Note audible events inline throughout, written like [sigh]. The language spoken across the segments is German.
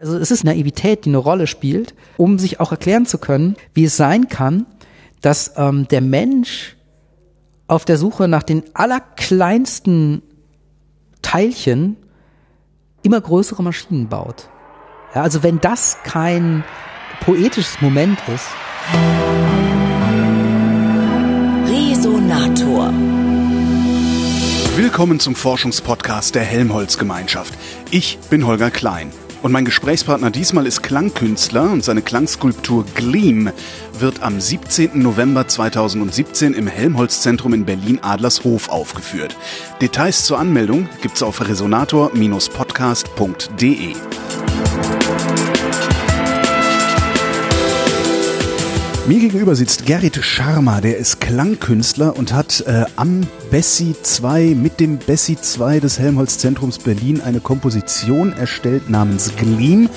Also es ist Naivität, die eine Rolle spielt, um sich auch erklären zu können, wie es sein kann, dass ähm, der Mensch auf der Suche nach den allerkleinsten Teilchen immer größere Maschinen baut. Ja, also wenn das kein poetisches Moment ist. Resonator. Willkommen zum Forschungspodcast der Helmholtz Gemeinschaft. Ich bin Holger Klein. Und mein Gesprächspartner diesmal ist Klangkünstler und seine Klangskulptur Gleam wird am 17. November 2017 im Helmholtz-Zentrum in Berlin-Adlershof aufgeführt. Details zur Anmeldung gibt's auf resonator-podcast.de. Mir gegenüber sitzt Gerrit Scharmer, der ist Klangkünstler und hat äh, am Bessie 2 mit dem Bessie 2 des Helmholtz Zentrums Berlin eine Komposition erstellt namens Gleam.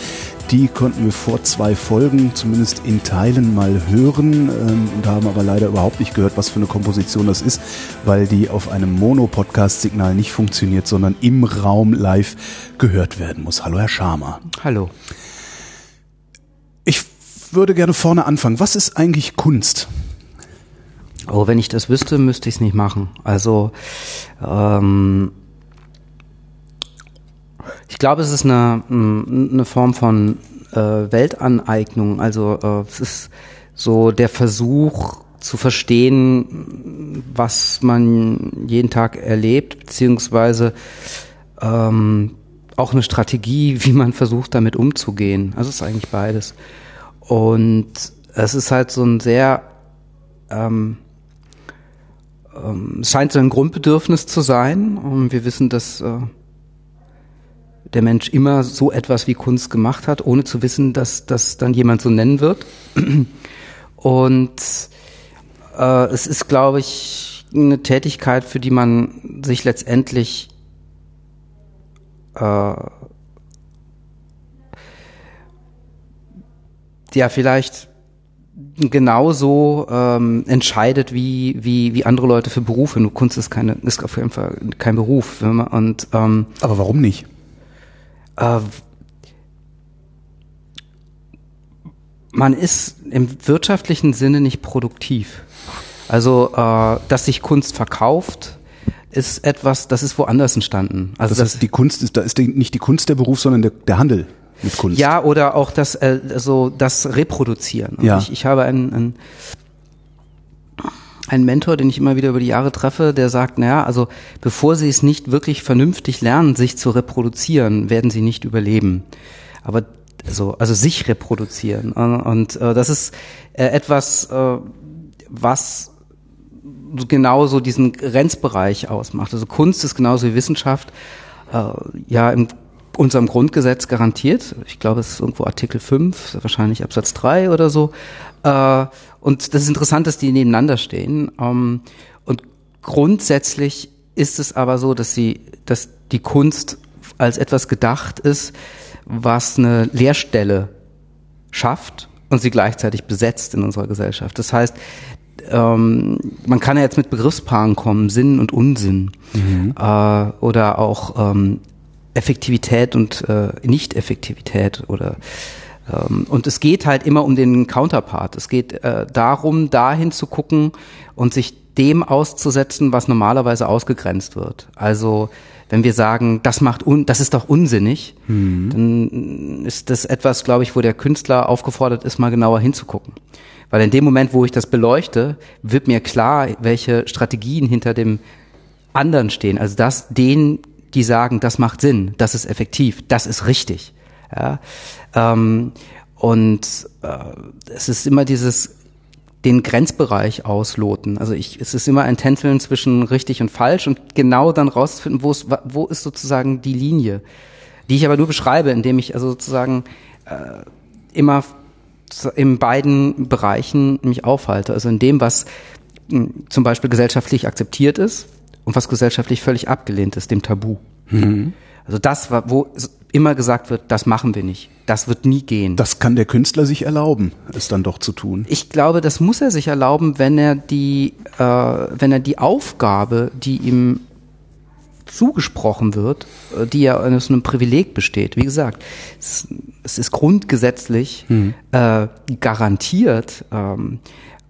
Die konnten wir vor zwei Folgen zumindest in Teilen mal hören ähm, und haben aber leider überhaupt nicht gehört, was für eine Komposition das ist, weil die auf einem Mono-Podcast-Signal nicht funktioniert, sondern im Raum live gehört werden muss. Hallo, Herr Scharmer. Hallo. Würde gerne vorne anfangen. Was ist eigentlich Kunst? Oh, wenn ich das wüsste, müsste ich es nicht machen. Also ähm, ich glaube, es ist eine, eine Form von äh, Weltaneignung. Also äh, es ist so der Versuch zu verstehen, was man jeden Tag erlebt, beziehungsweise ähm, auch eine Strategie, [laughs] wie man versucht, damit umzugehen. Also es ist eigentlich beides. Und es ist halt so ein sehr, ähm, ähm, es scheint so ein Grundbedürfnis zu sein. Und wir wissen, dass äh, der Mensch immer so etwas wie Kunst gemacht hat, ohne zu wissen, dass das dann jemand so nennen wird. [clears throat] Und äh, es ist, glaube ich, eine Tätigkeit, für die man sich letztendlich äh, ja vielleicht genauso ähm, entscheidet wie, wie, wie andere Leute für Berufe. Nur Kunst ist keine, ist auf jeden Fall kein Beruf. Und, ähm, Aber warum nicht? Äh, man ist im wirtschaftlichen Sinne nicht produktiv. Also, äh, dass sich Kunst verkauft, ist etwas, das ist woanders entstanden. Also das heißt, die Kunst ist, da ist die, nicht die Kunst der Beruf, sondern der, der Handel mit Kunst. Ja, oder auch das, äh, also das Reproduzieren. Ja. Ich, ich habe einen, einen, einen Mentor, den ich immer wieder über die Jahre treffe, der sagt, naja, also bevor sie es nicht wirklich vernünftig lernen, sich zu reproduzieren, werden sie nicht überleben. Aber so, also sich reproduzieren. Und, und äh, das ist äh, etwas, äh, was genauso diesen Grenzbereich ausmacht. Also Kunst ist genauso wie Wissenschaft äh, ja im unserem Grundgesetz garantiert. Ich glaube, es ist irgendwo Artikel 5, wahrscheinlich Absatz 3 oder so. Äh, und das ist interessant, dass die nebeneinander stehen. Ähm, und grundsätzlich ist es aber so, dass sie, dass die Kunst als etwas gedacht ist, was eine Leerstelle schafft und sie gleichzeitig besetzt in unserer Gesellschaft. Das heißt, ähm, man kann ja jetzt mit Begriffspaaren kommen, Sinn und Unsinn mhm. äh, oder auch ähm, Effektivität und äh, Nicht-Effektivität oder ähm, und es geht halt immer um den Counterpart. Es geht äh, darum, dahin zu gucken und sich dem auszusetzen, was normalerweise ausgegrenzt wird. Also wenn wir sagen, das macht un, das ist doch unsinnig, mhm. dann ist das etwas, glaube ich, wo der Künstler aufgefordert ist, mal genauer hinzugucken. Weil in dem Moment, wo ich das beleuchte, wird mir klar, welche Strategien hinter dem anderen stehen. Also dass den die sagen, das macht Sinn, das ist effektiv, das ist richtig. Ja? Ähm, und äh, es ist immer dieses den Grenzbereich ausloten. Also ich, es ist immer ein Tänzeln zwischen richtig und falsch und genau dann rauszufinden, wo ist, wo ist sozusagen die Linie, die ich aber nur beschreibe, indem ich also sozusagen äh, immer in beiden Bereichen mich aufhalte. Also in dem, was hm, zum Beispiel gesellschaftlich akzeptiert ist, und was gesellschaftlich völlig abgelehnt ist, dem Tabu. Mhm. Also das, wo immer gesagt wird, das machen wir nicht, das wird nie gehen. Das kann der Künstler sich erlauben, es dann doch zu tun. Ich glaube, das muss er sich erlauben, wenn er die, äh, wenn er die Aufgabe, die ihm zugesprochen wird, äh, die ja aus einem Privileg besteht. Wie gesagt, es, es ist grundgesetzlich mhm. äh, garantiert, ähm,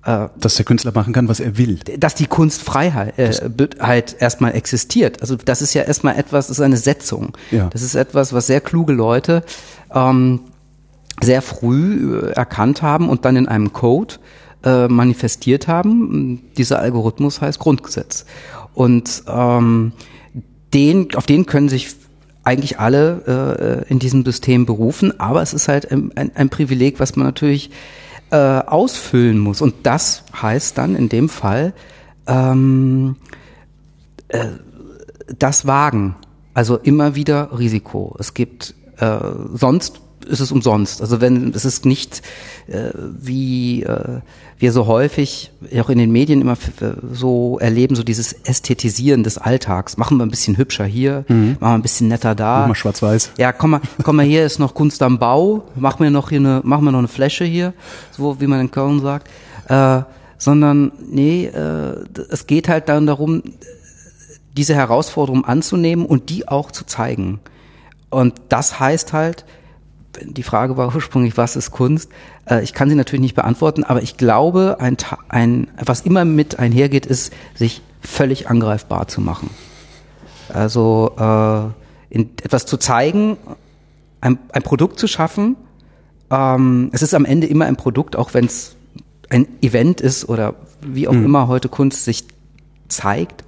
äh, dass der Künstler machen kann, was er will. Dass die Kunstfreiheit äh, halt erstmal existiert. Also das ist ja erstmal etwas, das ist eine Setzung. Ja. Das ist etwas, was sehr kluge Leute ähm, sehr früh äh, erkannt haben und dann in einem Code äh, manifestiert haben. Dieser Algorithmus heißt Grundgesetz. Und ähm, den, auf den können sich eigentlich alle äh, in diesem System berufen, aber es ist halt ein, ein, ein Privileg, was man natürlich äh, ausfüllen muss. Und das heißt dann in dem Fall ähm, äh, das Wagen. Also immer wieder Risiko. Es gibt äh, sonst ist es umsonst. Also wenn es ist nicht äh, wie äh, wir so häufig auch in den Medien immer so erleben, so dieses Ästhetisieren des Alltags. Machen wir ein bisschen hübscher hier, mhm. machen wir ein bisschen netter da. Machen wir schwarz-weiß. Ja, komm mal, komm mal hier ist noch Kunst am Bau. Machen wir noch hier eine, machen wir noch eine Fläche hier, so wie man in Köln sagt. Äh, sondern nee, äh, es geht halt dann darum, diese Herausforderung anzunehmen und die auch zu zeigen. Und das heißt halt, die Frage war ursprünglich, was ist Kunst? Äh, ich kann sie natürlich nicht beantworten, aber ich glaube, ein, ein, was immer mit einhergeht, ist, sich völlig angreifbar zu machen. Also äh, in, etwas zu zeigen, ein, ein Produkt zu schaffen. Ähm, es ist am Ende immer ein Produkt, auch wenn es ein Event ist oder wie auch mhm. immer heute Kunst sich zeigt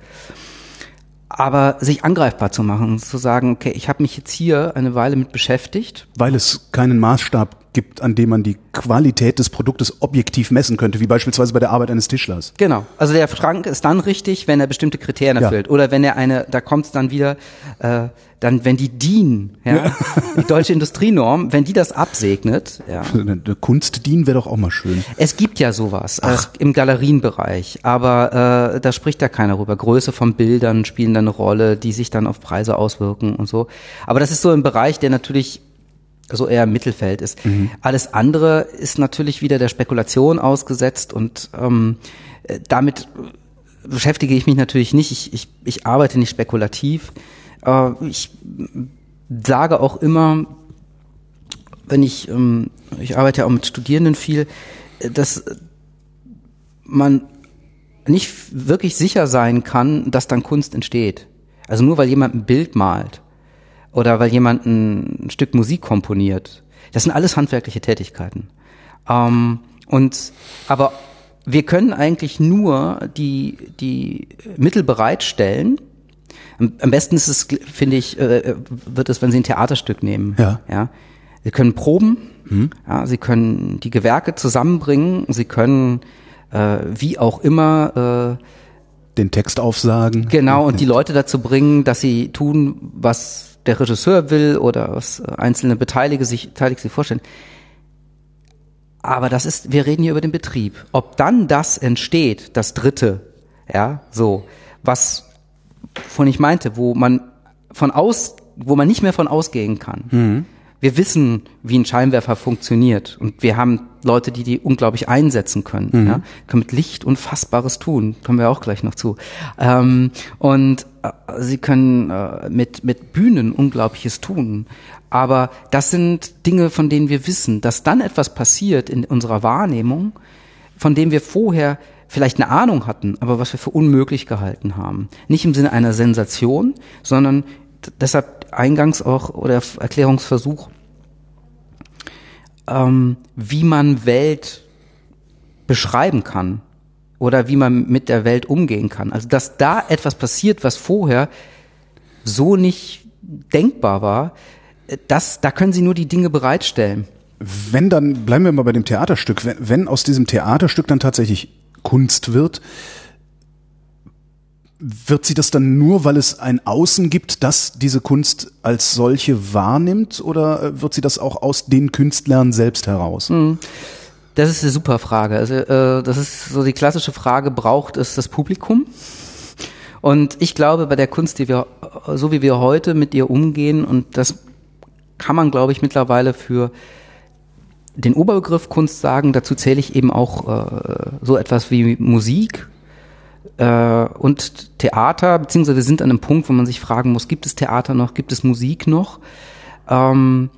aber sich angreifbar zu machen, zu sagen, okay, ich habe mich jetzt hier eine Weile mit beschäftigt. Weil es keinen Maßstab gibt, an dem man die Qualität des Produktes objektiv messen könnte, wie beispielsweise bei der Arbeit eines Tischlers. Genau. Also der Schrank ist dann richtig, wenn er bestimmte Kriterien erfüllt. Ja. Oder wenn er eine, da kommt es dann wieder, äh, dann, wenn die DIN, ja, ja. die deutsche Industrienorm, wenn die das absegnet, ja. Eine Kunst DIN wäre doch auch mal schön. Es gibt ja sowas äh, im Galerienbereich, aber äh, da spricht da keiner rüber. Größe von Bildern spielen da eine Rolle, die sich dann auf Preise auswirken und so. Aber das ist so ein Bereich, der natürlich so eher im Mittelfeld ist. Mhm. Alles andere ist natürlich wieder der Spekulation ausgesetzt und ähm, äh, damit beschäftige ich mich natürlich nicht. Ich, ich, ich arbeite nicht spekulativ. Äh, ich sage auch immer, wenn ich, ähm, ich arbeite ja auch mit Studierenden viel, äh, dass man nicht wirklich sicher sein kann, dass dann Kunst entsteht. Also nur weil jemand ein Bild malt oder weil jemand ein, Stück Musik komponiert. Das sind alles handwerkliche Tätigkeiten. Ähm, und aber wir können eigentlich nur die die Mittel bereitstellen. Am, besten ist es, finde ich, äh, wird es, wenn Sie ein Theaterstück nehmen. Ja. ja. Sie können proben. Hm. Ja, Sie können die Gewerke zusammenbringen. Sie können äh, wie auch immer äh, den Text aufsagen. Genau, und die Leute dazu bringen, dass sie tun, was der Regisseur will oder was einzelne Beteiligte sich, Beteiligte sich vorstellen. Aber das ist, wir reden hier über den Betrieb. Ob dann das entsteht, das Dritte, ja, so, was von ich meinte, wo man von aus, wo man nicht mehr von ausgehen kann. Mhm wir wissen, wie ein Scheinwerfer funktioniert und wir haben Leute, die die unglaublich einsetzen können. Mhm. Ja? Können mit Licht Unfassbares tun, kommen wir auch gleich noch zu. Ähm, und äh, sie können äh, mit mit Bühnen Unglaubliches tun. Aber das sind Dinge, von denen wir wissen, dass dann etwas passiert in unserer Wahrnehmung, von dem wir vorher vielleicht eine Ahnung hatten, aber was wir für unmöglich gehalten haben. Nicht im Sinne einer Sensation, sondern deshalb eingangs auch oder Erklärungsversuch, ähm, wie man Welt beschreiben kann oder wie man mit der Welt umgehen kann. Also dass da etwas passiert, was vorher so nicht denkbar war, das, da können Sie nur die Dinge bereitstellen. Wenn dann, bleiben wir mal bei dem Theaterstück, wenn, wenn aus diesem Theaterstück dann tatsächlich Kunst wird, wird sie das dann nur, weil es ein Außen gibt, das diese Kunst als solche wahrnimmt, oder äh, wird sie das auch aus den Künstlern selbst heraus? Hm. Das ist eine super Frage. Also äh, das ist so die klassische Frage: Braucht es das Publikum? Und ich glaube, bei der Kunst, die wir, so wie wir heute mit ihr umgehen, und das kann man, glaube ich, mittlerweile für den Oberbegriff Kunst sagen. Dazu zähle ich eben auch äh, so etwas wie Musik äh, und Theater, beziehungsweise wir sind an einem Punkt, wo man sich fragen muss, gibt es Theater noch, gibt es Musik noch? Ähm,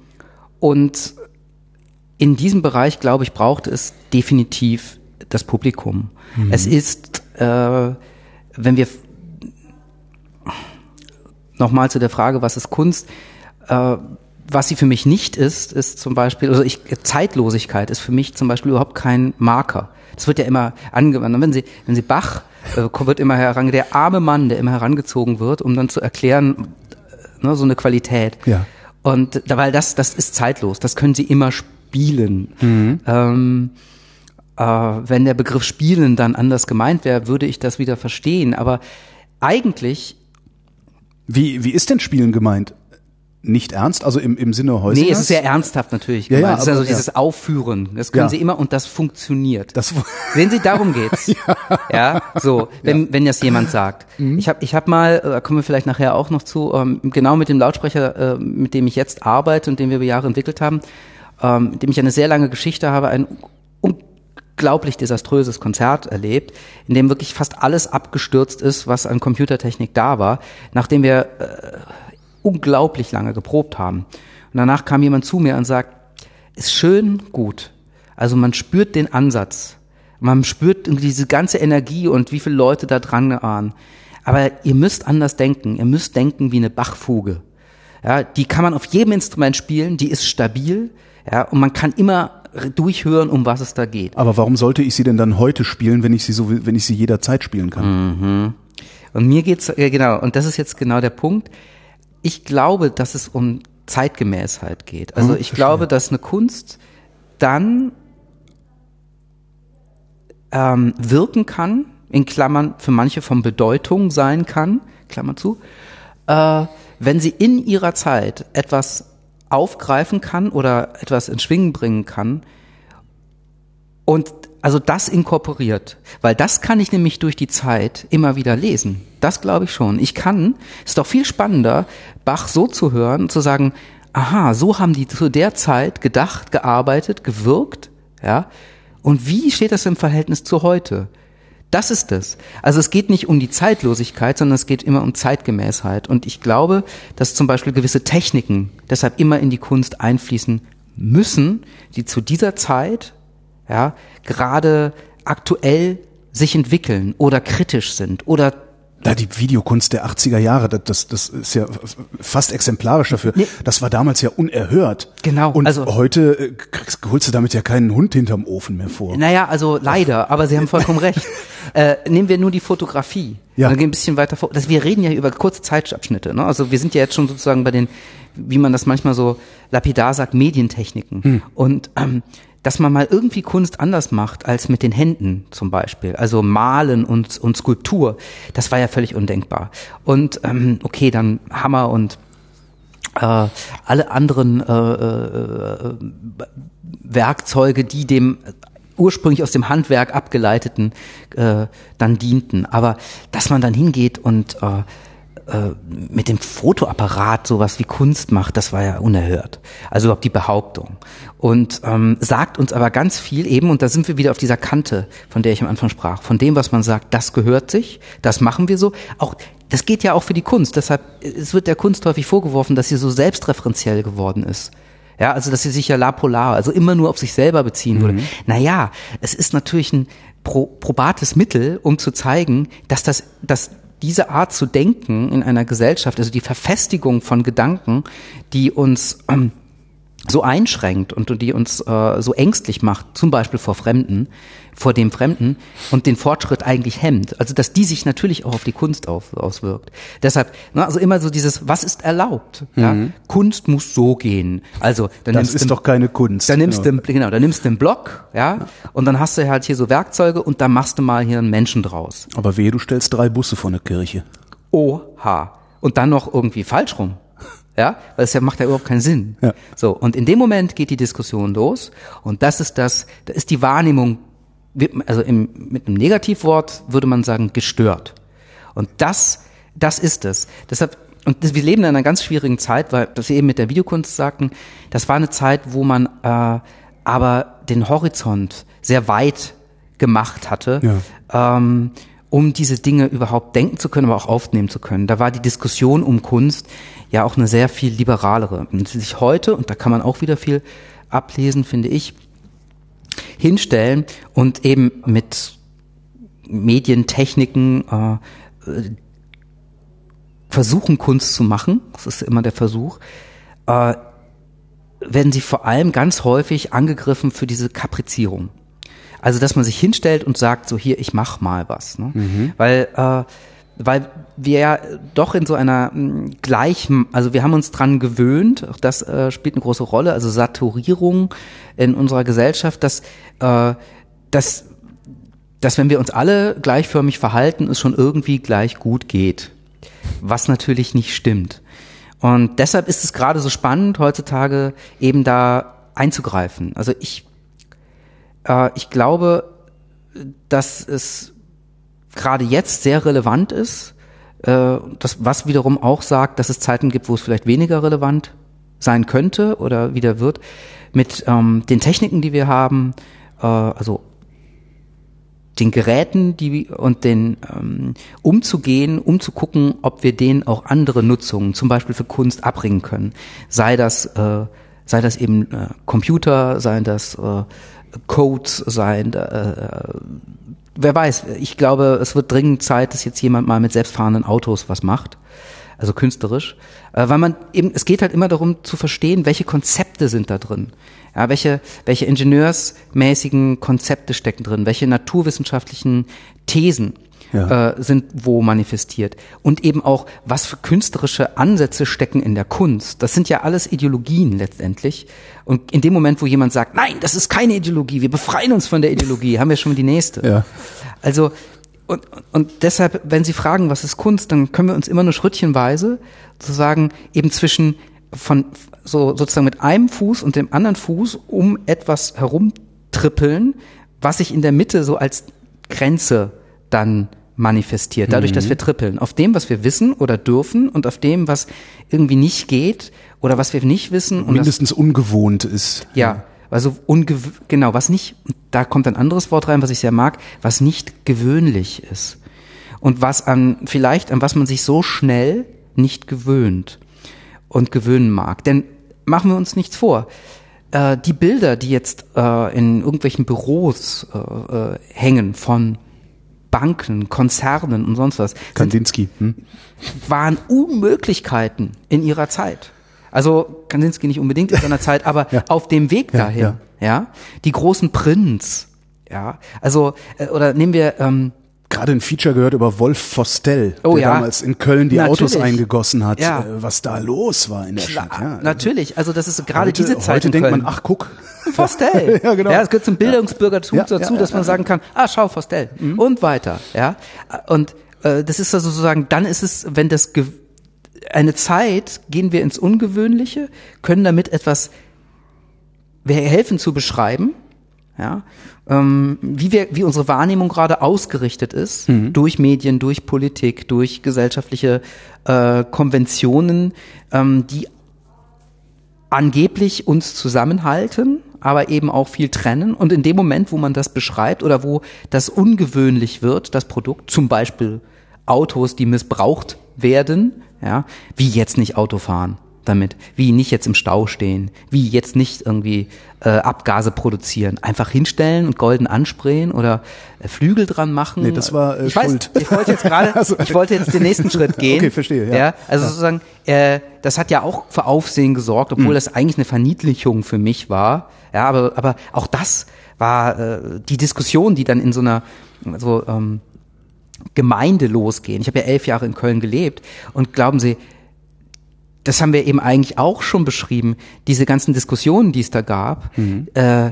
und in diesem Bereich, glaube ich, braucht es definitiv das Publikum. Mhm. Es ist, äh, wenn wir nochmal zu der Frage, was ist Kunst? Äh, was sie für mich nicht ist, ist zum Beispiel, also ich, Zeitlosigkeit ist für mich zum Beispiel überhaupt kein Marker. Das wird ja immer angewandt. wenn Sie, wenn Sie Bach, wird immer heran, der arme Mann, der immer herangezogen wird, um dann zu erklären, äh, ne, so eine Qualität. Ja. Und weil das, das ist zeitlos. Das können Sie immer spielen. Mhm. Ähm, äh, wenn der Begriff spielen dann anders gemeint wäre, würde ich das wieder verstehen. Aber eigentlich wie, wie ist denn Spielen gemeint? Nicht ernst, also im, im Sinne Häusers? Nee, es ist sehr ernsthaft natürlich. Ja, gemeint. ja, es ist also aber, dieses Aufführen. Das können Ja. Sie immer und das funktioniert. Das, Sehen Sie, darum geht's. [laughs] ja. so, wenn, wenn das jemand sagt. Mhm. Ich habe ich hab mal, äh, da kommen wir vielleicht nachher auch noch zu, ähm, genau mit dem Lautsprecher, äh, mit dem ich jetzt arbeite und den wir über Jahre entwickelt haben, ähm, mit dem ich eine sehr lange Geschichte habe, ein unglaublich desaströses Konzert erlebt, in dem wirklich fast alles abgestürzt ist, was an Computertechnik da war, nachdem wir äh, unglaublich lange geprobt haben. Und danach kam jemand zu mir und sagt, ist schön gut. Also man spürt den Ansatz. Man spürt diese ganze Energie und wie viele Leute da dran ahnen. Aber ihr müsst anders denken. Ihr müsst denken wie eine Bachfuge. Ja, die kann man auf jedem Instrument spielen, die ist stabil, ja, und man kann immer durchhören, um was es da geht. aber warum sollte ich sie denn dann heute spielen, wenn ich sie so, wenn ich sie jederzeit spielen kann? Und mir geht's äh, genau, und das ist jetzt genau der Punkt. Ich glaube, dass es um Zeitgemäßheit geht. Also Hm, ich glaube, dass eine Kunst dann ähm, wirken kann, in Klammern für manche von Bedeutung sein kann, Klammer zu, äh, wenn sie in ihrer Zeit etwas aufgreifen kann oder etwas in Schwingen bringen kann, und also das inkorporiert, weil das kann ich nämlich durch die Zeit immer wieder lesen. Das glaube ich schon. Ich kann, ist doch viel spannender, Bach so zu hören, zu sagen, aha, so haben die zu der Zeit gedacht, gearbeitet, gewirkt, ja. Und wie steht das im Verhältnis zu heute? Das ist es. Also es geht nicht um die Zeitlosigkeit, sondern es geht immer um Zeitgemäßheit. Und ich glaube, dass zum Beispiel gewisse Techniken deshalb immer in die Kunst einfließen müssen, die zu dieser Zeit ja, gerade aktuell sich entwickeln oder kritisch sind oder Da die Videokunst der 80er Jahre, das, das, ist ja fast exemplarisch dafür. Nee. Das war damals ja unerhört. Genau, Und also- heute äh, kriegst, holst du damit ja keinen Hund hinterm Ofen mehr vor. Naja, also leider, aber Sie haben vollkommen recht. [laughs] Äh, nehmen wir nur die Fotografie. Ja. Dann gehen ein bisschen weiter vor. Das, wir reden ja über kurze Zeitabschnitte. Ne? Also wir sind ja jetzt schon sozusagen bei den, wie man das manchmal so lapidar sagt, Medientechniken. Hm. Und ähm, dass man mal irgendwie Kunst anders macht als mit den Händen zum Beispiel. Also Malen und, und Skulptur, das war ja völlig undenkbar. Und ähm, okay, dann Hammer und äh, alle anderen äh, äh, Werkzeuge, die dem ursprünglich aus dem Handwerk abgeleiteten äh, dann dienten. Aber dass man dann hingeht und äh, äh, mit dem Fotoapparat sowas wie Kunst macht, das war ja unerhört. Also überhaupt die Behauptung. Und ähm, sagt uns aber ganz viel eben, und da sind wir wieder auf dieser Kante, von der ich am Anfang sprach, von dem, was man sagt, das gehört sich, das machen wir so. Auch das geht ja auch für die Kunst. Deshalb es wird der Kunst häufig vorgeworfen, dass sie so selbstreferenziell geworden ist. Ja, also dass sie sich ja la polar, also immer nur auf sich selber beziehen würde. Naja, es ist natürlich ein pro, probates Mittel, um zu zeigen, dass das, dass diese Art zu denken in einer Gesellschaft, also die Verfestigung von Gedanken, die uns ähm, so einschränkt und die uns äh, so ängstlich macht, zum Beispiel vor Fremden, vor dem Fremden und den Fortschritt eigentlich hemmt. Also dass die sich natürlich auch auf die Kunst auf, auswirkt. Deshalb, ne, also immer so dieses, was ist erlaubt? Ja? Kunst muss so gehen. Also dann Das nimmst ist du- doch keine Kunst. dann nimmst Genau. du, genau, dann nimmst du einen Block, ja, und dann hast du halt hier so Werkzeuge und dann machst du mal hier einen Menschen draus. Aber wehe, du stellst drei Busse vor eine Kirche. Oha. Und dann noch irgendwie falsch rum. Ja, weil es ja macht ja überhaupt keinen Sinn. Ja. So, und in dem Moment geht die Diskussion los und das ist das, da ist die Wahrnehmung, also im, mit einem Negativwort würde man sagen, gestört. Und das, das ist es. Deshalb, und das, wir leben in einer ganz schwierigen Zeit, weil, was wir eben mit der Videokunst sagten, das war eine Zeit, wo man äh, aber den Horizont sehr weit gemacht hatte. Ähm, um diese Dinge überhaupt denken zu können, aber auch aufnehmen zu können. Da war die Diskussion um Kunst ja auch eine sehr viel liberalere. Und sich heute, und da kann man auch wieder viel ablesen, finde ich, hinstellen und eben mit Medientechniken äh, versuchen, Kunst zu machen, das ist immer der Versuch, äh, werden sie vor allem ganz häufig angegriffen für diese Kaprizierung. Also, dass man sich hinstellt und sagt, so hier, ich mach mal was. Ne? Mhm. Weil, äh, weil wir ja doch in so einer mh, gleichen, also wir haben uns dran gewöhnt, auch das äh, spielt eine große Rolle, also Saturierung in unserer Gesellschaft, dass, äh, dass, dass wenn wir uns alle gleichförmig verhalten, es schon irgendwie gleich gut geht. Was natürlich nicht stimmt. Und deshalb ist es gerade so spannend, heutzutage eben da einzugreifen. Also ich äh, ich glaube, dass es gerade jetzt sehr relevant ist, äh, das, was wiederum auch sagt, dass es Zeiten gibt, wo es vielleicht weniger relevant sein könnte oder wieder wird, mit ähm, den Techniken, die wir haben, äh, also den Geräten die, und den ähm, umzugehen, um zu gucken, ob wir denen auch andere Nutzungen, zum Beispiel für Kunst, abbringen können. Sei das, äh, sei das eben äh, Computer, sei das äh, Codes sein. Äh, wer weiß, ich glaube, es wird dringend Zeit, dass jetzt jemand mal mit selbstfahrenden Autos was macht. Also künstlerisch. Äh, weil man eben, es geht halt immer darum zu verstehen, welche Konzepte sind da drin. Ja, welche, welche ingenieursmäßigen Konzepte stecken drin, welche naturwissenschaftlichen Thesen ja. äh, sind wo manifestiert. Und eben auch, was für künstlerische Ansätze stecken in der Kunst. Das sind ja alles Ideologien letztendlich. Und in dem Moment, wo jemand sagt, nein, das ist keine Ideologie, wir befreien uns von der Ideologie, haben wir schon die nächste. Ja. Also und, und deshalb, wenn Sie fragen, was ist Kunst, dann können wir uns immer nur schrittchenweise sozusagen eben zwischen von so sozusagen mit einem Fuß und dem anderen Fuß um etwas herumtrippeln, was sich in der Mitte so als Grenze dann manifestiert, dadurch, mhm. dass wir trippeln. Auf dem, was wir wissen oder dürfen und auf dem, was irgendwie nicht geht oder was wir nicht wissen. Und Mindestens das, ungewohnt ist. Ja, also genau, was nicht, da kommt ein anderes Wort rein, was ich sehr mag, was nicht gewöhnlich ist. Und was an, vielleicht an was man sich so schnell nicht gewöhnt und gewöhnen mag. Denn machen wir uns nichts vor. Äh, die Bilder, die jetzt äh, in irgendwelchen Büros äh, äh hängen von Banken, Konzernen und sonst was. Kandinsky. Hm? Waren Unmöglichkeiten in ihrer Zeit. Also Kandinsky nicht unbedingt in seiner Zeit, aber [laughs] ja. auf dem Weg dahin. Ja, ja. ja, die großen Prinz. Ja, also äh, oder nehmen wir ähm, gerade ein Feature gehört über Wolf Vostell, oh, der ja. damals in Köln die natürlich. Autos eingegossen hat, ja. Äh, was da los war in der Klar, Stadt. Ja. Natürlich, also das ist gerade heute, diese Zeit. Heute denkt Köln. man, ach guck. Vostell. [laughs] ja, genau. Ja, es gehört zum Bildungsbürgertum dazu, dass man sagen kann, ah, schau, Vostell. Mhm. Und weiter. Ja. Und äh, das ist also sozusagen, dann ist es, wenn das eine Zeit, gehen wir ins Ungewöhnliche, können damit etwas wir helfen zu beschreiben, ja, ähm, wie wir, wie unsere Wahrnehmung gerade ausgerichtet ist mhm. durch Medien, durch Politik, durch gesellschaftliche äh, Konventionen, ähm, die angeblich uns zusammenhalten, aber eben auch viel trennen. Und in dem Moment, wo man das beschreibt oder wo das ungewöhnlich wird, das Produkt, zum Beispiel Autos, die missbraucht werden, ja, wie jetzt nicht Auto fahren damit, wie nicht jetzt im Stau stehen, wie jetzt nicht irgendwie äh, Abgase produzieren, einfach hinstellen und golden ansprayen oder äh, Flügel dran machen. Nee, das war äh, ich Schuld. Weiß, ich wollte jetzt gerade, [laughs] also, ich wollte jetzt den nächsten Schritt [laughs] gehen. Okay, verstehe. Ja, ja also ja. sozusagen, äh, das hat ja auch für Aufsehen gesorgt, obwohl mhm. das eigentlich eine Verniedlichung für mich war. Ja, aber aber auch das war äh, die Diskussion, die dann in so einer so ähm, Gemeinde losgehen. Ich habe ja elf Jahre in Köln gelebt und glauben Sie, das haben wir eben eigentlich auch schon beschrieben, diese ganzen Diskussionen, die es da gab, mhm. äh,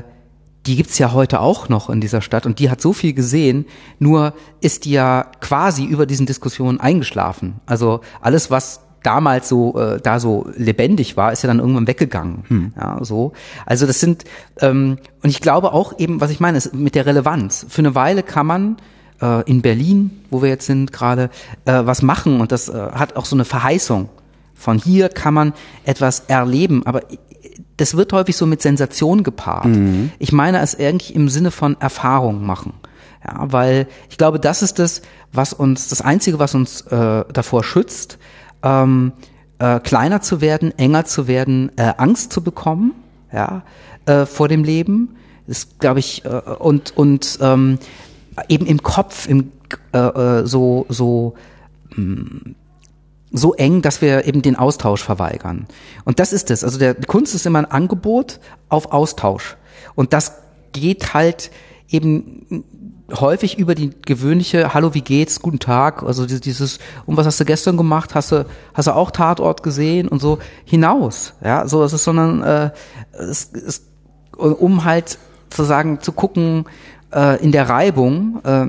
die gibt's ja heute auch noch in dieser Stadt und die hat so viel gesehen, nur ist die ja quasi über diesen Diskussionen eingeschlafen. Also alles, was damals so äh, da so lebendig war, ist ja dann irgendwann weggegangen. Hm. Ja, so. Also das sind ähm, und ich glaube auch eben, was ich meine, ist mit der Relevanz. Für eine Weile kann man äh, in Berlin, wo wir jetzt sind gerade, äh, was machen und das äh, hat auch so eine Verheißung. Von hier kann man etwas erleben, aber das wird häufig so mit Sensation gepaart. Mhm. Ich meine es irgendwie im Sinne von Erfahrung machen. Ja, weil ich glaube, das ist das, was uns, das Einzige, was uns äh, davor schützt, ähm, äh, kleiner zu werden, enger zu werden, äh, Angst zu bekommen, ja, äh, vor dem Leben. ist, glaube ich, äh, und und ähm, eben im Kopf, im äh, äh, so so mh, mm, so eng, dass wir eben den Austausch verweigern. Und das ist es. Also der Kunst ist immer ein Angebot auf Austausch. Und das geht halt eben häufig über die gewöhnliche Hallo, wie geht's, guten Tag, also dieses und was hast du gestern gemacht, hast du hast du auch Tatort gesehen und so hinaus, ja, so es ist sondern äh, es, es, um halt zu sagen zu gucken äh, in der Reibung, äh,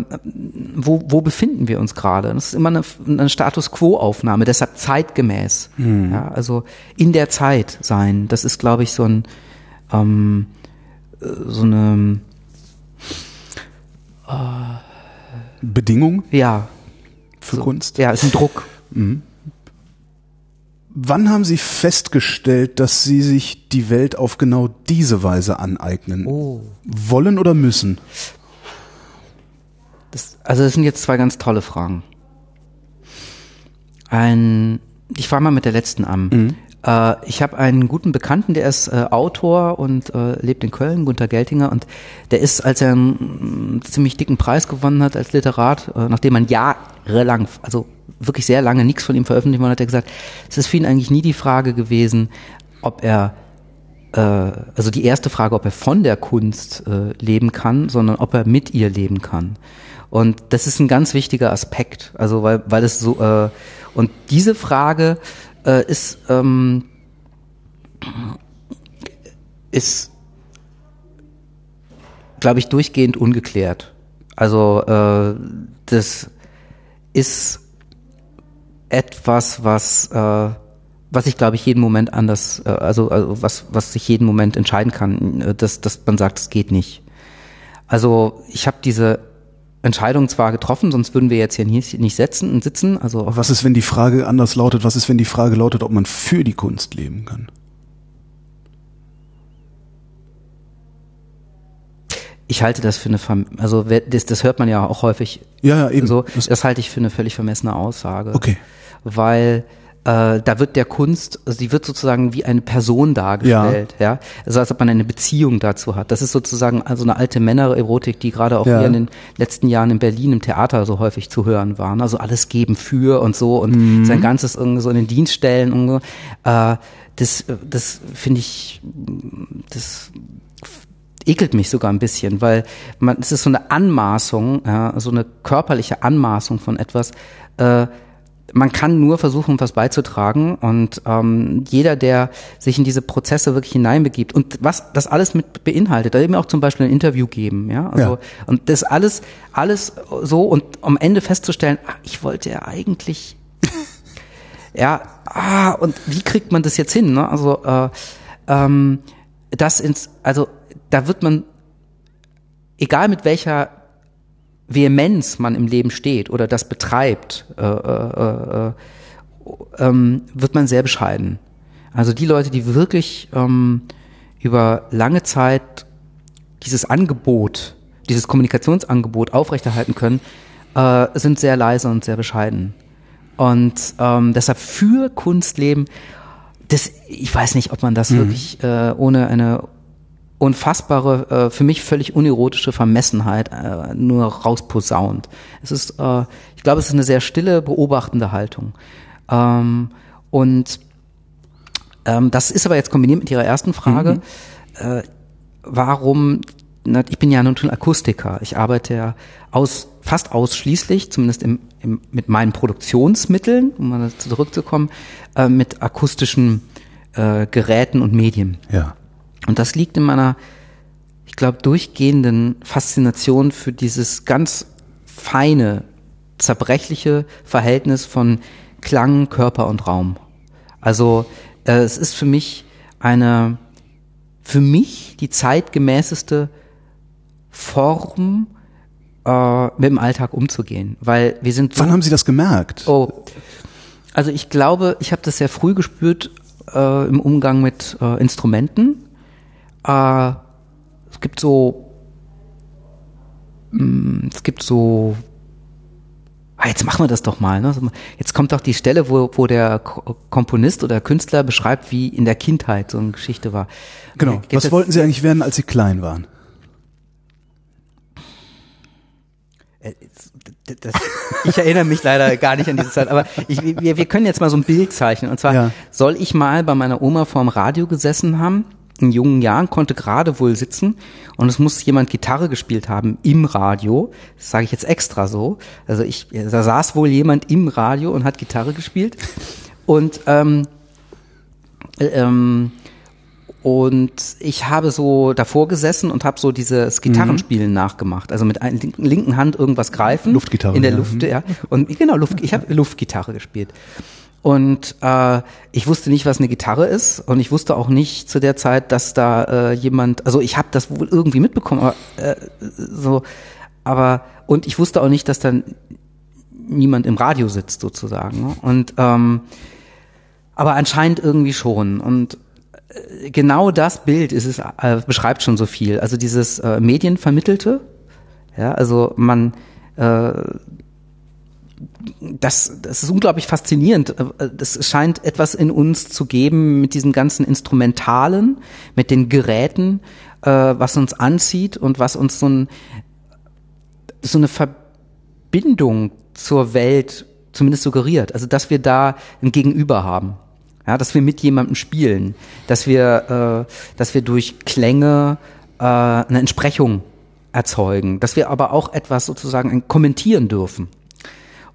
wo wo befinden wir uns gerade? Das ist immer eine, eine Status Quo Aufnahme, deshalb zeitgemäß, mhm. ja, also in der Zeit sein. Das ist glaube ich so ein ähm, so eine Bedingung Ja. für So. Kunst? Ja, ist ein Druck. Wann haben Sie festgestellt, dass Sie sich die Welt auf genau diese Weise aneignen? Oh. Wollen oder müssen? Das, also das sind jetzt zwei ganz tolle Fragen. Ein, ich fange mal mit der letzten an. Äh, ich habe einen guten Bekannten, der ist äh, Autor und äh, lebt in Köln, Gunter Geltinger, und der ist, als er einen ziemlich dicken Preis gewonnen hat als Literat, äh, nachdem man jahrelang, also wirklich sehr lange nichts von ihm veröffentlicht worden hat, er gesagt, es ist für ihn eigentlich nie die Frage gewesen, ob er äh, also die erste Frage, ob er von der Kunst äh, leben kann, sondern ob er mit ihr leben kann. Und das ist ein ganz wichtiger Aspekt, also weil, weil es so äh, und diese Frage äh, ist ähm, ist glaube ich durchgehend ungeklärt. Also äh, das ist etwas, was äh, was ich glaube ich jeden Moment anders, äh, also, also was was sich jeden Moment entscheiden kann, äh, dass dass man sagt, es geht nicht. Also ich habe diese Entscheidung zwar getroffen, sonst würden wir jetzt hier nicht, setzen und sitzen. Also Was ist, wenn die Frage anders lautet? Was ist, wenn die Frage lautet, ob man für die Kunst leben kann? Ich halte das für eine, also das, das hört man ja auch häufig Ja, ja, eben. so. Das- halte ich für eine völlig vermessene Aussage. Okay. Weil äh, da wird der Kunst, also die wird sozusagen wie eine Person dargestellt, ja. Also als ob man eine Beziehung dazu hat. Das ist sozusagen also eine alte Männererotik, die gerade auch Ja. hier in den letzten Jahren in Berlin im Theater so häufig zu hören waren. Also alles geben für und so und Mhm. sein ganzes irgendwie so in den Dienst stellen und so. Äh, das, das finde ich, das ekelt mich sogar ein bisschen, weil man, es ist so eine Anmaßung, ja, so eine körperliche Anmaßung von etwas. Äh, man kann nur versuchen, was beizutragen und ähm, jeder, der sich in diese Prozesse wirklich hineinbegibt und was das alles mit beinhaltet, da eben auch zum Beispiel ein Interview geben, ja, also Ja. und das alles, alles so und am Ende festzustellen, ach, ich wollte ja eigentlich [laughs] ja, ah, und wie kriegt man das jetzt hin? Ne? Also äh, ähm, das ins, also da wird man, egal mit welcher Vehemenz man im Leben steht oder das betreibt, äh, äh, äh, ähm, wird man sehr bescheiden. Also die Leute, die wirklich ähm, über lange Zeit dieses Angebot, dieses Kommunikationsangebot aufrechterhalten können, äh, sind sehr leise und sehr bescheiden. Und ähm, deshalb für Kunst leben, das, ich weiß nicht, ob man das wirklich äh, ohne eine unfassbare, äh, für mich völlig unerotische Vermessenheit äh, nur rausposaunt. Es ist, äh, ich glaube, es ist eine sehr stille, beobachtende Haltung. Ähm, und ähm, das ist aber jetzt kombiniert mit Ihrer ersten Frage. Äh, warum, na, ich bin ja nun schon Akustiker. Ich arbeite ja aus, fast ausschließlich, zumindest im, im, mit meinen Produktionsmitteln, um mal dazu zurückzukommen, äh, mit akustischen äh, Geräten und Medien. Ja. Und das liegt in meiner, ich glaube, durchgehenden Faszination für dieses ganz feine, zerbrechliche Verhältnis von Klang, Körper und Raum. Also äh, es ist für mich eine, für mich die zeitgemäßeste Form, äh, mit dem Alltag umzugehen. Weil wir sind so Wann haben Sie das gemerkt? Oh, also ich glaube, ich habe das sehr früh gespürt äh, im Umgang mit äh, Instrumenten. Äh, es gibt so mm, es gibt so ah, jetzt machen wir das doch mal. Ne? Jetzt kommt doch die Stelle, wo, wo der Komponist oder Künstler beschreibt, wie in der Kindheit so eine Geschichte war. Genau. Geht Was wollten Sie eigentlich werden, als Sie klein waren? Äh, das, ich erinnere mich leider gar nicht an diese Zeit, aber ich, wir, wir können jetzt mal so ein Bild zeichnen. Und zwar Ja. soll ich mal bei meiner Oma vorm Radio gesessen haben, in jungen Jahren, konnte gerade wohl sitzen und es muss jemand Gitarre gespielt haben im Radio. Das sage ich jetzt extra so. Also ich, da saß wohl jemand im Radio und hat Gitarre gespielt. Und ähm, äh, ähm, und ich habe so davor gesessen und habe so dieses Gitarrenspielen nachgemacht. Also mit einer linken- linken Hand irgendwas greifen. Luftgitarre, In der ja. Luft, ja. Und genau, Luft, ich habe Luftgitarre gespielt. Und äh, ich wusste nicht, was eine Gitarre ist. Und ich wusste auch nicht zu der Zeit, dass da äh, jemand, also ich habe das wohl irgendwie mitbekommen, aber äh, so, aber und ich wusste auch nicht, dass dann niemand im Radio sitzt sozusagen. Ne? Und ähm, aber anscheinend irgendwie schon. Und äh, genau das Bild ist es, äh, beschreibt schon so viel. Also dieses äh, Medienvermittelte, ja, also man, äh, das, das ist unglaublich faszinierend. Das scheint etwas in uns zu geben mit diesem ganzen Instrumentalen, mit den Geräten, äh, was uns anzieht und was uns so, ein, so eine Verbindung zur Welt zumindest suggeriert. Also dass wir da ein Gegenüber haben. Ja, dass wir mit jemandem spielen, dass wir, äh, dass wir durch Klänge äh, eine Entsprechung erzeugen, dass wir aber auch etwas sozusagen kommentieren dürfen.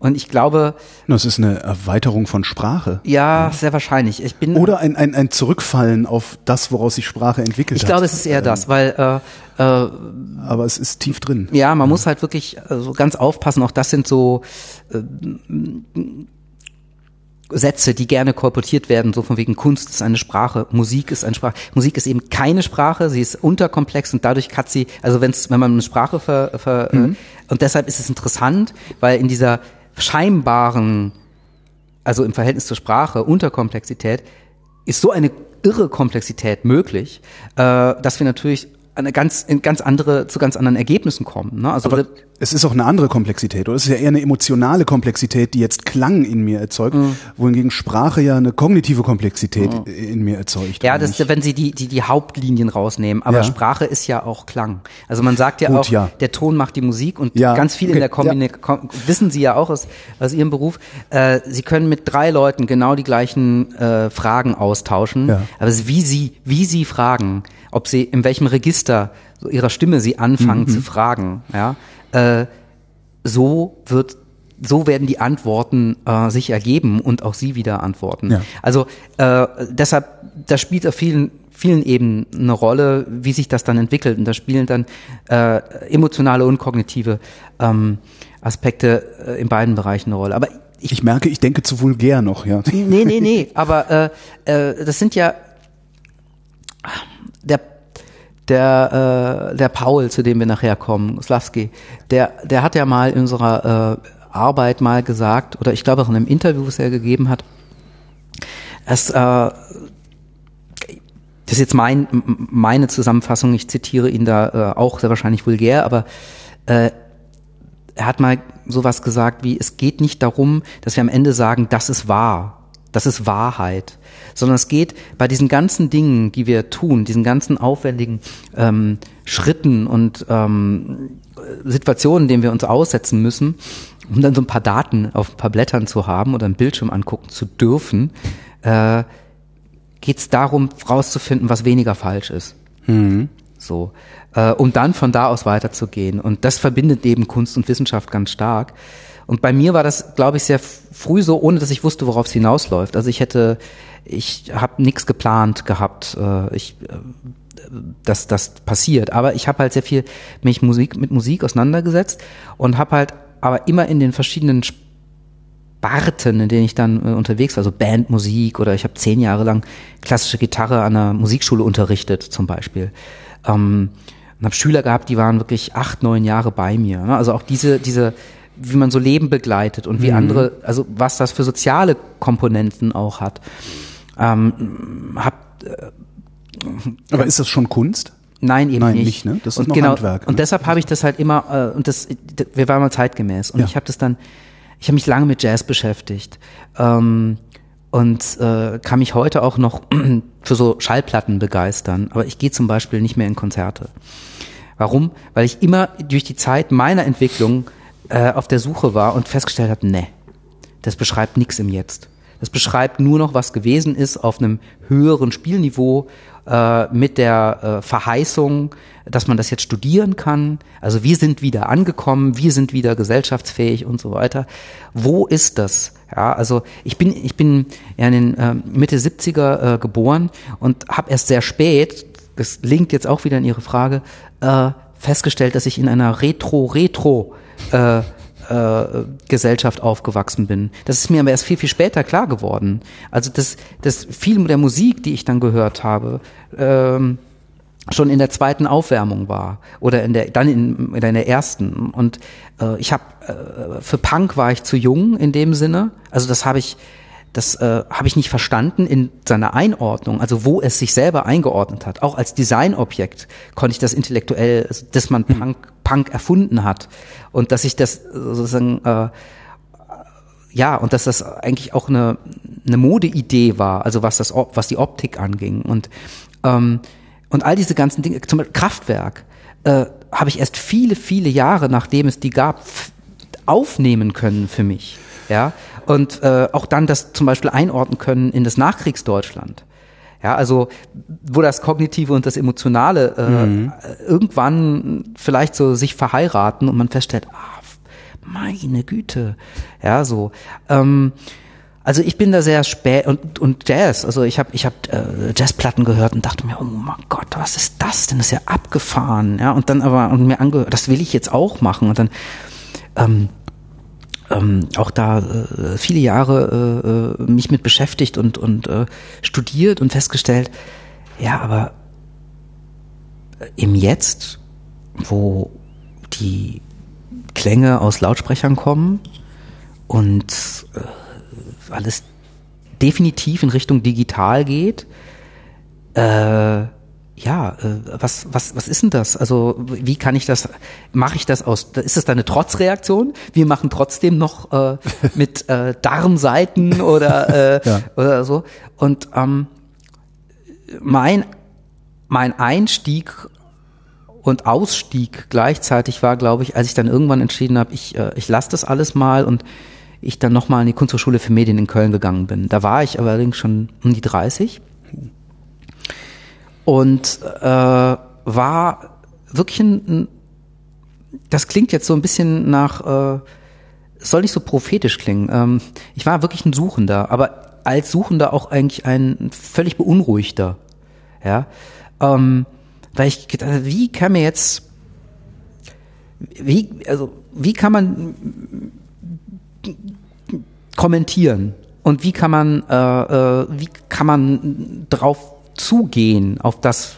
Und ich glaube, Das ist eine Erweiterung von Sprache. ja, sehr wahrscheinlich. Ich bin Oder ein, ein, ein Zurückfallen auf das, woraus sich Sprache entwickelt ich hat. glaube, es ist eher das, weil äh, äh, Aber es ist tief drin. Ja, man muss halt wirklich äh, so ganz aufpassen. Auch das sind so äh, Sätze, die gerne kolportiert werden, so von wegen Kunst ist eine Sprache, Musik ist eine Sprache. Musik ist eben keine Sprache, sie ist unterkomplex und dadurch hat sie, also wenn's, wenn man eine Sprache ver, ver äh, und deshalb ist es interessant, weil in dieser scheinbaren, also im Verhältnis zur Sprache, Unterkomplexität, ist so eine irre Komplexität möglich, äh, dass wir natürlich eine ganz, in ganz andere, zu ganz anderen Ergebnissen kommen. Ne? Also Aber es ist auch eine andere Komplexität, oder? Es ist ja eher eine emotionale Komplexität, die jetzt Klang in mir erzeugt, Mhm. wohingegen Sprache ja eine kognitive Komplexität in mir erzeugt. Ja, das, wenn Sie die, die, die Hauptlinien rausnehmen. Aber Ja. Sprache ist ja auch Klang. Also man sagt ja Gut, auch, ja. der Ton macht die Musik und Ja, ganz viel in okay, der Kombination, wissen Sie ja auch aus, aus Ihrem Beruf, äh, Sie können mit drei Leuten genau die gleichen äh, Fragen austauschen. Aber es ist wie Sie, wie Sie fragen, ob Sie, in welchem Register Ihrer Stimme Sie anfangen Mhm. zu fragen, ja, äh, so wird so werden die Antworten äh, sich ergeben und auch Sie wieder antworten. Ja. Also äh, deshalb, das spielt auf vielen vielen Ebenen eine Rolle, wie sich das dann entwickelt. Und da spielen dann äh, emotionale und kognitive ähm, Aspekte äh, in beiden Bereichen eine Rolle. Aber ich, Ich merke, ich denke zu vulgär noch, ja. nee, nee, nee, aber äh, äh, das sind ja der der äh, der Paul, zu dem wir nachher kommen, Slavski, der der hat ja mal in unserer äh, Arbeit mal gesagt oder ich glaube auch in einem Interview, das er gegeben hat, es äh, das ist jetzt mein, meine Zusammenfassung, ich zitiere ihn da äh, auch sehr wahrscheinlich vulgär, aber äh, er hat mal sowas gesagt wie, es geht nicht darum, dass wir am Ende sagen, das ist wahr, das ist Wahrheit, sondern es geht bei diesen ganzen Dingen, die wir tun, diesen ganzen aufwendigen ähm, Schritten und ähm, Situationen, denen wir uns aussetzen müssen, um dann so ein paar Daten auf ein paar Blättern zu haben oder einen Bildschirm angucken zu dürfen, äh, geht es darum, rauszufinden, was weniger falsch ist. So, äh, um dann von da aus weiterzugehen. Und das verbindet eben Kunst und Wissenschaft ganz stark. Und bei mir war das, glaube ich, sehr früh so, ohne dass ich wusste, worauf es hinausläuft. Also ich hätte, ich habe nichts geplant gehabt, äh, ich, äh, dass das passiert. Aber ich habe halt sehr viel mich Musik mit Musik auseinandergesetzt und habe halt aber immer in den verschiedenen Sparten, in denen ich dann äh, unterwegs war, also Bandmusik oder ich habe zehn Jahre lang klassische Gitarre an einer Musikschule unterrichtet zum Beispiel. Ähm, und habe Schüler gehabt, die waren wirklich acht, neun Jahre bei mir. Ne? Also auch diese, diese, wie man so Leben begleitet und wie andere, also was das für soziale Komponenten auch hat. Ähm, hab, Aber ist das schon Kunst? Nein, eben Nein, nicht. nicht, ne? Das ist und noch genau, Handwerk, Und ne? deshalb habe ich das halt immer, äh, und das, wir waren mal zeitgemäß. Und Ja. ich habe das dann, ich habe mich lange mit Jazz beschäftigt. Ähm, und äh, kann mich heute auch noch [clears throat] für so Schallplatten begeistern. Aber ich gehe zum Beispiel nicht mehr in Konzerte. Warum? Weil ich immer durch die Zeit meiner Entwicklung äh, auf der Suche war und festgestellt habe, nee, das beschreibt nichts im Jetzt. Das beschreibt nur noch, was gewesen ist auf einem höheren Spielniveau äh, mit der äh, Verheißung, dass man das jetzt studieren kann. Also wir sind wieder angekommen, wir sind wieder gesellschaftsfähig und so weiter. Wo ist das? Ja, also ich bin ich bin ja in den äh, Mitte 70er äh, geboren und habe erst sehr spät, das linkt jetzt auch wieder in Ihre Frage, äh, festgestellt, dass ich in einer Retro-Retro äh, äh, Gesellschaft aufgewachsen bin. Das ist mir aber erst viel, viel später klar geworden. Also das, das viel der Musik, die ich dann gehört habe, ähm, schon in der zweiten Aufwärmung war oder in der dann in, in der ersten und äh, ich habe äh, für Punk war ich zu jung in dem Sinne also das habe ich das äh, habe ich nicht verstanden in seiner Einordnung also wo es sich selber eingeordnet hat. Auch als Designobjekt konnte ich das intellektuell also, dass man Punk Punk erfunden hat. Und dass ich das sozusagen äh, ja, und dass das eigentlich auch eine, eine Modeidee war, also was das, was die Optik anging. Und ähm, und all diese ganzen Dinge, zum Beispiel Kraftwerk, äh, habe ich erst viele, viele Jahre, nachdem es die gab, aufnehmen können für mich, ja, und äh, auch dann das zum Beispiel einordnen können in das Nachkriegsdeutschland. Ja, also wo das Kognitive und das Emotionale äh, irgendwann vielleicht so sich verheiraten und man feststellt, ah, meine Güte, ja, so. Ähm, also ich bin da sehr spät und und Jazz, also ich habe ich habe äh, Jazzplatten gehört und dachte mir, oh mein Gott, was ist das denn? Das ist ja abgefahren, ja. Und dann aber und mir angehört, das will ich jetzt auch machen und dann ähm, ähm, auch da äh, viele Jahre äh, äh, mich mit beschäftigt und und äh, studiert und festgestellt, ja, aber im Jetzt, wo die Klänge aus Lautsprechern kommen und äh, alles definitiv in Richtung digital geht, äh, ja, äh, was, was, was ist denn das? Also, wie kann ich das, mache ich das aus, ist das da eine Trotzreaktion? Wir machen trotzdem noch äh, [laughs] mit äh, Darmseiten oder, äh, [laughs] Ja. oder so. Und ähm, mein, mein Einstieg und Ausstieg gleichzeitig war, glaube ich, als ich dann irgendwann entschieden habe, ich, äh, ich lasse das alles mal und ich dann nochmal in die Kunsthochschule für Medien in Köln gegangen bin. Da war ich allerdings schon um die 30 und äh, war wirklich ein, das klingt jetzt so ein bisschen nach, äh, soll nicht so prophetisch klingen. Ähm, ich war wirklich ein Suchender, aber als Suchender auch eigentlich ein völlig beunruhigter. Ja, ähm, weil ich gedacht habe, wie kann mir jetzt, wie, also, wie kann man kommentieren und wie kann man, äh, äh, wie kann man drauf zugehen auf das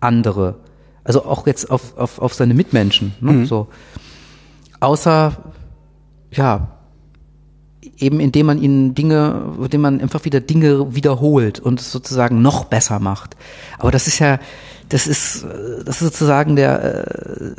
andere, also auch jetzt auf, auf, auf seine Mitmenschen, ne? so, außer, ja, eben indem man ihnen Dinge, indem man einfach wieder Dinge wiederholt und es sozusagen noch besser macht. Aber das ist ja, das ist, äh, das ist sozusagen der, äh,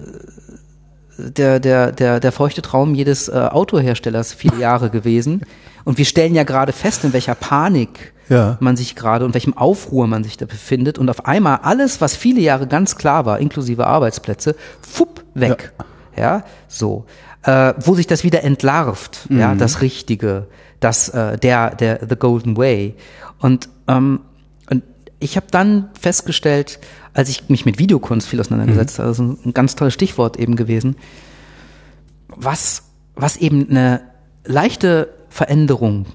der, der, der, der feuchte Traum jedes äh, Autoherstellers viele Jahre gewesen. Und wir stellen ja gerade fest, in welcher Panik Ja. man sich gerade und welchem Aufruhr man sich da befindet. Und auf einmal alles, was viele Jahre ganz klar war, inklusive Arbeitsplätze, fupp, weg. Ja, so. Äh, wo sich das wieder entlarvt, ja, das Richtige, das, äh, der, der, the golden way. Und, ähm, und ich habe dann festgestellt, als ich mich mit Videokunst viel auseinandergesetzt habe, also ein ganz tolles Stichwort eben gewesen, was, was eben eine leichte Veränderung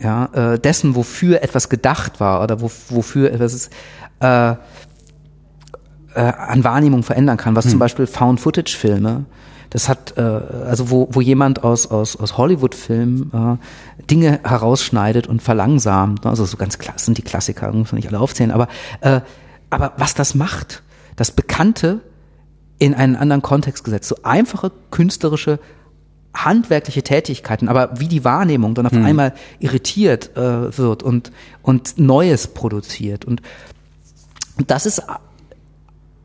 ja, äh, dessen, wofür etwas gedacht war oder wo, wofür etwas ist, äh, äh, an Wahrnehmung verändern kann, was zum Beispiel Found-Footage-Filme, das hat, äh, also wo, wo jemand aus, aus, aus Hollywood-Filmen äh, Dinge herausschneidet und verlangsamt, also so ganz klar, das sind die Klassiker, muss man nicht alle aufzählen, aber, äh, aber was das macht, das Bekannte in einen anderen Kontext gesetzt, so einfache künstlerische handwerkliche Tätigkeiten, aber wie die Wahrnehmung dann auf einmal irritiert äh, wird und und Neues produziert. Und und das ist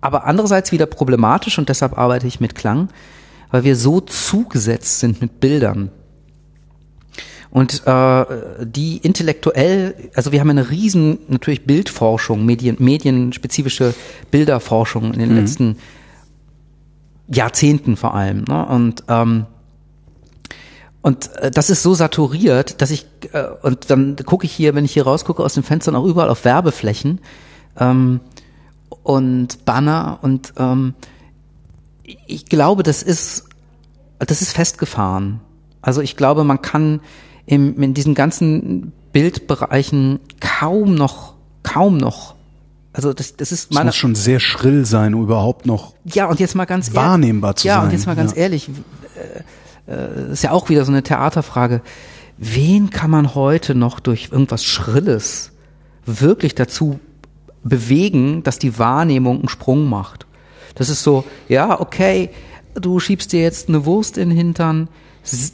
aber andererseits wieder problematisch und deshalb arbeite ich mit Klang, weil wir so zugesetzt sind mit Bildern. Und äh, die intellektuell, also wir haben eine riesen natürlich Bildforschung, Medien, medienspezifische Bilderforschung in den mhm. letzten Jahrzehnten vor allem. Ne? Und ähm, und äh, das ist so saturiert, dass ich äh, und dann gucke ich hier, wenn ich hier rausgucke aus den Fenstern auch überall auf Werbeflächen ähm, und Banner und ähm, ich glaube, das ist das ist festgefahren. Also ich glaube, man kann im, in diesen ganzen Bildbereichen kaum noch, kaum noch. Also das, das ist meine. Das muss schon sehr schrill sein, um überhaupt noch. Ja, und jetzt mal ganz wahrnehmbar zu ja, sein. Ja, und jetzt mal ganz ja. ehrlich, äh, äh, ist ja auch wieder so eine Theaterfrage. Wen kann man heute noch durch irgendwas Schrilles wirklich dazu bewegen, dass die Wahrnehmung einen Sprung macht? Das ist so, ja, okay, du schiebst dir jetzt eine Wurst in den Hintern,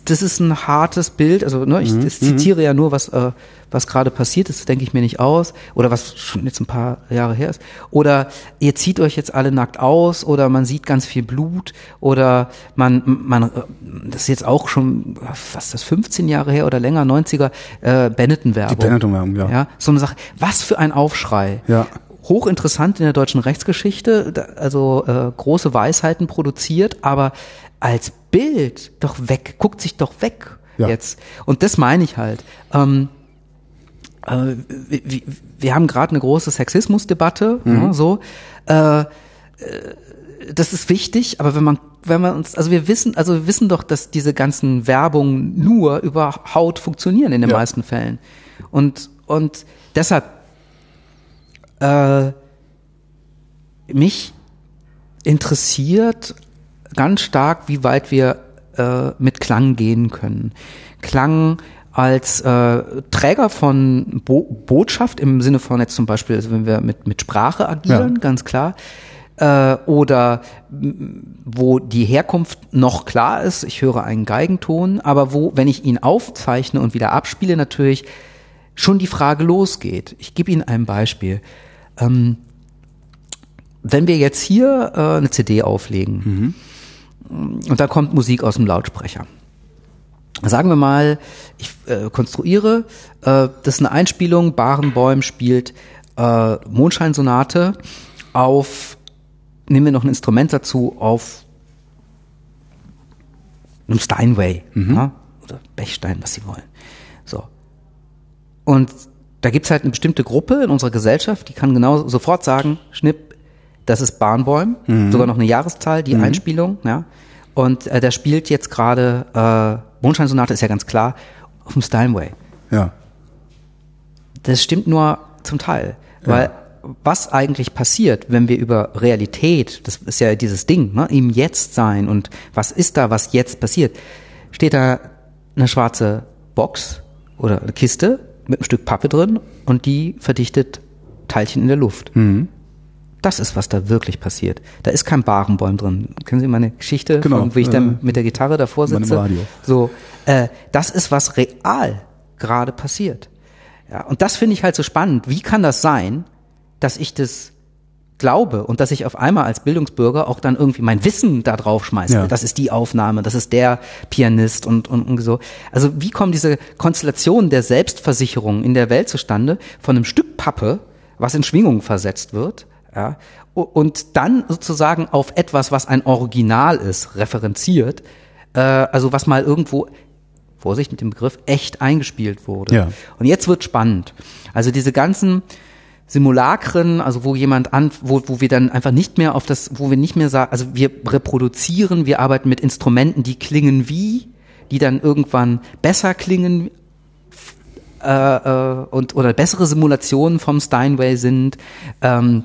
das ist ein hartes Bild. Also ne, ich, mhm. zitiere ja nur, was, äh, was gerade passiert ist, denke ich mir nicht aus. Oder was schon jetzt ein paar Jahre her ist. Oder ihr zieht euch jetzt alle nackt aus oder man sieht ganz viel Blut oder man, man das ist jetzt auch schon, was ist das, 15 Jahre her oder länger, 90er, äh, Benetton-Werbung. Die Benetton-Werbung, ja. ja. So eine Sache. Was für ein Aufschrei. Ja hochinteressant in der deutschen Rechtsgeschichte, also äh, große Weisheiten produziert, aber als Bild doch weg, guckt sich doch weg ja. jetzt. Und das meine ich halt. Ähm, äh, wir, wir, haben gerade eine große Sexismusdebatte, mhm. ja, so. Äh, äh, das ist wichtig, aber wenn man wenn man uns, also wir wissen, also wir wissen doch, dass diese ganzen Werbungen nur über Haut funktionieren in den ja. meisten Fällen. Und, und deshalb, äh, mich interessiert ganz stark, wie weit wir äh, mit Klang gehen können. Klang als äh, Träger von Bo Botschaft im Sinne von jetzt zum Beispiel, also wenn wir mit, mit Sprache agieren, ja. ganz klar, äh, oder wo die Herkunft noch klar ist, ich höre einen Geigenton, aber wo, wenn ich ihn aufzeichne und wieder abspiele, natürlich schon die Frage losgeht. Ich gebe Ihnen ein Beispiel. Ähm, wenn wir jetzt hier äh, eine CD auflegen, mhm und da kommt Musik aus dem Lautsprecher. Sagen wir mal, ich äh, konstruiere, äh, das ist eine Einspielung, Barenbäum spielt äh, Mondscheinsonate auf, nehmen wir noch ein Instrument dazu, auf einem Steinway mhm. ja, oder Bechstein, was Sie wollen. So. Und da gibt's halt eine bestimmte Gruppe in unserer Gesellschaft, die kann genau sofort sagen, Schnipp, das ist Bahnbäum, mhm. sogar noch eine Jahreszahl, die mhm. Einspielung, ja. Und äh, der spielt jetzt gerade, äh, Mondscheinsonate ist ja ganz klar, auf dem Steinway. Ja. Das stimmt nur zum Teil, weil ja. was eigentlich passiert, wenn wir über Realität, das ist ja dieses Ding, ne, im Jetzt sein und was ist da, was jetzt passiert, steht da eine schwarze Box oder eine Kiste mit einem Stück Pappe drin und die verdichtet Teilchen in der Luft. Mhm. Das ist, was da wirklich passiert. Da ist kein Barenbäum drin. Kennen Sie meine Geschichte, genau, von, wie ich dann mit der Gitarre davor sitze? Radio. So, äh, das ist, was real gerade passiert. Ja, und das finde ich halt so spannend. Wie kann das sein, dass ich das glaube und dass ich auf einmal als Bildungsbürger auch dann irgendwie mein Wissen da drauf schmeiße. Ja. Das ist die Aufnahme, das ist der Pianist und, und, und so. Also wie kommen diese Konstellationen der Selbstversicherung in der Welt zustande von einem Stück Pappe, was in Schwingungen versetzt wird, ja, und dann sozusagen auf etwas, was ein Original ist, referenziert, äh, also was mal irgendwo Vorsicht mit dem Begriff, echt eingespielt wurde. Ja. Und jetzt wird spannend. Also diese ganzen Simulakren, also wo jemand an, wo, wo wir dann einfach nicht mehr auf das, wo wir nicht mehr sagen, also wir reproduzieren, wir arbeiten mit Instrumenten, die klingen wie, die dann irgendwann besser klingen äh, äh, und oder bessere Simulationen vom Steinway sind. Ähm,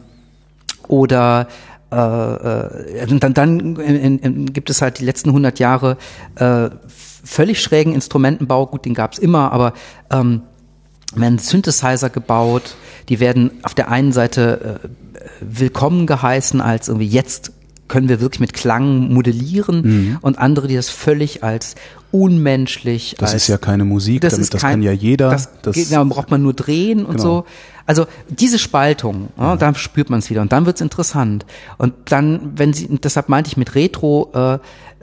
oder äh, äh, dann, dann in, in, gibt es halt die letzten 100 Jahre äh, völlig schrägen Instrumentenbau. Gut, den gab es immer, aber ähm, werden Synthesizer gebaut. Die werden auf der einen Seite äh, willkommen geheißen als irgendwie jetzt können wir wirklich mit Klang modellieren Mhm. und andere, die das völlig als unmenschlich, Das ist ja keine Musik, das damit, das kein, kann ja jeder. Das, Das- geht, da braucht man nur drehen und Genau. so. Also diese Spaltung, ja, da spürt man es wieder und dann wird's interessant. Und dann, wenn sie, deshalb meinte ich mit Retro, äh,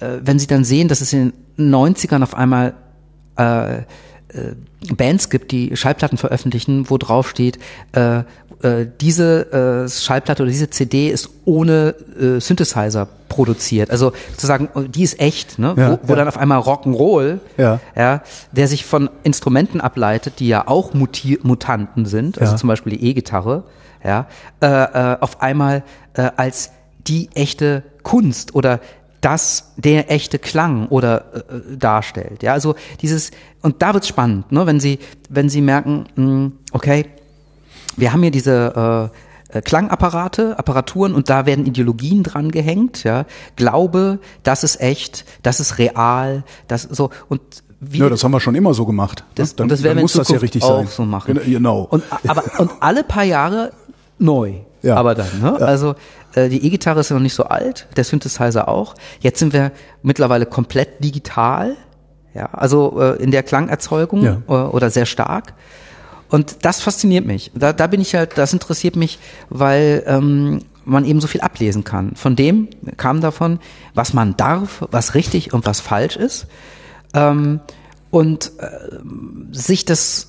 äh, wenn sie dann sehen, dass es in den 90ern auf einmal äh, äh, Bands gibt, die Schallplatten veröffentlichen, wo drauf steht, äh, äh, diese äh, Schallplatte oder diese CD ist ohne äh, Synthesizer produziert. Also sozusagen, die ist echt, ne? Ja, wo, wo ja. dann auf einmal Rock'n'Roll, Ja. ja, der sich von Instrumenten ableitet, die ja auch Muti Mutanten sind, also Ja. zum Beispiel die E-Gitarre, ja, äh, äh, auf einmal äh, als die echte Kunst oder das der echte Klang oder äh, darstellt. Ja, also dieses und da wird's spannend, ne, wenn Sie wenn Sie merken, mh, okay, wir haben hier diese äh, äh, Klangapparate, Apparaturen und da werden Ideologien dran gehängt, ja. Glaube, das ist echt, das ist real, das so und wie Ja, das haben wir schon immer so gemacht. das, dann, und das werden wir muss das ja richtig auch sein. so machen. Genau. Und, aber, und alle paar Jahre neu. Ja. Aber dann, ne? Also äh, die E-Gitarre ist ja noch nicht so alt, der Synthesizer auch. Jetzt sind wir mittlerweile komplett digital, ja, also äh, in der Klangerzeugung Ja. äh, oder sehr stark. Und das fasziniert mich. Da, da bin ich halt, das interessiert mich, weil ähm, man eben so viel ablesen kann. Von dem kam davon, was man darf, was richtig und was falsch ist. Ähm, und äh, sich das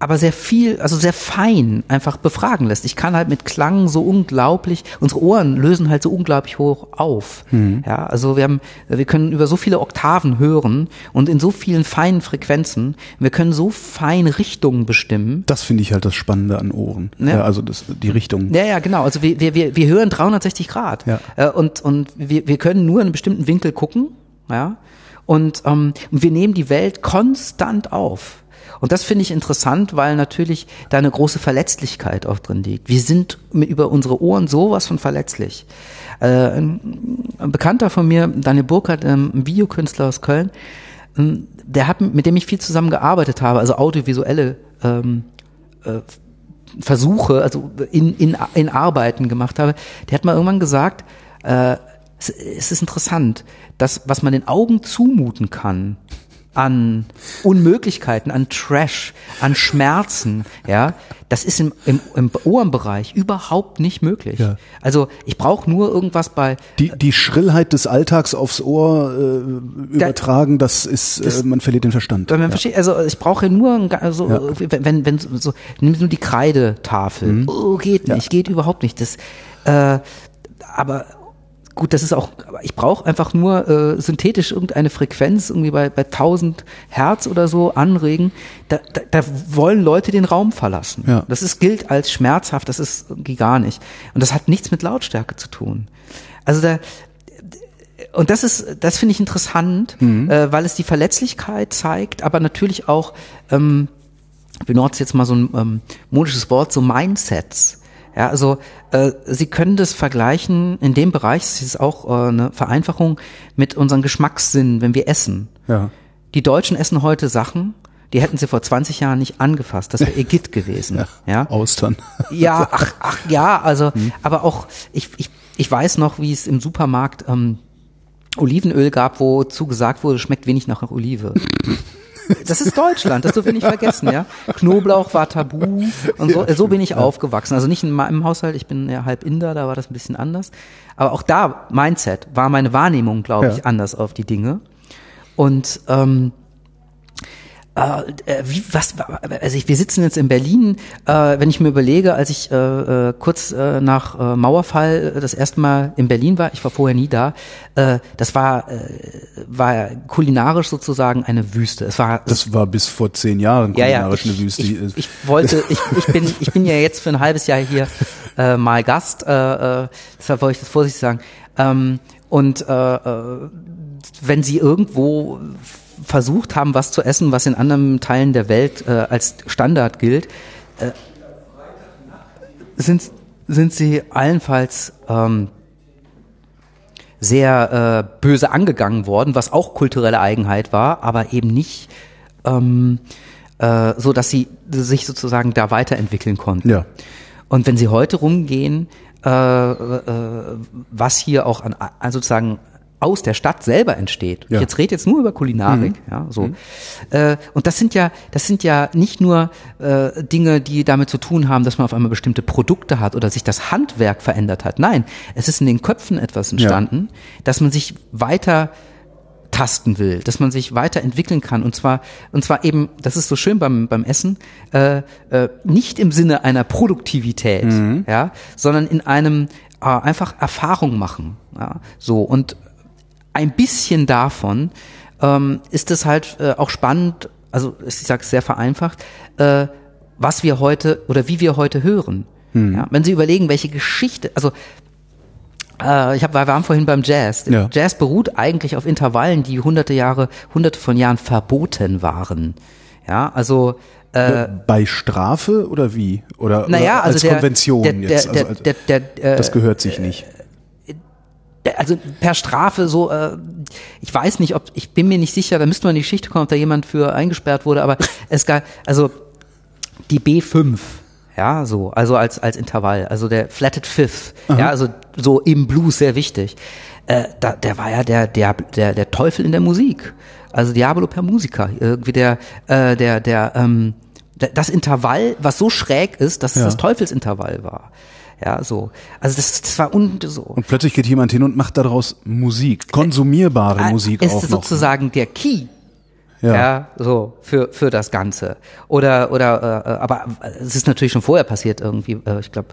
aber sehr viel, also sehr fein einfach befragen lässt. Ich kann halt mit Klang so unglaublich, unsere Ohren lösen halt so unglaublich hoch auf. Ja, also wir haben, wir können über so viele Oktaven hören und in so vielen feinen Frequenzen. Wir können so feine Richtungen bestimmen. das finde ich halt das Spannende an Ohren. Ja. Ja, also das, die Richtung. Ja, ja, genau. Also wir, wir, wir, hören 360 Grad. Ja. Äh, und und wir, wir können nur in einem bestimmten Winkel gucken. Ja. Und ähm, und wir nehmen die Welt konstant auf. Und das finde ich interessant, weil natürlich da eine große Verletzlichkeit auch drin liegt. Wir sind über unsere Ohren sowas von verletzlich. Äh, ein, ein Bekannter von mir, Daniel Burkhardt, ähm, ein Videokünstler aus Köln, ähm, der hat, mit dem ich viel zusammengearbeitet habe, also audiovisuelle ähm, äh, Versuche, also in, in, in Arbeiten gemacht habe, der hat mal irgendwann gesagt, äh, es, es ist interessant, dass was man den Augen zumuten kann an Unmöglichkeiten, an Trash, an Schmerzen, ja, das ist im, im, im Ohrenbereich überhaupt nicht möglich. Ja. Also ich brauche nur irgendwas bei Die, die Schrillheit des Alltags aufs Ohr äh, übertragen, das ist, äh, man verliert den Verstand. Weil man versteht, also ich brauche nur, also Ja. wenn, wenn, wenn so, nimm nur die Kreidetafel. Oh, geht nicht, geht überhaupt nicht. Das, äh, aber gut, das ist auch, ich brauche einfach nur äh, synthetisch irgendeine Frequenz irgendwie bei, bei 1000 Hertz oder so anregen. Da, da, da wollen Leute den Raum verlassen. Ja. Das ist, gilt als schmerzhaft, das ist irgendwie gar nicht. Und das hat nichts mit Lautstärke zu tun. Also da, und das ist, das finde ich interessant, äh, weil es die Verletzlichkeit zeigt, aber natürlich auch, ähm, ich benutze jetzt mal so ein ähm, modisches Wort, so Mindsets. Ja, also äh, Sie können das vergleichen in dem Bereich, das ist auch äh, eine Vereinfachung mit unseren Geschmackssinnen, wenn wir essen. Ja. Die Deutschen essen heute Sachen, die hätten sie vor 20 Jahren nicht angefasst. Das wäre Igitt gewesen. [laughs] Ja, Austern. [laughs] ja, ach, ach ja, also, aber auch, ich, ich, ich weiß noch, wie es im Supermarkt ähm, Olivenöl gab, wo zugesagt wurde, schmeckt wenig nach Olive. [laughs] Das ist Deutschland, das dürfen wir nicht vergessen, ja. Knoblauch war tabu und so, so bin ich aufgewachsen. Also nicht in meinem Haushalt, ich bin ja halb Inder, da war das ein bisschen anders. Aber auch da, Mindset, war meine Wahrnehmung, glaube Ja. ich, anders auf die Dinge. Und ähm, äh, äh, wie, was, also ich, wir sitzen jetzt in Berlin, äh, wenn ich mir überlege, als ich äh, äh, kurz äh, nach äh, Mauerfall äh, das erste Mal in Berlin war, ich war vorher nie da, äh, das war, äh, war kulinarisch sozusagen eine Wüste. Es war Das war bis vor zehn Jahren ja, ja, kulinarisch ich, eine Wüste. Ich, ich wollte, ich, ich bin, ich bin ja jetzt für ein halbes Jahr hier äh, mal Gast, äh, äh, deshalb wollte ich das vorsichtig sagen. Ähm, und äh, wenn Sie irgendwo versucht haben, was zu essen, was in anderen Teilen der Welt äh, als Standard gilt, äh, sind, sind Sie allenfalls ähm, sehr äh, böse angegangen worden, was auch kulturelle Eigenheit war, aber eben nicht ähm, äh, so, dass sie sich sozusagen da weiterentwickeln konnten. Ja. Und wenn sie heute rumgehen, äh, äh, was hier auch an, an sozusagen aus der Stadt selber entsteht. Ja. Ich jetzt rede jetzt nur über Kulinarik, ja, so. Äh, und das sind ja, das sind ja nicht nur äh, Dinge, die damit zu tun haben, dass man auf einmal bestimmte Produkte hat oder sich das Handwerk verändert hat. Nein, es ist in den Köpfen etwas entstanden, dass man sich weiter tasten will, dass man sich weiterentwickeln kann und zwar und zwar eben, das ist so schön beim beim Essen, äh, äh, nicht im Sinne einer Produktivität, ja, sondern in einem äh, einfach Erfahrung machen, ja, so und ein bisschen davon ähm, ist es halt äh, auch spannend, also ich sage es sehr vereinfacht, äh, was wir heute oder wie wir heute hören. Ja, wenn Sie überlegen, welche Geschichte, also äh, ich hab, wir waren vorhin beim Jazz. Ja. Jazz beruht eigentlich auf Intervallen, die hunderte Jahre, hunderte von Jahren verboten waren. Ja, also äh, Bei Strafe oder wie? Oder, naja, oder also als der, Konvention der, jetzt? Der, also, der, also, der, der, äh, das gehört sich nicht. Also per Strafe so, äh, ich weiß nicht, ob, ich bin mir nicht sicher, da müsste man in die Geschichte kommen, ob da jemand für eingesperrt wurde, aber [laughs] es gab, also die B5, ja, so, also als, als Intervall, also der Flatted Fifth, ja, also so im Blues sehr wichtig. Äh, da, der war ja der, der, der, der Teufel in der Musik. Also Diabolo per Musica, irgendwie der, äh, der, der, ähm, das Intervall, was so schräg ist, dass es Ja. das Teufelsintervall war. Ja, so. Also das, das war un so. Und plötzlich geht jemand hin und macht daraus Musik, konsumierbare Äh, Musik ist auch noch. sozusagen der Key. Ja. Ja. so für für das Ganze oder oder äh, aber es ist natürlich schon vorher passiert irgendwie. Äh, ich glaube,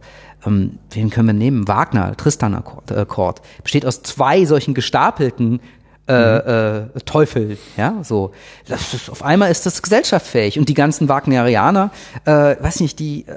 ähm, wen können wir nehmen? Wagner, Tristan-Akkord, äh, Akkord. besteht aus zwei solchen gestapelten äh, Mhm. äh, Teufel, ja, so. Das ist, auf einmal ist das gesellschaftsfähig und die ganzen Wagnerianer, äh, weiß nicht, die, äh,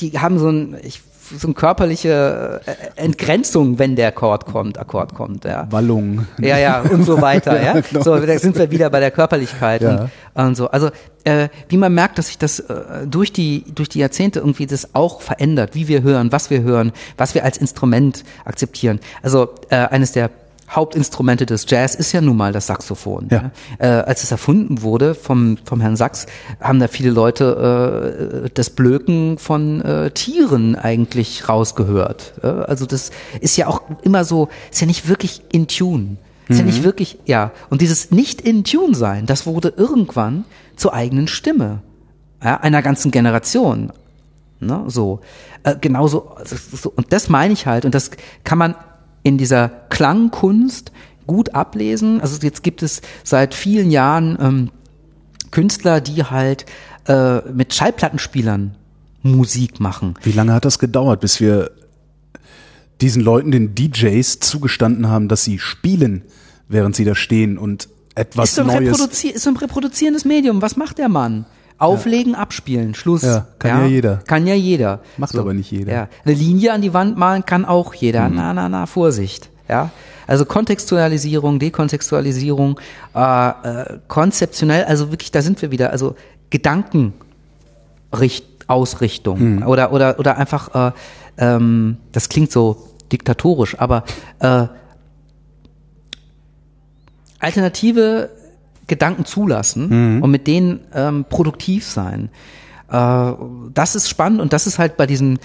die haben so ein, ich, so eine körperliche äh, Entgrenzung, wenn der Akkord kommt, Akkord kommt, ja. Wallung. Ja, ja, und so weiter, [laughs] ja. genau. So, da sind wir wieder bei der Körperlichkeit Ja. und, und so. Also, äh, wie man merkt, dass sich das äh, durch die, durch die Jahrzehnte irgendwie das auch verändert, wie wir hören, was wir hören, was wir als Instrument akzeptieren. Also, äh, eines der Hauptinstrumente des Jazz ist ja nun mal das Saxophon. Ja. Äh, als es erfunden wurde vom, vom Herrn Sachs, haben da viele Leute äh, das Blöken von äh, Tieren eigentlich rausgehört. Also das ist ja auch immer so, ist ja nicht wirklich in Tune. Ist ja nicht wirklich, ja. Und dieses nicht in Tune sein, das wurde irgendwann zur eigenen Stimme. Ja, einer ganzen Generation. Ne, so. Äh, genauso, so. Und das meine ich halt. Und das kann man in dieser Klangkunst gut ablesen. Also jetzt gibt es seit vielen Jahren ähm, Künstler, die halt äh, mit Schallplattenspielern Musik machen. Wie lange hat das gedauert, bis wir diesen Leuten, den DJs, zugestanden haben, dass sie spielen, während sie da stehen und etwas Ist so, Neues. Reproduzi ist so ein reproduzierendes Medium. Was macht der Mann? Auflegen, abspielen, Schluss. Ja, kann ja jeder. Kann ja jeder. Macht aber nicht jeder. Mhm. Ja. Eine Linie an die Wand malen kann auch jeder. Na, na, na, Vorsicht. Ja. Also Kontextualisierung, Dekontextualisierung, äh, äh, konzeptionell, also wirklich, da sind wir wieder. Also Gedanken Ausrichtung Mhm. oder oder oder einfach äh, ähm, das klingt so diktatorisch, aber äh, alternative Gedanken zulassen und mit denen ähm, produktiv sein. Äh, das ist spannend und das ist halt bei diesen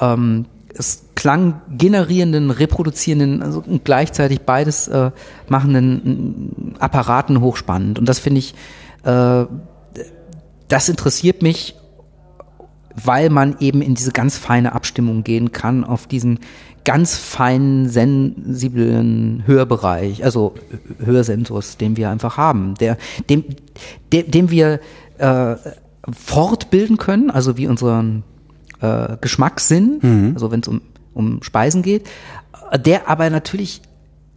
ähm, es Klang generierenden, reproduzierenden, also und gleichzeitig beides äh, machenden äh, Apparaten hochspannend. Und das finde ich, äh, das interessiert mich weil man eben in diese ganz feine Abstimmung gehen kann auf diesen ganz feinen, sensiblen Hörbereich, also Hörsensors, den wir einfach haben, der, dem, dem, dem wir äh, fortbilden können, also wie unseren äh, Geschmackssinn, also wenn es um, um Speisen geht, der aber natürlich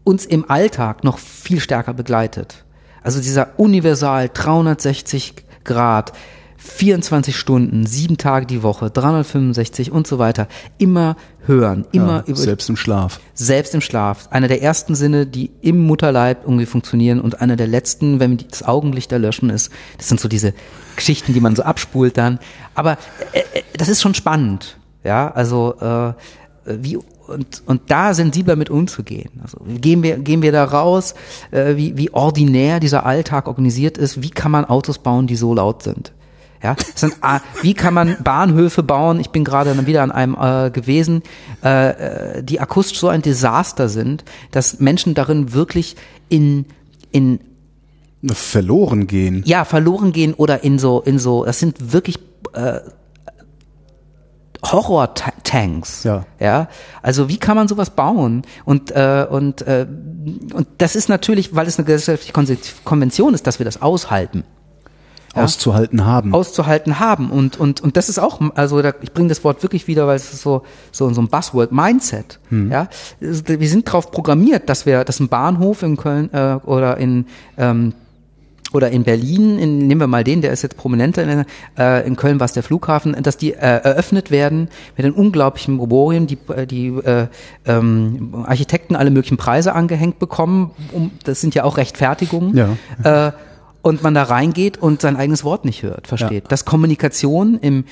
uns im Alltag noch viel stärker begleitet. Also dieser universal 360 Grad 24 Stunden, sieben Tage die Woche, 365 und so weiter. Immer hören, immer ja, über selbst im Schlaf. selbst im Schlaf. Einer der ersten Sinne, die im Mutterleib irgendwie funktionieren und einer der letzten, wenn das Augenlicht erlöschen ist. Das sind so diese Geschichten, die man so abspult dann. Aber äh, äh, das ist schon spannend. Ja, also äh, wie und, und da sensibler mit umzugehen. Also gehen wir, gehen wir da raus, äh, wie, wie ordinär dieser Alltag organisiert ist, wie kann man Autos bauen, die so laut sind? Ja, sind, wie kann man Bahnhöfe bauen? Ich bin gerade wieder an einem äh, gewesen, äh, äh, die akustisch so ein Desaster sind, dass Menschen darin wirklich in in verloren gehen. Ja, verloren gehen oder in so in so. Das sind wirklich äh, Horror-Tanks. Ja. ja. Also wie kann man sowas bauen? Und äh, und äh, und das ist natürlich, weil es eine gesellschaftliche Konvention ist, dass wir das aushalten. Ja? Auszuhalten haben. Auszuhalten haben und und und das ist auch, also da, ich bringe das Wort wirklich wieder, weil es ist so so so ein Buzzword Mindset. Hm. Ja, wir sind darauf programmiert, dass wir, dass ein Bahnhof in Köln äh, oder in ähm, oder in Berlin, in, nehmen wir mal den, der ist jetzt prominenter, in, äh, in Köln war es der Flughafen, dass die äh, eröffnet werden mit den unglaublichen Moborien, die, äh, die äh, ähm, Architekten alle möglichen Preise angehängt bekommen, um, das sind ja auch Rechtfertigungen. Ja. Äh, und man da reingeht und sein eigenes Wort nicht hört, versteht. Ja. Dass Kommunikation im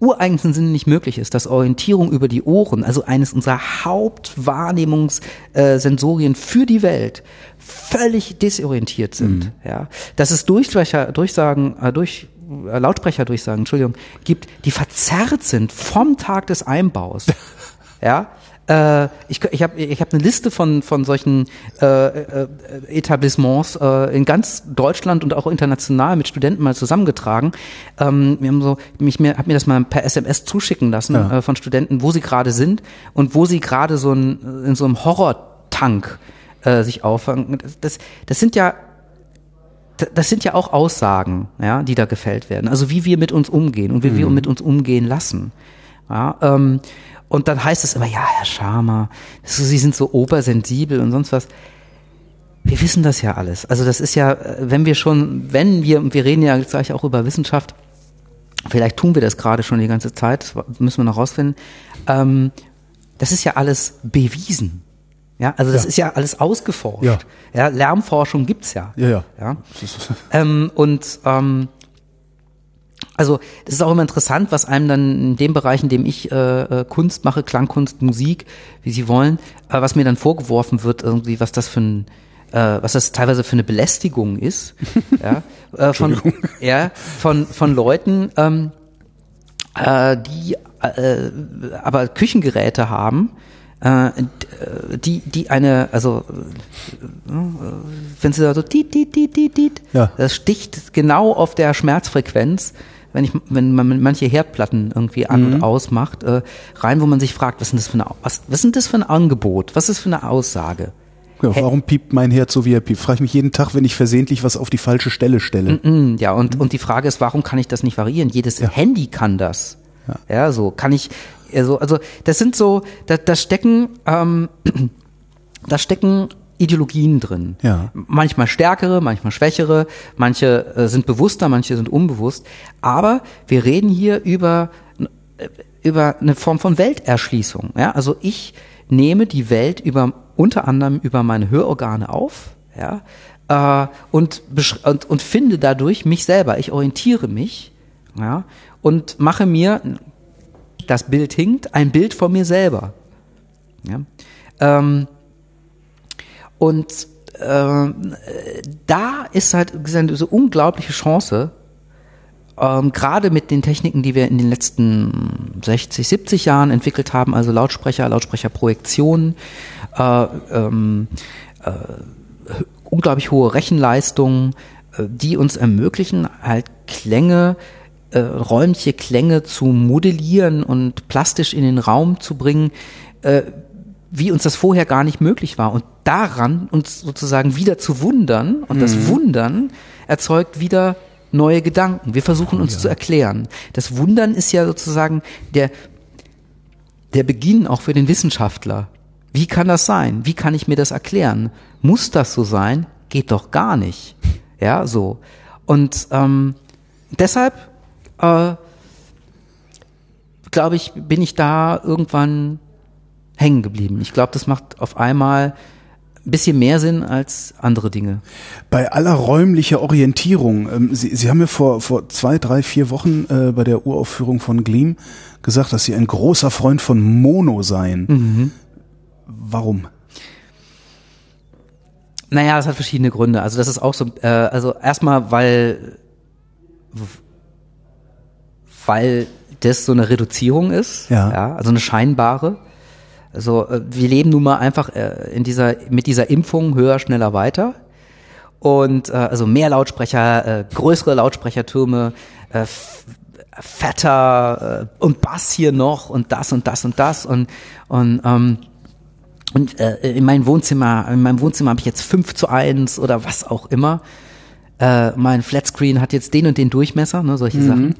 ureigensten Sinne nicht möglich ist, dass Orientierung über die Ohren, also eines unserer Hauptwahrnehmungssensorien für die Welt, völlig desorientiert sind. Mhm. Ja, dass es Durchsprecher, Durchsagen, äh, durch äh, Lautsprecherdurchsagen, Entschuldigung, gibt, die verzerrt sind vom Tag des Einbaus. [laughs] ja, äh, ich ich habe ich hab eine Liste von, von solchen äh, äh, Etablissements äh, in ganz Deutschland und auch international mit Studenten mal zusammengetragen. Ähm, wir haben so, mich mir, hab mir das mal per SMS zuschicken lassen ja. äh, von Studenten, wo sie gerade sind und wo sie gerade so ein, in so einem Horrortank äh, sich auffangen. Das, das sind ja das sind ja auch Aussagen, ja, die da gefällt werden. Also wie wir mit uns umgehen und wie mhm. wir mit uns umgehen lassen. Ja, ähm, und dann heißt es immer, ja, Herr Schamer, Sie sind so obersensibel und sonst was. Wir wissen das ja alles. Also das ist ja, wenn wir schon, wenn wir, wir reden ja gleich auch über Wissenschaft, vielleicht tun wir das gerade schon die ganze Zeit, müssen wir noch rausfinden, ähm, das ist ja alles bewiesen. Ja, also das ja. ist ja alles ausgeforscht. Ja, ja Lärmforschung gibt's ja. Ja, ja. ja? Ähm, und ähm, also das ist auch immer interessant, was einem dann in dem Bereich, in dem ich äh, äh, Kunst mache, Klangkunst, Musik, wie Sie wollen, äh, was mir dann vorgeworfen wird, irgendwie, was das für ein äh, was das teilweise für eine Belästigung ist, [laughs] ja, äh, von, ja, von, von Leuten, ähm, äh, die äh, aber Küchengeräte haben, äh, die, die eine, also äh, wenn sie da so tit, tit, tit, tit, tit, ja. das sticht genau auf der Schmerzfrequenz wenn ich, wenn man manche Herdplatten irgendwie an mhm. und aus macht, äh, rein, wo man sich fragt, was ist das für eine, was, was ist das für ein Angebot? Was ist für eine Aussage? Ja, warum piept mein Herd so wie er piept? Frage ich mich jeden Tag, wenn ich versehentlich was auf die falsche Stelle stelle. Mm -mm, ja, und, mhm. und die Frage ist, warum kann ich das nicht variieren? Jedes ja. Handy kann das. Ja. ja, so kann ich, also, also das sind so, da, da stecken, ähm, [clears throat] da stecken Ideologien drin. Ja. Manchmal stärkere, manchmal schwächere, manche äh, sind bewusster, manche sind unbewusst. Aber wir reden hier über, äh, über eine Form von Welterschließung. Ja? Also ich nehme die Welt über, unter anderem über meine Hörorgane auf, ja, äh, und, und, und finde dadurch mich selber. Ich orientiere mich, ja, und mache mir, das Bild hinkt, ein Bild von mir selber. Ja. Ähm, und äh, da ist halt diese unglaubliche Chance, ähm, gerade mit den Techniken, die wir in den letzten 60, 70 Jahren entwickelt haben, also Lautsprecher, Lautsprecherprojektionen, äh, ähm, äh, unglaublich hohe Rechenleistungen, äh, die uns ermöglichen, halt Klänge, äh, räumliche Klänge zu modellieren und plastisch in den Raum zu bringen, äh, wie uns das vorher gar nicht möglich war. Und daran uns sozusagen wieder zu wundern und mhm. das Wundern erzeugt wieder neue Gedanken. Wir versuchen uns ja. zu erklären. Das Wundern ist ja sozusagen der, der Beginn auch für den Wissenschaftler. Wie kann das sein? Wie kann ich mir das erklären? Muss das so sein? Geht doch gar nicht. Ja, so. Und ähm, deshalb äh, glaube ich, bin ich da irgendwann hängen geblieben. Ich glaube, das macht auf einmal ein bisschen mehr Sinn als andere Dinge. Bei aller räumlicher Orientierung, ähm, Sie, Sie haben mir vor, vor zwei, drei, vier Wochen äh, bei der Uraufführung von Gleam gesagt, dass Sie ein großer Freund von Mono seien. Mhm. Warum? Naja, das hat verschiedene Gründe. Also das ist auch so, äh, also erstmal, weil weil das so eine Reduzierung ist, Ja. ja also eine scheinbare. Also äh, wir leben nun mal einfach äh, in dieser mit dieser Impfung höher, schneller, weiter und äh, also mehr Lautsprecher, äh, größere Lautsprechertürme, äh, fetter äh, und Bass hier noch und das und das und das und und ähm, und äh, in meinem Wohnzimmer, in meinem Wohnzimmer habe ich jetzt 5 zu 1 oder was auch immer. Äh, mein Flatscreen hat jetzt den und den Durchmesser, ne, solche Sachen.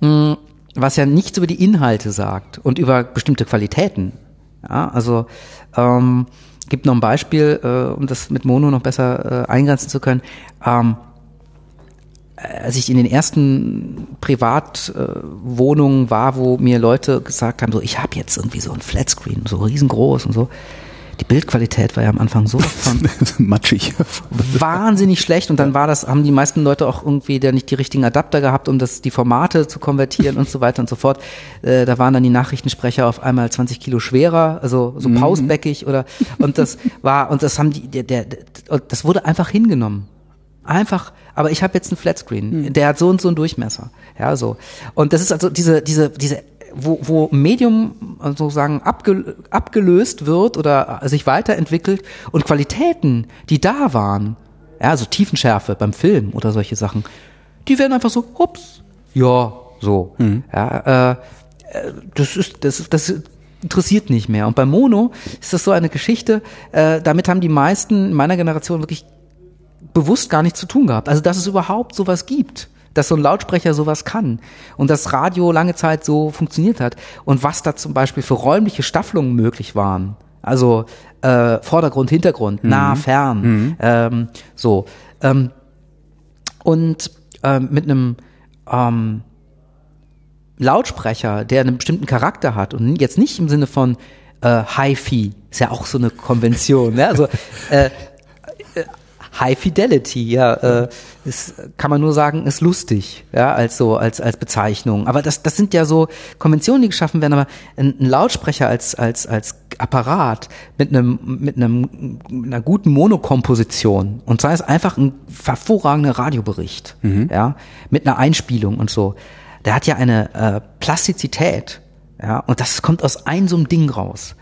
Mm, Was ja nichts über die Inhalte sagt und über bestimmte Qualitäten. Ja, also ähm, gibt noch ein Beispiel, äh, um das mit Mono noch besser äh, eingrenzen zu können. Ähm, als ich in den ersten Privatwohnungen war, wo mir Leute gesagt haben, so ich habe jetzt irgendwie so ein Flatscreen, so riesengroß und so. Die Bildqualität war ja am Anfang so [laughs] von Matschig. wahnsinnig schlecht und dann war das, haben die meisten Leute auch irgendwie da nicht die richtigen Adapter gehabt, um das, die Formate zu konvertieren und so weiter und so fort. Äh, da waren dann die Nachrichtensprecher auf einmal 20 Kilo schwerer, also so pausbäckig oder, und das war, und das haben die, der, der, und das wurde einfach hingenommen. Einfach, aber ich habe jetzt einen Flatscreen, der hat so und so einen Durchmesser. Ja, so. Und das ist also diese, diese, diese, wo, wo Medium äh, sozusagen abge, abgelöst wird oder sich weiterentwickelt und Qualitäten, die da waren, ja, so Tiefenschärfe beim Film oder solche Sachen, die werden einfach so, ups, ja, so. Ja, äh, äh, das ist, das, das interessiert nicht mehr. Und bei Mono ist das so eine Geschichte, äh, damit haben die meisten in meiner Generation wirklich bewusst gar nichts zu tun gehabt. Also, dass es überhaupt sowas gibt, dass so ein Lautsprecher sowas kann und dass Radio lange Zeit so funktioniert hat und was da zum Beispiel für räumliche Staffelungen möglich waren. Also äh, Vordergrund, Hintergrund, nah, fern, ähm, so. Ähm, und ähm, mit einem ähm, Lautsprecher, der einen bestimmten Charakter hat und jetzt nicht im Sinne von äh, Hi-Fi, ist ja auch so eine Konvention, ne? also äh, High Fidelity, ja, äh, ist, kann man nur sagen, ist lustig, ja, als so, als, als Bezeichnung. Aber das, das sind ja so Konventionen, die geschaffen werden, aber ein, ein Lautsprecher als, als, als Apparat mit einem, mit einem, mit einer guten Monokomposition und sei es einfach ein hervorragender Radiobericht, ja, mit einer Einspielung und so. Der hat ja eine äh, Plastizität, ja, und das kommt aus einem so einem Ding raus.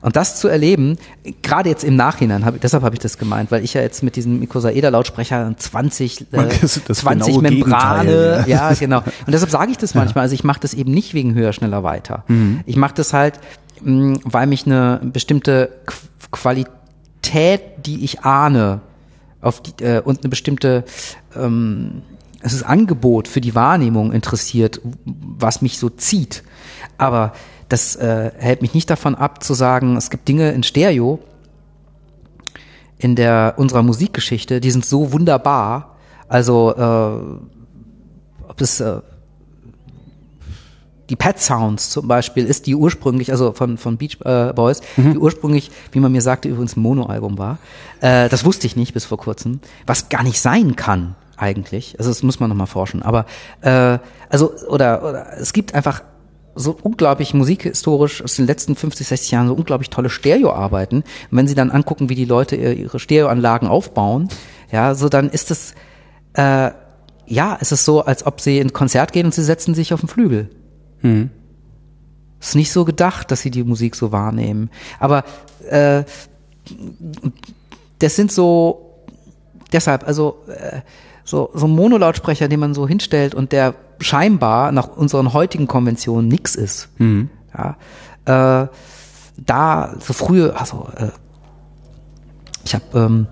Und das zu erleben, gerade jetzt im Nachhinein, hab, deshalb habe ich das gemeint, weil ich ja jetzt mit diesem Mikosaeder-Lautsprecher 20, äh, Das ist das 20 genaue Membrane, Gegenteil, ja. genau. Und deshalb sage ich das manchmal. Also ich mache das eben nicht wegen höher, schneller, weiter. Mhm. Ich mache das halt, mh, weil mich eine bestimmte Qu Qualität, die ich ahne, auf die, äh, und eine bestimmte ähm, es ist Angebot für die Wahrnehmung interessiert, was mich so zieht. Aber das äh, hält mich nicht davon ab zu sagen, es gibt Dinge in Stereo in der unserer Musikgeschichte, die sind so wunderbar. Also äh, ob es äh, die Pet Sounds zum Beispiel ist, die ursprünglich, also von, von Beach äh, Boys, die ursprünglich, wie man mir sagte, übrigens ein Mono-Album war. Äh, das wusste ich nicht bis vor kurzem, was gar nicht sein kann eigentlich. Also das muss man nochmal forschen. Aber äh, also oder, oder es gibt einfach so unglaublich musikhistorisch aus den letzten 50, 60 Jahren so unglaublich tolle Stereoarbeiten. Und wenn Sie dann angucken, wie die Leute ihr- ihre Stereoanlagen aufbauen, ja, so dann ist es äh, ja, es ist so, als ob Sie in ein Konzert gehen und Sie setzen sich auf den Flügel. Ist nicht so gedacht, dass sie die Musik so wahrnehmen. Aber äh, das sind so deshalb, also äh, so, so ein Monolautsprecher, den man so hinstellt und der scheinbar nach unseren heutigen Konventionen nix ist. Ja, äh, da so frühe, also äh, ich habe ähm,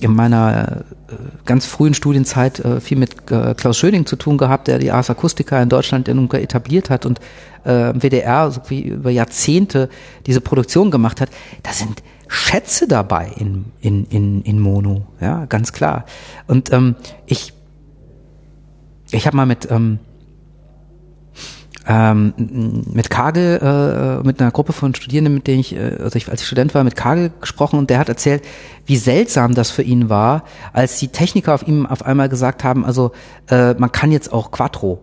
in meiner äh, ganz frühen Studienzeit äh, viel mit äh, Klaus Schöning zu tun gehabt, der die Ars Acustica in Deutschland nun etabliert hat und äh, im WDR so wie über Jahrzehnte diese Produktion gemacht hat. Da sind Schätze dabei in, in, in, in Mono, ja, ganz klar. Und ähm, ich, ich habe mal mit ähm, ähm, mit Kagel, äh, mit einer Gruppe von Studierenden, mit denen ich, äh, also ich, als ich Student war, mit Kagel gesprochen und der hat erzählt, wie seltsam das für ihn war, als die Techniker auf ihm auf einmal gesagt haben, also äh, man kann jetzt auch Quattro.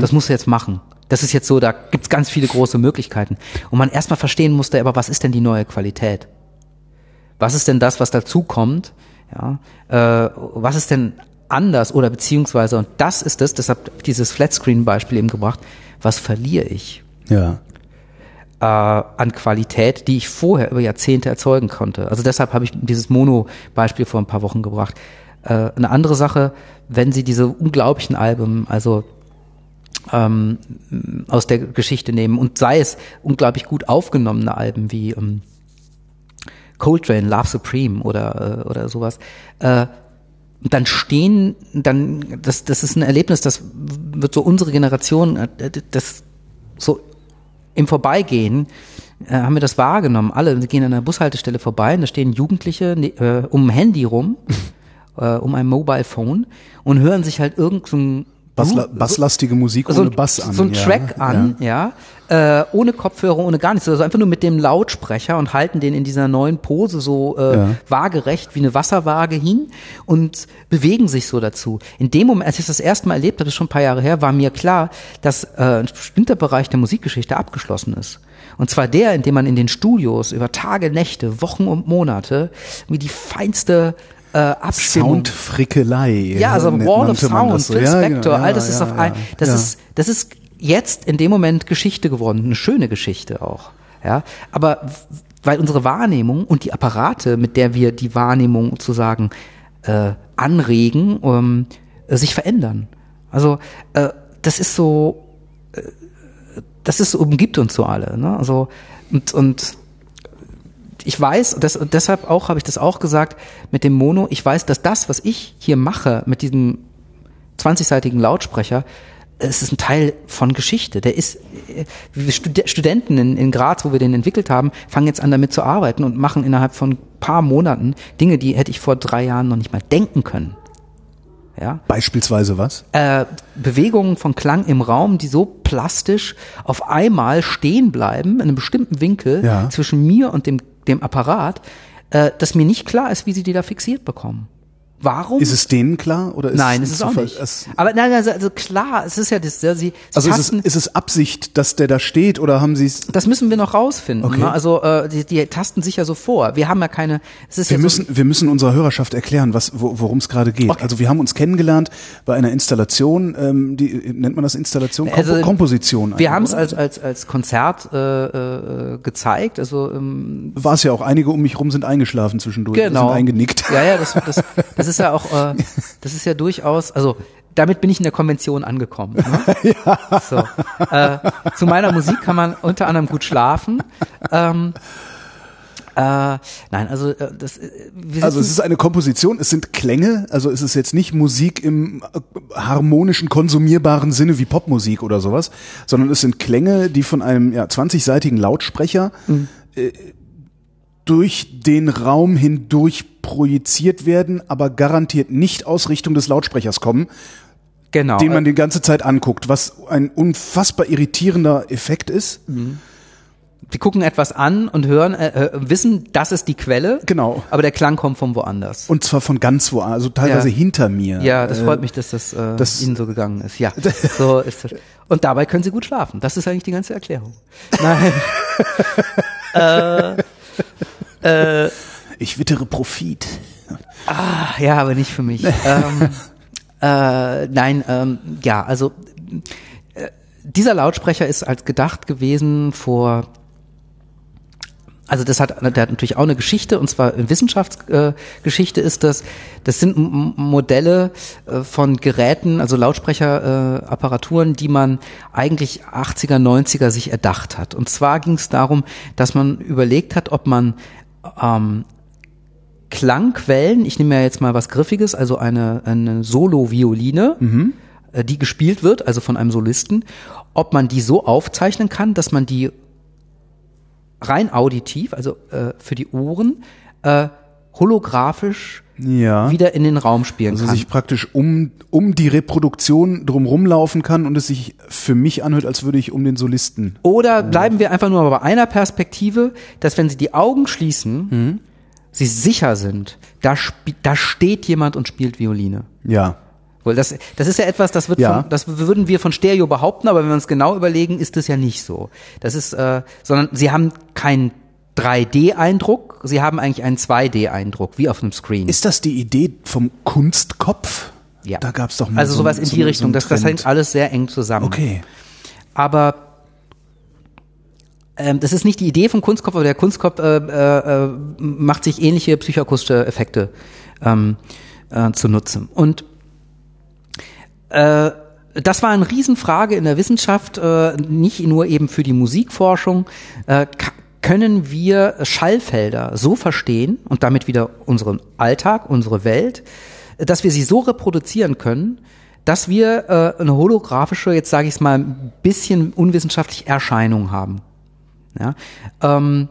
Das musst du jetzt machen. Das ist jetzt so, da gibt's ganz viele große Möglichkeiten. Und man erstmal verstehen musste, aber was ist denn die neue Qualität? Was ist denn das, was dazu kommt? Ja, äh, was ist denn anders oder beziehungsweise, und das ist es, deshalb dieses Flatscreen-Beispiel eben gebracht, was verliere ich Ja. äh, an Qualität, die ich vorher über Jahrzehnte erzeugen konnte. Also deshalb habe ich dieses Mono-Beispiel vor ein paar Wochen gebracht. Äh, eine andere Sache, wenn Sie diese unglaublichen Alben, also ähm, aus der Geschichte nehmen und sei es unglaublich gut aufgenommene Alben wie ähm, Coltrane, Love Supreme oder, äh, oder sowas, äh, dann stehen, dann, das, das ist ein Erlebnis, das wird so unsere Generation, äh, das so im Vorbeigehen, äh, haben wir das wahrgenommen. Alle gehen an der Bushaltestelle vorbei und da stehen Jugendliche ne, äh, um ein Handy rum, [laughs] äh, um ein Mobile Phone und hören sich halt irgend so ein Bassla basslastige Musik so ohne Bass an. so ein ja. Track an, ja, Äh, ohne Kopfhörer, ohne gar nichts, also einfach nur mit dem Lautsprecher und halten den in dieser neuen Pose so äh, Ja. waagerecht wie eine Wasserwaage hin und bewegen sich so dazu. In dem Moment, als ich das erste Mal erlebt habe, das ist schon ein paar Jahre her, war mir klar, dass äh, ein bestimmter Bereich der Musikgeschichte abgeschlossen ist. Und zwar der, in dem man in den Studios über Tage, Nächte, Wochen und Monate wie die feinste äh, Abstimmung Soundfrickelei. ja, also Wall of Sound. Phil Ja, Spector, genau. all das Ja, ist ja, auf ein, ja. das ja. ist, das ist jetzt in dem Moment Geschichte geworden, eine schöne Geschichte auch, ja. Aber weil unsere Wahrnehmung und die Apparate, mit der wir die Wahrnehmung sozusagen äh, anregen, ähm, äh, sich verändern. Also äh, das ist so, äh, das ist umgibt uns so alle, ne? Also und und ich weiß, das, und deshalb auch habe ich das auch gesagt mit dem Mono, ich weiß, dass das, was ich hier mache mit diesem 20-seitigen Lautsprecher, es ist ein Teil von Geschichte. Der ist, äh, Studenten in, in Graz, wo wir den entwickelt haben, fangen jetzt an damit zu arbeiten und machen innerhalb von ein paar Monaten Dinge, die hätte ich vor drei Jahren noch nicht mal denken können. Ja, Beispielsweise was? äh, Bewegungen von Klang im Raum, die so plastisch auf einmal stehen bleiben, in einem bestimmten Winkel Ja. zwischen mir und dem, dem Apparat, äh, dass mir nicht klar ist, wie sie die da fixiert bekommen. Warum? Ist es denen klar oder ist nein, es es ist ein auch nicht. Es, Aber nein, also, also klar, es ist ja das, ja, sie, sie also ist es, ist es Absicht, dass der da steht oder haben sie es? das müssen wir noch rausfinden. Okay. Ne? Also äh, die, die tasten sich ja so vor. Wir haben ja keine. Es ist Wir ja so, müssen, wir müssen unserer Hörerschaft erklären, was, wo, worum es gerade geht. Okay. Also wir haben uns kennengelernt bei einer Installation, ähm, die nennt man das Installation, Kompo Also, Komposition. wir haben es als als als Konzert äh, äh, gezeigt. Also ähm, war es ja auch. Einige um mich rum sind eingeschlafen zwischendurch, Genau. sind eingenickt. Ja, ja, das, das, das [laughs] ist ja auch, äh, das ist ja durchaus, also damit bin ich in der Konvention angekommen. Ne? [laughs] ja. so. äh, zu meiner Musik kann man unter anderem gut schlafen. Ähm, äh, nein, also äh, das, äh, Also es ist eine Komposition, es sind Klänge, also es ist jetzt nicht Musik im äh, harmonischen, konsumierbaren Sinne wie Popmusik oder sowas, sondern es sind Klänge, die von einem ja, 20-seitigen Lautsprecher äh, durch den Raum hindurch projiziert werden, aber garantiert nicht aus Richtung des Lautsprechers kommen, genau. den man die ganze Zeit anguckt, was ein unfassbar irritierender Effekt ist. Wir gucken etwas an und hören, äh, äh, wissen, das ist die Quelle. Genau. Aber der Klang kommt von woanders. Und zwar von ganz woanders, also teilweise Ja. hinter mir. Ja, das Äh, freut mich, dass das, äh, das- Ihnen so gegangen ist. Ja, [laughs] so ist das. Und dabei können Sie gut schlafen. Das ist eigentlich die ganze Erklärung. [laughs] Nein. [laughs] Ich wittere Profit. Ah, ja, aber nicht für mich. [laughs] ähm, äh, nein, ähm, ja, also äh, dieser Lautsprecher ist als gedacht gewesen vor also das hat, der hat natürlich auch eine Geschichte, und zwar in Wissenschaftsgeschichte äh, ist das, das sind M Modelle äh, von Geräten, also Lautsprecherapparaturen, äh, die man eigentlich 80er, 90er sich erdacht hat. Und zwar ging es darum, dass man überlegt hat, ob man ähm, Klangquellen, ich nehme ja jetzt mal was Griffiges, also eine, eine Solo-Violine, äh, die gespielt wird, also von einem Solisten, ob man die so aufzeichnen kann, dass man die rein auditiv, also äh, für die Ohren, äh, holographisch Ja. wieder in den Raum spielen Also kann. sich praktisch um, um die Reproduktion drumrum laufen kann und es sich für mich anhört, als würde ich um den Solisten. Oder bleiben wir einfach nur bei einer Perspektive, dass wenn Sie die Augen schließen, Mhm. Sie sicher sind, da, da steht jemand und spielt Violine. Ja. Weil das, das ist ja etwas, das wird Ja. von, das würden wir von Stereo behaupten, aber wenn wir uns genau überlegen, ist das ja nicht so. Das ist, äh, sondern sie haben keinen 3D-Eindruck, sie haben eigentlich einen 2D-Eindruck, wie auf einem Screen. Ist das die Idee vom Kunstkopf? Ja. Da gab's doch mal Also so sowas in so die Richtung. so das, das hängt alles sehr eng zusammen. Okay. Aber ähm, das ist nicht die Idee vom Kunstkopf, aber der Kunstkopf äh, äh, äh, macht sich ähnliche psychoakustische Effekte ähm, äh, zu nutzen. Und äh, das war eine Riesenfrage in der Wissenschaft, äh, nicht nur eben für die Musikforschung. Äh, können wir Schallfelder so verstehen und damit wieder unseren Alltag, unsere Welt, dass wir sie so reproduzieren können, dass wir äh, eine holographische, jetzt sage ich es mal, ein bisschen unwissenschaftliche Erscheinung haben. Ja? Ähm,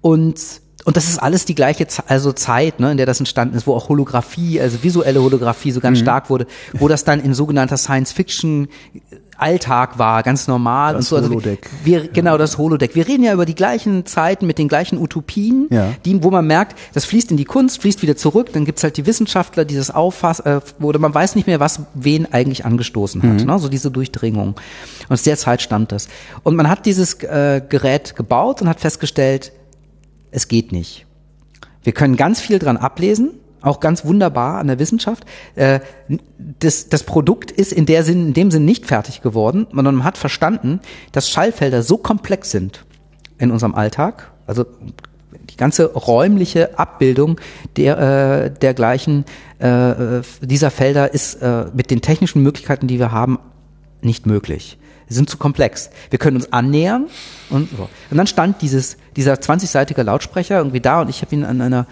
und und das ist alles die gleiche Ze also Zeit, ne, in der das entstanden ist, wo auch Holographie, also visuelle Holographie so Mhm. ganz stark wurde, wo das dann in sogenannter Science Fiction Alltag war, ganz normal Das und so. Also Holodeck. wir, genau, das Holodeck. Wir reden ja über die gleichen Zeiten mit den gleichen Utopien, Ja. die, wo man merkt, das fließt in die Kunst, fließt wieder zurück, dann gibt's halt die Wissenschaftler, die das auffassen, äh, oder man weiß nicht mehr, was wen eigentlich angestoßen hat, ne? so diese Durchdringung. Und aus der Zeit stammt das. Und man hat dieses äh, Gerät gebaut und hat festgestellt, es geht nicht. Wir können ganz viel dran ablesen, auch ganz wunderbar an der Wissenschaft. Äh, das, das Produkt ist in, der Sinn, in dem Sinn nicht fertig geworden, sondern man hat verstanden, dass Schallfelder so komplex sind in unserem Alltag, also die ganze räumliche Abbildung der, äh, dergleichen äh, dieser Felder ist äh, mit den technischen Möglichkeiten, die wir haben, nicht möglich. Sie sind zu komplex. Wir können uns annähern und so. Und dann stand dieses, dieser 20-seitige Lautsprecher irgendwie da und ich habe ihn an einer,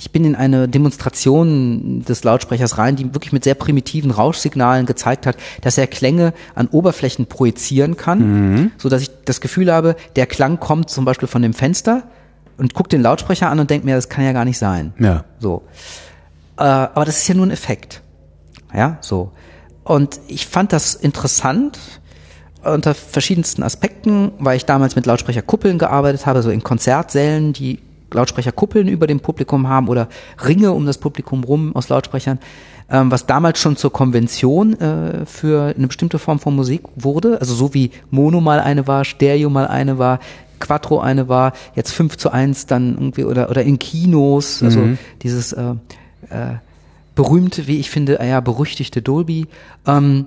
ich bin in eine Demonstration des Lautsprechers rein, die wirklich mit sehr primitiven Rauschsignalen gezeigt hat, dass er Klänge an Oberflächen projizieren kann, so dass ich das Gefühl habe, der Klang kommt zum Beispiel von dem Fenster und guckt den Lautsprecher an und denkt mir, das kann ja gar nicht sein. Ja. So. Äh, aber das ist ja nur ein Effekt. Ja, so. Und ich fand das interessant unter verschiedensten Aspekten, weil ich damals mit Lautsprecherkuppeln gearbeitet habe, so in Konzertsälen, die Lautsprecherkuppeln über dem Publikum haben oder Ringe um das Publikum rum aus Lautsprechern, ähm, was damals schon zur Konvention äh, für eine bestimmte Form von Musik wurde, also so wie Mono mal eine war, Stereo mal eine war, Quattro eine war, jetzt 5 zu 1 dann irgendwie oder, oder in Kinos, also dieses äh, äh, berühmte, wie ich finde, ja, berüchtigte Dolby. Ähm,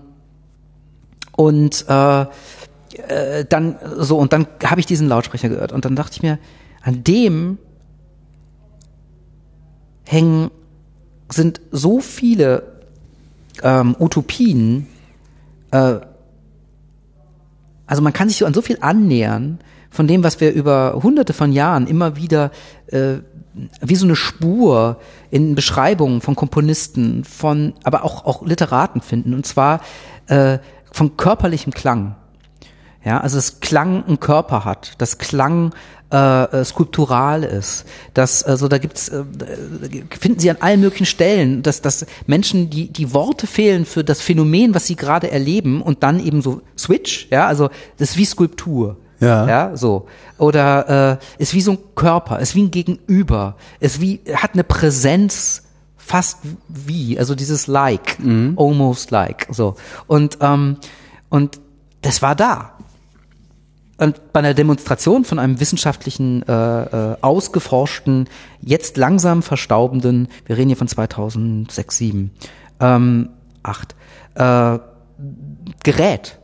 und äh, äh, dann so und dann habe ich diesen Lautsprecher gehört und dann dachte ich mir, an dem hängen sind so viele ähm, Utopien. Äh, also man kann sich so an so viel annähern von dem, was wir über Hunderte von Jahren immer wieder äh, wie so eine Spur in Beschreibungen von Komponisten, von aber auch auch Literaten finden und zwar äh, von körperlichem Klang. Ja, also das Klang einen Körper hat, das Klang äh, äh, skulptural ist, das also da gibt's äh, finden Sie an allen möglichen Stellen, dass dass Menschen die die Worte fehlen für das Phänomen, was sie gerade erleben und dann eben so Switch, ja, also das ist wie Skulptur. Ja. Ja, so. Oder äh, ist wie so ein Körper, ist wie ein Gegenüber, ist wie, hat eine Präsenz fast wie, also dieses like, almost like, so. Und, ähm, und das war da. Bei einer Demonstration von einem wissenschaftlichen, äh, äh, ausgeforschten, jetzt langsam verstaubenden, wir reden hier von 2006, 7, ähm, 8, äh, Gerät,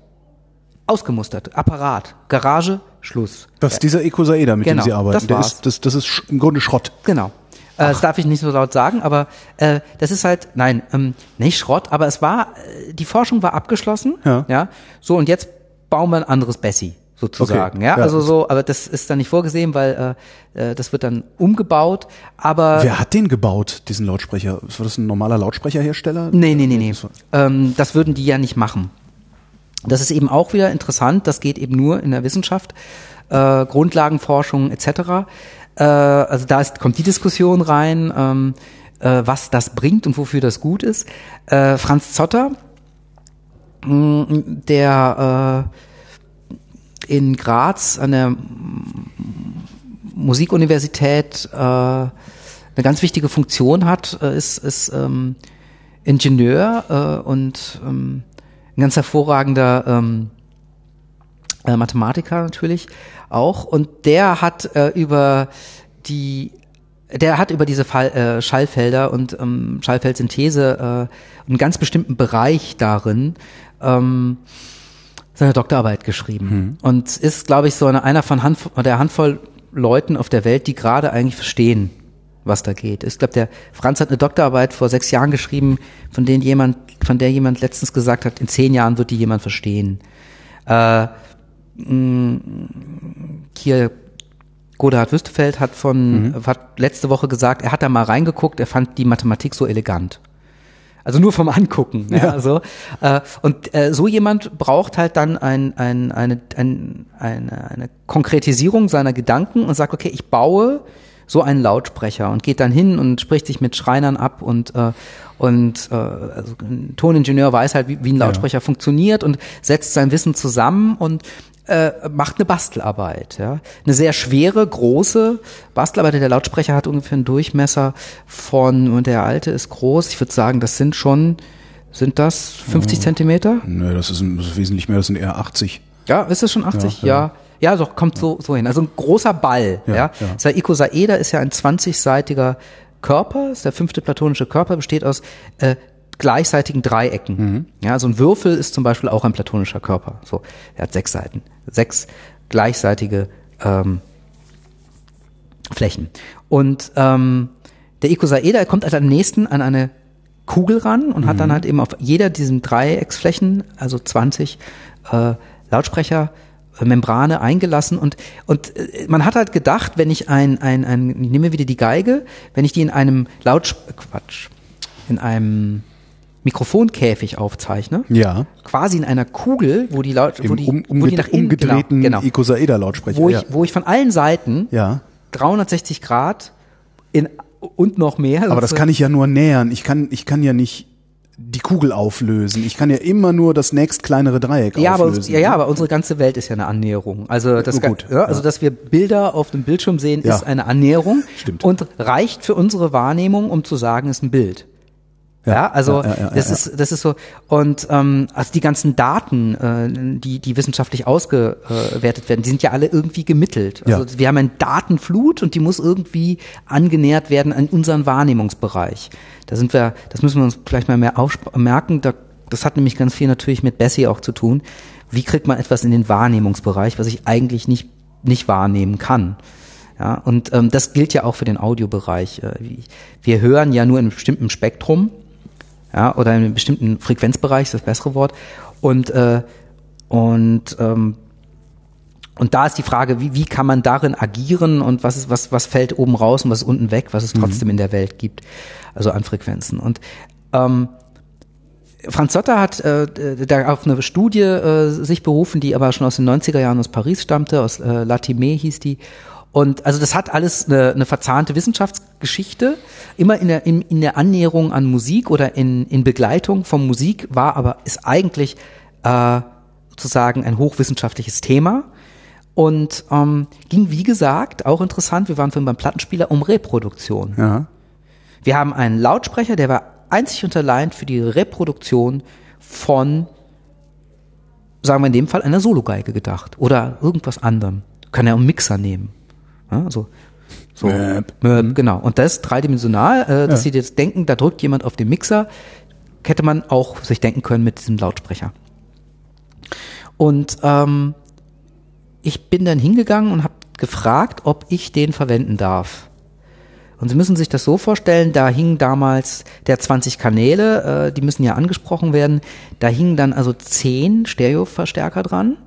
ausgemustert, Apparat, Garage, Schluss. Das ist dieser Ecosaeda, mit Genau, dem Sie arbeiten. das war's. ist, das, das ist im Grunde Schrott. Genau. Äh, das darf ich nicht so laut sagen, aber äh, das ist halt, nein, ähm, nicht Schrott, aber es war, äh, die Forschung war abgeschlossen. Ja. ja. So, und jetzt bauen wir ein anderes Bessie sozusagen. Okay, Ja, ja. also so, aber das ist dann nicht vorgesehen, weil äh, äh, das wird dann umgebaut. Aber Wer hat den gebaut, diesen Lautsprecher? War das ein normaler Lautsprecherhersteller? Nee, nee, nee, nee. Ähm, das würden die ja nicht machen. Das ist eben auch wieder interessant, das geht eben nur in der Wissenschaft, äh, Grundlagenforschung etc. Äh, also da ist, kommt die Diskussion rein, ähm, äh, was das bringt und wofür das gut ist. Äh, Franz Zotter, mh, der äh, in Graz an der Musikuniversität äh, eine ganz wichtige Funktion hat, äh, ist, ist ähm, Ingenieur äh, und ähm, ein ganz hervorragender ähm, äh, Mathematiker natürlich auch. Und der hat äh, über die der hat über diese Fall, äh, Schallfelder und ähm, Schallfeldsynthese äh, einen ganz bestimmten Bereich darin ähm, seine Doktorarbeit geschrieben Hm. und ist, glaube ich, so eine, einer von Hand, der Handvoll Leuten auf der Welt, die gerade eigentlich verstehen, was da geht. Ich glaube, der Franz hat eine Doktorarbeit vor sechs Jahren geschrieben, von denen jemand, von der jemand letztens gesagt hat, in zehn Jahren wird die jemand verstehen. Äh, mh, hier Godehard Wüstefeld hat von hat letzte Woche gesagt, er hat da mal reingeguckt, er fand die Mathematik so elegant. Also nur vom Angucken. Ja. Ja. So. Äh, und äh, so jemand braucht halt dann ein, ein, eine, ein, eine, eine Konkretisierung seiner Gedanken und sagt, okay, ich baue so einen Lautsprecher und geht dann hin und spricht sich mit Schreinern ab und äh, und äh, also ein Toningenieur weiß halt, wie, wie ein Lautsprecher funktioniert und setzt sein Wissen zusammen und äh, macht eine Bastelarbeit. Ja? Eine sehr schwere, große Bastelarbeit. Der Lautsprecher hat ungefähr einen Durchmesser von, und der alte ist groß, ich würde sagen, das sind schon, sind das 50 Zentimeter? Nö, das ist, ein, das ist wesentlich mehr, das sind eher 80. Ja, ist es schon 80? Ja, Ja. ja. Doch, kommt so, so hin. Also ein großer Ball. Ja, Ja, ja. Das Icosaeder ist ja ein 20-seitiger Körper, ist der fünfte platonische Körper, besteht aus äh, gleichseitigen Dreiecken. Mhm. Ja, so ein Würfel ist zum Beispiel auch ein platonischer Körper. So, er hat sechs Seiten, sechs gleichseitige ähm, Flächen. Und ähm, der Icosaeder kommt halt am nächsten an eine Kugel ran und hat dann halt eben auf jeder diesen Dreiecksflächen, also 20 äh, Lautsprecher, äh, Membrane eingelassen und und äh, man hat halt gedacht, wenn ich ein ein ein ich nehme wieder die Geige, wenn ich die in einem Lauts Quatsch in einem Mikrofonkäfig aufzeichne, Ja. quasi in einer Kugel, wo die Laut, wo die, um, wo die nach innen, umgedrehten genau, genau, Icosaeder-Lautsprecher. wo ich ja. wo ich von allen Seiten ja. 360 Grad in und noch mehr. Aber das kann ich ja nur nähern. Ich kann, ich kann ja nicht die Kugel auflösen. Ich kann ja immer nur das nächst kleinere Dreieck ja, aber, auflösen. ne? ja, ja, aber unsere ganze Welt ist ja eine Annäherung. Also das kann- gut, ja, also ja. dass wir Bilder auf dem Bildschirm sehen, ist eine Annäherung Stimmt. und reicht für unsere Wahrnehmung, um zu sagen, ist ein Bild. Ja, also ja, ja, ja, das ja. ist das ist so und ähm, also die ganzen Daten, äh, die die wissenschaftlich ausgewertet werden, die sind ja alle irgendwie gemittelt. Also Ja. wir haben eine Datenflut und die muss irgendwie angenähert werden an unseren Wahrnehmungsbereich. Da sind wir, das müssen wir uns vielleicht mal mehr merken. Da, das hat nämlich ganz viel natürlich mit Bessie auch zu tun. Wie kriegt man etwas in den Wahrnehmungsbereich, was ich eigentlich nicht nicht wahrnehmen kann? Ja, und ähm, das gilt ja auch für den Audiobereich. Äh, Wir hören ja nur in einem bestimmten Spektrum, ja, oder in einem bestimmten Frequenzbereich, ist das bessere Wort. Und äh, und ähm, und da ist die Frage, wie, wie kann man darin agieren und was ist, was, was fällt oben raus und was ist unten weg, was es trotzdem in der Welt gibt, also an Frequenzen. Und ähm, Franz Sotter hat äh, da auf eine Studie äh, sich berufen, die aber schon aus den 90er Jahren aus Paris stammte, aus äh, Latimé hieß die. Und also das hat alles eine, eine verzahnte Wissenschaftsgeschichte, immer in der, in, in der Annäherung an Musik oder in, in Begleitung von Musik war, aber ist eigentlich äh, sozusagen ein hochwissenschaftliches Thema. Und ähm, ging, wie gesagt, auch interessant, wir waren vorhin beim Plattenspieler, um Reproduktion. Ja. Wir haben einen Lautsprecher, der war einzig und allein für die Reproduktion von, sagen wir in dem Fall, einer Sologeige gedacht oder irgendwas anderem. Kann ja auch einen Mixer nehmen. Ja, so, so, Möp. Möp, genau. Und das ist dreidimensional, äh, dass Ja. Sie jetzt denken, da drückt jemand auf den Mixer, hätte man auch sich denken können mit diesem Lautsprecher. Und ähm, ich bin dann hingegangen und habe gefragt, ob ich den verwenden darf. Und Sie müssen sich das so vorstellen, da hingen damals der 20 Kanäle, äh, die müssen ja angesprochen werden, da hingen dann also 10 Stereoverstärker dran,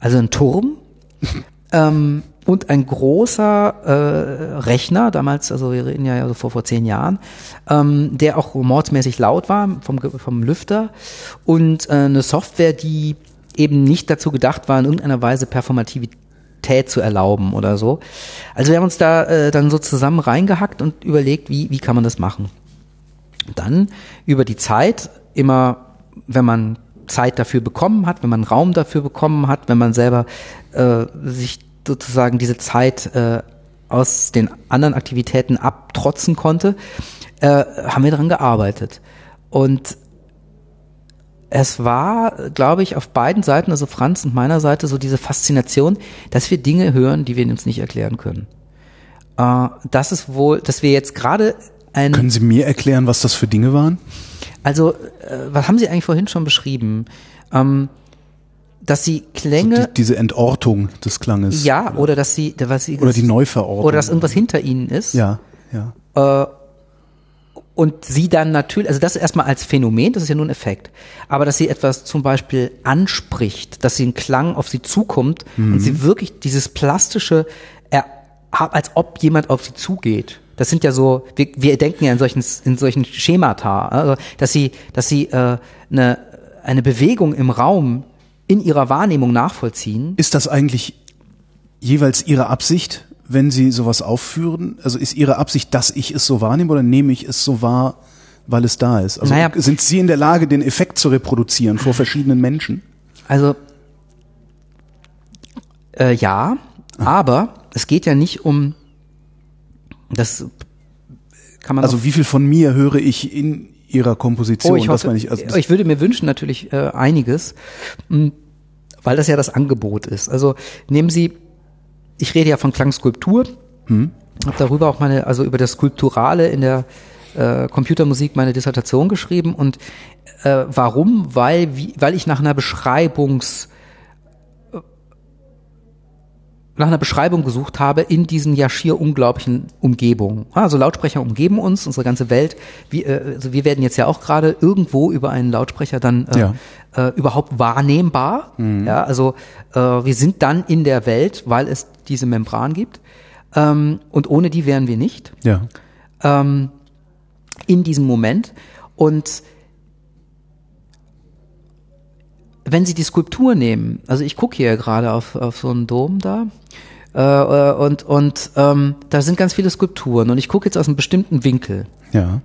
also ein Turm [laughs] ähm, und ein großer äh, Rechner, damals, also wir reden ja also vor, vor zehn Jahren, ähm, der auch mordsmäßig laut war vom, vom Lüfter und äh, eine Software, die eben nicht dazu gedacht war, in irgendeiner Weise Performativität zu erlauben oder so. Also wir haben uns da äh, dann so zusammen reingehackt und überlegt, wie, wie kann man das machen. Dann über die Zeit immer, wenn man Zeit dafür bekommen hat, wenn man Raum dafür bekommen hat, wenn man selber äh, sich sozusagen diese Zeit äh, aus den anderen Aktivitäten abtrotzen konnte, äh, haben wir daran gearbeitet. Und es war, glaube ich, auf beiden Seiten, also Franz und meiner Seite, so diese Faszination, dass wir Dinge hören, die wir uns nicht erklären können. Äh, das ist wohl, dass wir jetzt gerade ein. Können Sie mir erklären, was das für Dinge waren? Also, äh, was haben Sie eigentlich vorhin schon beschrieben? Ähm, dass sie Klänge. So die, diese Entortung des Klanges. Ja, oder dass sie, was sie oder die Neuverortung. Oder dass irgendwas hinter ihnen ist. Ja, ja. Äh, und sie dann natürlich, also das erstmal als Phänomen, das ist ja nur ein Effekt, aber dass sie etwas zum Beispiel anspricht, dass sie ein Klang auf sie zukommt mhm. und sie wirklich dieses plastische, als ob jemand auf sie zugeht. Das sind ja so, wir, wir denken ja in solchen, in solchen Schemata, also, dass sie, dass sie äh, eine, eine Bewegung im Raum in ihrer Wahrnehmung nachvollziehen. Ist das eigentlich jeweils Ihre Absicht, wenn Sie sowas aufführen? Also ist Ihre Absicht, dass ich es so wahrnehme oder nehme ich es so wahr, weil es da ist? Also naja, sind Sie in der Lage, den Effekt zu reproduzieren vor verschiedenen Menschen? Also äh, ja, Ach. aber es geht ja nicht um das kann man Also wie viel von mir höre ich in ihrer Komposition. Oh, ich, hoffe, ich, also ich würde mir wünschen natürlich äh, einiges, mh, hm, weil das ja das Angebot ist. Also nehmen Sie, ich rede ja von Klangskulptur, hm. habe darüber auch meine, also über das Skulpturale in der äh, Computermusik meine Dissertation geschrieben und äh, warum? Weil, wie, weil ich nach einer Beschreibungs nach einer Beschreibung gesucht habe in diesen ja schier unglaublichen Umgebungen. Also Lautsprecher umgeben uns, unsere ganze Welt. Wir, äh, also wir werden jetzt ja auch gerade irgendwo über einen Lautsprecher dann äh, ja. äh, überhaupt wahrnehmbar. Mhm. Ja, also äh, wir sind dann in der Welt, weil es diese Membran gibt. Ähm, und ohne die wären wir nicht. Ja. Ähm, in diesem Moment. Und wenn Sie die Skulptur nehmen, also ich gucke hier gerade auf, auf so einen Dom da, äh, äh, und und ähm, da sind ganz viele Skulpturen und ich gucke jetzt aus einem bestimmten Winkel. Ja.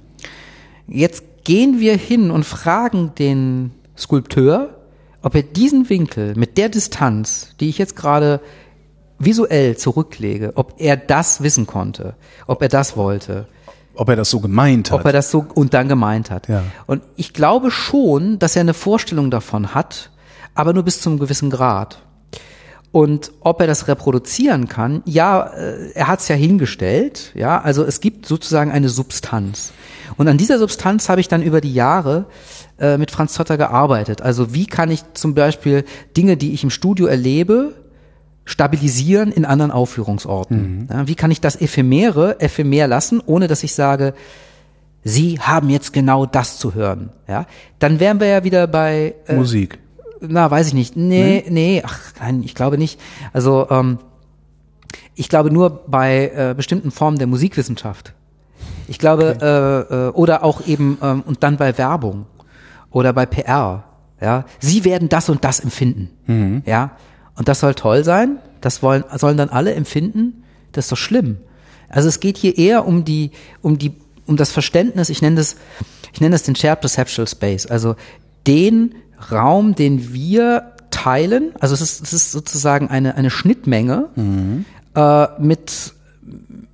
Jetzt gehen wir hin und fragen den Skulpteur, ob er diesen Winkel mit der Distanz, die ich jetzt gerade visuell zurücklege, ob er das wissen konnte, ob er das wollte. Ob er das so gemeint hat. Ob er das so und dann gemeint hat. Ja. Und ich glaube schon, dass er eine Vorstellung davon hat, aber nur bis zum gewissen Grad. Und ob er das reproduzieren kann, ja, äh, er hat es ja hingestellt, ja, also es gibt sozusagen eine Substanz. Und an dieser Substanz habe ich dann über die Jahre äh, mit Franz Zotter gearbeitet. Also wie kann ich zum Beispiel Dinge, die ich im Studio erlebe, stabilisieren in anderen Aufführungsorten? Mhm. Ja, wie kann ich das Ephemere ephemer lassen, ohne dass ich sage, Sie haben jetzt genau das zu hören. Ja, dann wären wir ja wieder bei äh, Musik na, weiß ich nicht. Nee, nee, nee, ach nein, ich glaube nicht. Also ähm, ich glaube nur bei äh, bestimmten Formen der Musikwissenschaft. Ich glaube, okay. äh, äh, oder auch eben, ähm, und dann bei Werbung oder bei PR. Ja, sie werden das und das empfinden. Mhm. Ja, und das soll toll sein. Das wollen, sollen dann alle empfinden. Das ist doch schlimm. Also es geht hier eher um die, um die, um das Verständnis. Ich nenne das, ich nenne das den Shared Perceptual Space. Also den Raum, den wir teilen. Also es ist, es ist sozusagen eine, eine Schnittmenge mhm. äh, mit,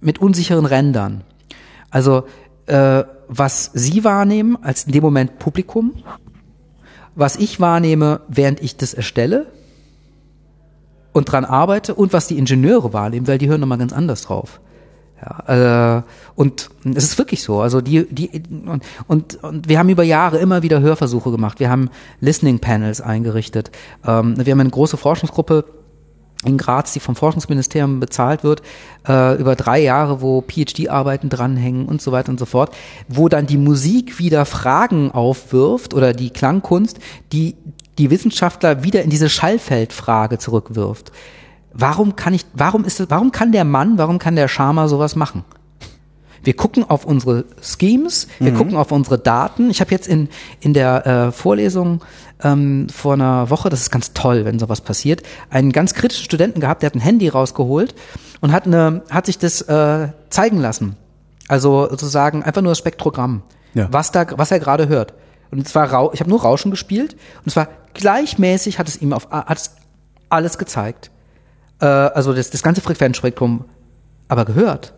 mit unsicheren Rändern. Also äh, was Sie wahrnehmen als in dem Moment Publikum, was ich wahrnehme, während ich das erstelle und dran arbeite und was die Ingenieure wahrnehmen, weil die hören nochmal ganz anders drauf. Ja, äh, und es ist wirklich so. Also die, die und, und, und wir haben über Jahre immer wieder Hörversuche gemacht. Wir haben Listening Panels eingerichtet. Ähm, wir haben eine große Forschungsgruppe in Graz, die vom Forschungsministerium bezahlt wird, äh, über drei Jahre, wo PhD-Arbeiten dranhängen und so weiter und so fort, wo dann die Musik wieder Fragen aufwirft oder die Klangkunst, die die Wissenschaftler wieder in diese Schallfeldfrage zurückwirft warum kann ich, warum ist warum kann der Mann, warum kann der Schama sowas machen? Wir gucken auf unsere Schemes, wir mhm. gucken auf unsere Daten. Ich habe jetzt in, in der äh, Vorlesung ähm, vor einer Woche, das ist ganz toll, wenn sowas passiert, einen ganz kritischen Studenten gehabt, der hat ein Handy rausgeholt und hat, eine, hat sich das äh, zeigen lassen. Also sozusagen einfach nur das Spektrogramm, ja. was, da, was er gerade hört. Und zwar, ich habe nur Rauschen gespielt und zwar gleichmäßig hat es ihm auf hat es alles gezeigt äh, also das, das ganze Frequenzspektrum, aber gehört,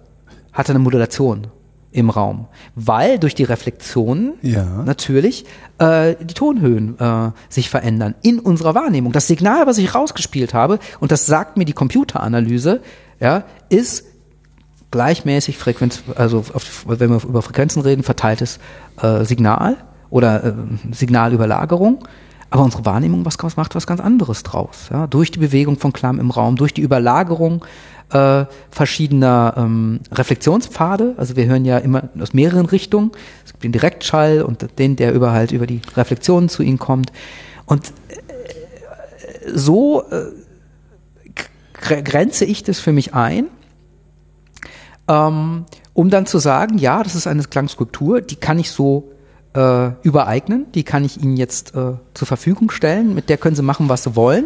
hatte eine Modulation im Raum, weil durch die Reflexion ja. natürlich äh, die Tonhöhen äh, sich verändern in unserer Wahrnehmung. Das Signal, was ich rausgespielt habe, und das sagt mir die Computeranalyse, ja, ist gleichmäßig Frequenz, also auf, wenn wir über Frequenzen reden, verteiltes äh, Signal oder äh, Signalüberlagerung. Aber unsere Wahrnehmung was, macht was ganz anderes draus. Ja? Durch die Bewegung von Klamm im Raum, durch die Überlagerung äh, verschiedener ähm, Reflexionspfade. Also wir hören ja immer aus mehreren Richtungen. Es gibt den Direktschall und den, der über halt über die Reflexionen zu ihnen kommt. Und äh, so äh, grenze ich das für mich ein, ähm, um dann zu sagen, ja, das ist eine Klangskulptur, die kann ich so äh, übereignen, die kann ich Ihnen jetzt äh, zur Verfügung stellen, mit der können Sie machen, was Sie wollen.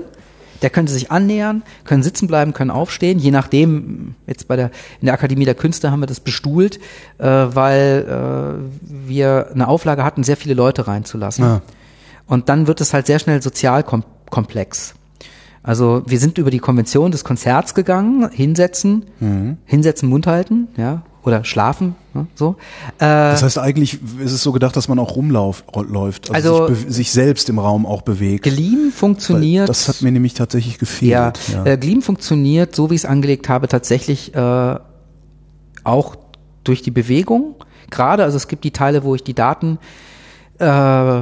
Der können Sie sich annähern, können sitzen bleiben, können aufstehen, je nachdem, jetzt bei der, in der Akademie der Künste haben wir das bestuhlt, äh, weil äh, wir eine Auflage hatten, sehr viele Leute reinzulassen. Ja. Und dann wird es halt sehr schnell sozial kom komplex. Also wir sind über die Konvention des Konzerts gegangen, hinsetzen, mhm. hinsetzen, Mund halten, ja, oder schlafen, ne, so. Äh, das heißt eigentlich ist es so gedacht, dass man auch rumläuft, also, also sich, sich, selbst im Raum auch bewegt. Gleam funktioniert. Weil das hat mir nämlich tatsächlich gefehlt. Ja, ja. Äh, Gleam funktioniert, so wie ich es angelegt habe, tatsächlich äh, auch durch die Bewegung. Gerade, also es gibt die Teile, wo ich die Daten äh,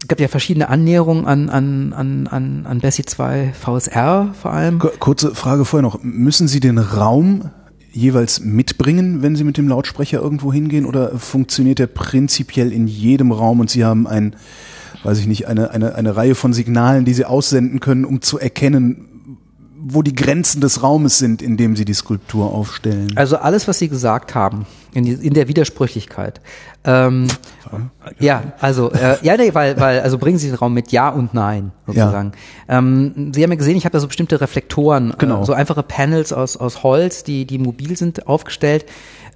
es gab ja verschiedene Annäherungen an, an, an, an, an Bessie 2 VSR vor allem. Kurze Frage vorher noch. Müssen Sie den Raum jeweils mitbringen, wenn Sie mit dem Lautsprecher irgendwo hingehen oder funktioniert der prinzipiell in jedem Raum und Sie haben ein, weiß ich nicht, eine, eine, eine Reihe von Signalen, die Sie aussenden können, um zu erkennen, wo die Grenzen des Raumes sind, in dem Sie die Skulptur aufstellen? Also alles, was Sie gesagt haben, in, die, in der Widersprüchlichkeit. Ähm, ja, also äh, ja, nee, weil, weil also bringen Sie den Raum mit Ja und Nein sozusagen. Ja. Ähm, Sie haben ja gesehen, ich habe da so bestimmte Reflektoren, äh, genau. äh, so einfache Panels aus aus Holz, die die mobil sind, aufgestellt.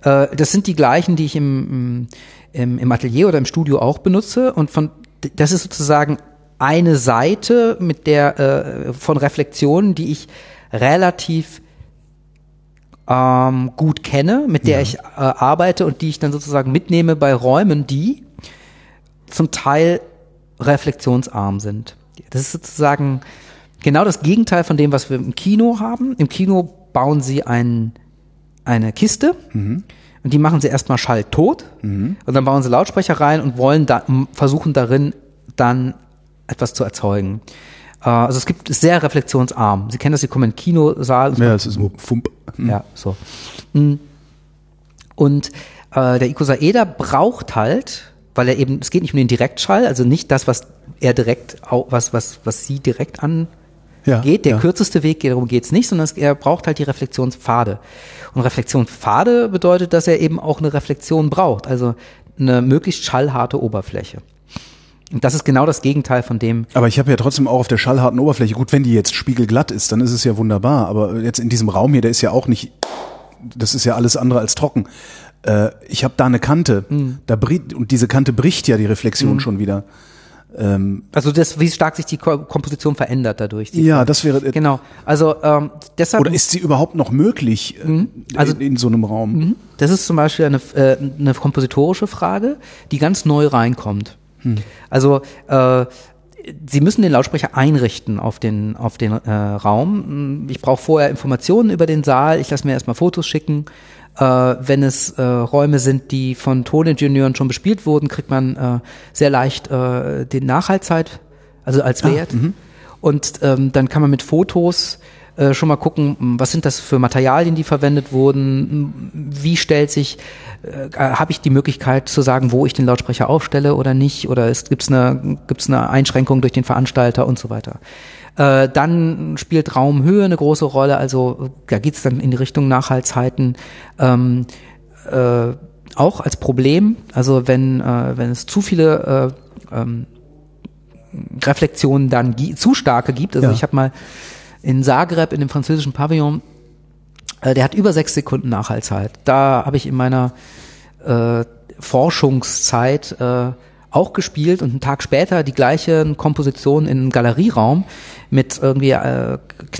Äh, das sind die gleichen, die ich im, im im Atelier oder im Studio auch benutze und von das ist sozusagen eine Seite mit der äh, von Reflexionen, die ich relativ ähm, gut kenne, mit der ja. ich äh, arbeite und die ich dann sozusagen mitnehme bei Räumen, die zum Teil reflexionsarm sind. Das ist sozusagen genau das Gegenteil von dem, was wir im Kino haben. Im Kino bauen sie ein, eine Kiste mhm. und die machen sie erstmal schalltot mhm. und dann bauen sie Lautsprecher rein und wollen da, versuchen darin dann etwas zu erzeugen. Äh, also es gibt ist sehr reflexionsarm. Sie kennen das, Sie kommen in den Kinosaal. Ja, es ist so Fump. Mhm. Ja, so. Hm. Und äh, der Icosaeder braucht halt, weil er eben, es geht nicht um den Direktschall, also nicht das, was er direkt, was, was, was sie direkt an ja, geht. Der ja. kürzeste Weg, darum geht's nicht, sondern er braucht halt die Reflexionspfade. Und Reflexionspfade bedeutet, dass er eben auch eine Reflexion braucht, also eine möglichst schallharte Oberfläche. Und das ist genau das Gegenteil von dem. Aber ich habe ja trotzdem auch auf der schallharten Oberfläche, gut, wenn die jetzt spiegelglatt ist, dann ist es ja wunderbar. Aber jetzt in diesem Raum hier, der ist ja auch nicht, das ist ja alles andere als trocken. Äh, ich habe da eine Kante, mhm. da bricht, und diese Kante bricht ja die Reflexion mhm. schon wieder. Ähm, also das, wie stark sich die Komposition verändert dadurch. Ja, Frage. das wäre äh, genau. Also ähm, deshalb. Oder ist sie überhaupt noch möglich äh, mhm. also, in, in, so einem Raum? Mhm. Das ist zum Beispiel eine, äh, eine kompositorische Frage, die ganz neu reinkommt. Hm. Also äh, Sie müssen den Lautsprecher einrichten auf den, auf den äh, Raum. Ich brauche vorher Informationen über den Saal. Ich lasse mir erstmal Fotos schicken. Äh, wenn es äh, Räume sind, die von Toningenieuren schon bespielt wurden, kriegt man äh, sehr leicht äh, den Nachhaltzeit, also als ah, Wert. Ah, Und ähm, dann kann man mit Fotos äh, schon mal gucken, was sind das für Materialien, die verwendet wurden, wie stellt sich, äh, habe ich die Möglichkeit zu sagen, wo ich den Lautsprecher aufstelle oder nicht, oder gibt es eine, gibt's eine Einschränkung durch den Veranstalter und so weiter. Äh, dann spielt Raumhöhe eine große Rolle, also da geht es dann in die Richtung Nachhaltszeiten. Ähm, äh, auch als Problem, also wenn, äh, wenn es zu viele äh, ähm, Reflexionen dann zu starke gibt, also ja. ich habe mal in Zagreb in dem französischen Pavillon, äh, der hat über sechs Sekunden Nachhaltzeit. Da habe ich in meiner äh, Forschungszeit äh, auch gespielt und einen Tag später die gleiche Komposition in einem Galerieraum mit irgendwie äh,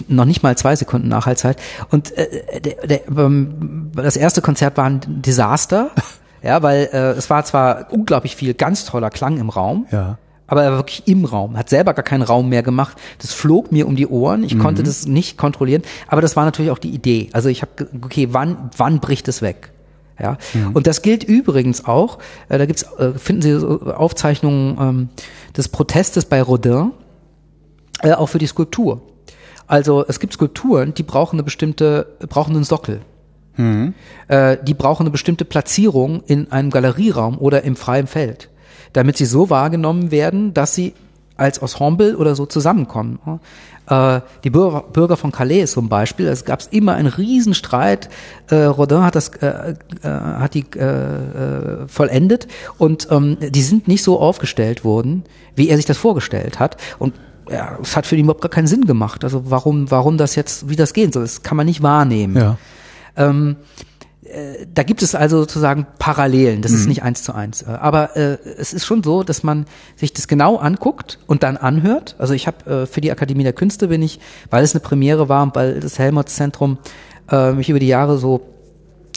noch nicht mal zwei Sekunden Nachhaltzeit. Und äh, der, der, ähm, das erste Konzert war ein Desaster, [laughs] ja, weil äh, es war zwar unglaublich viel ganz toller Klang im Raum, ja aber er war wirklich im Raum, hat selber gar keinen Raum mehr gemacht. Das flog mir um die Ohren, ich konnte das nicht kontrollieren, aber das war natürlich auch die Idee. Also ich habe, okay, wann, wann bricht es weg? Ja, und das gilt übrigens auch, äh, da gibt's, äh, finden Sie so Aufzeichnungen ähm, des Protestes bei Rodin, äh, auch für die Skulptur. Also es gibt Skulpturen, die brauchen eine bestimmte, brauchen einen Sockel. Äh, die brauchen eine bestimmte Platzierung in einem Galerieraum oder im freien Feld, damit sie so wahrgenommen werden, dass sie als Ensemble oder so zusammenkommen. Äh, die Bürger, von Calais zum Beispiel, es gab immer einen Riesenstreit. Äh, Rodin hat das äh, hat die äh, vollendet und ähm, die sind nicht so aufgestellt worden, wie er sich das vorgestellt hat. Und ja, es hat für ihn überhaupt gar keinen Sinn gemacht. Also warum, warum das jetzt, wie das gehen soll, das kann man nicht wahrnehmen. Ja. Ähm, äh, da gibt es also sozusagen Parallelen, das ist nicht eins zu eins. Äh, Aber äh, es ist schon so, dass man sich das genau anguckt und dann anhört. Also ich habe äh, für die Akademie der Künste bin ich, weil es eine Premiere war und weil das Helmholtz-Zentrum äh, mich über die Jahre so,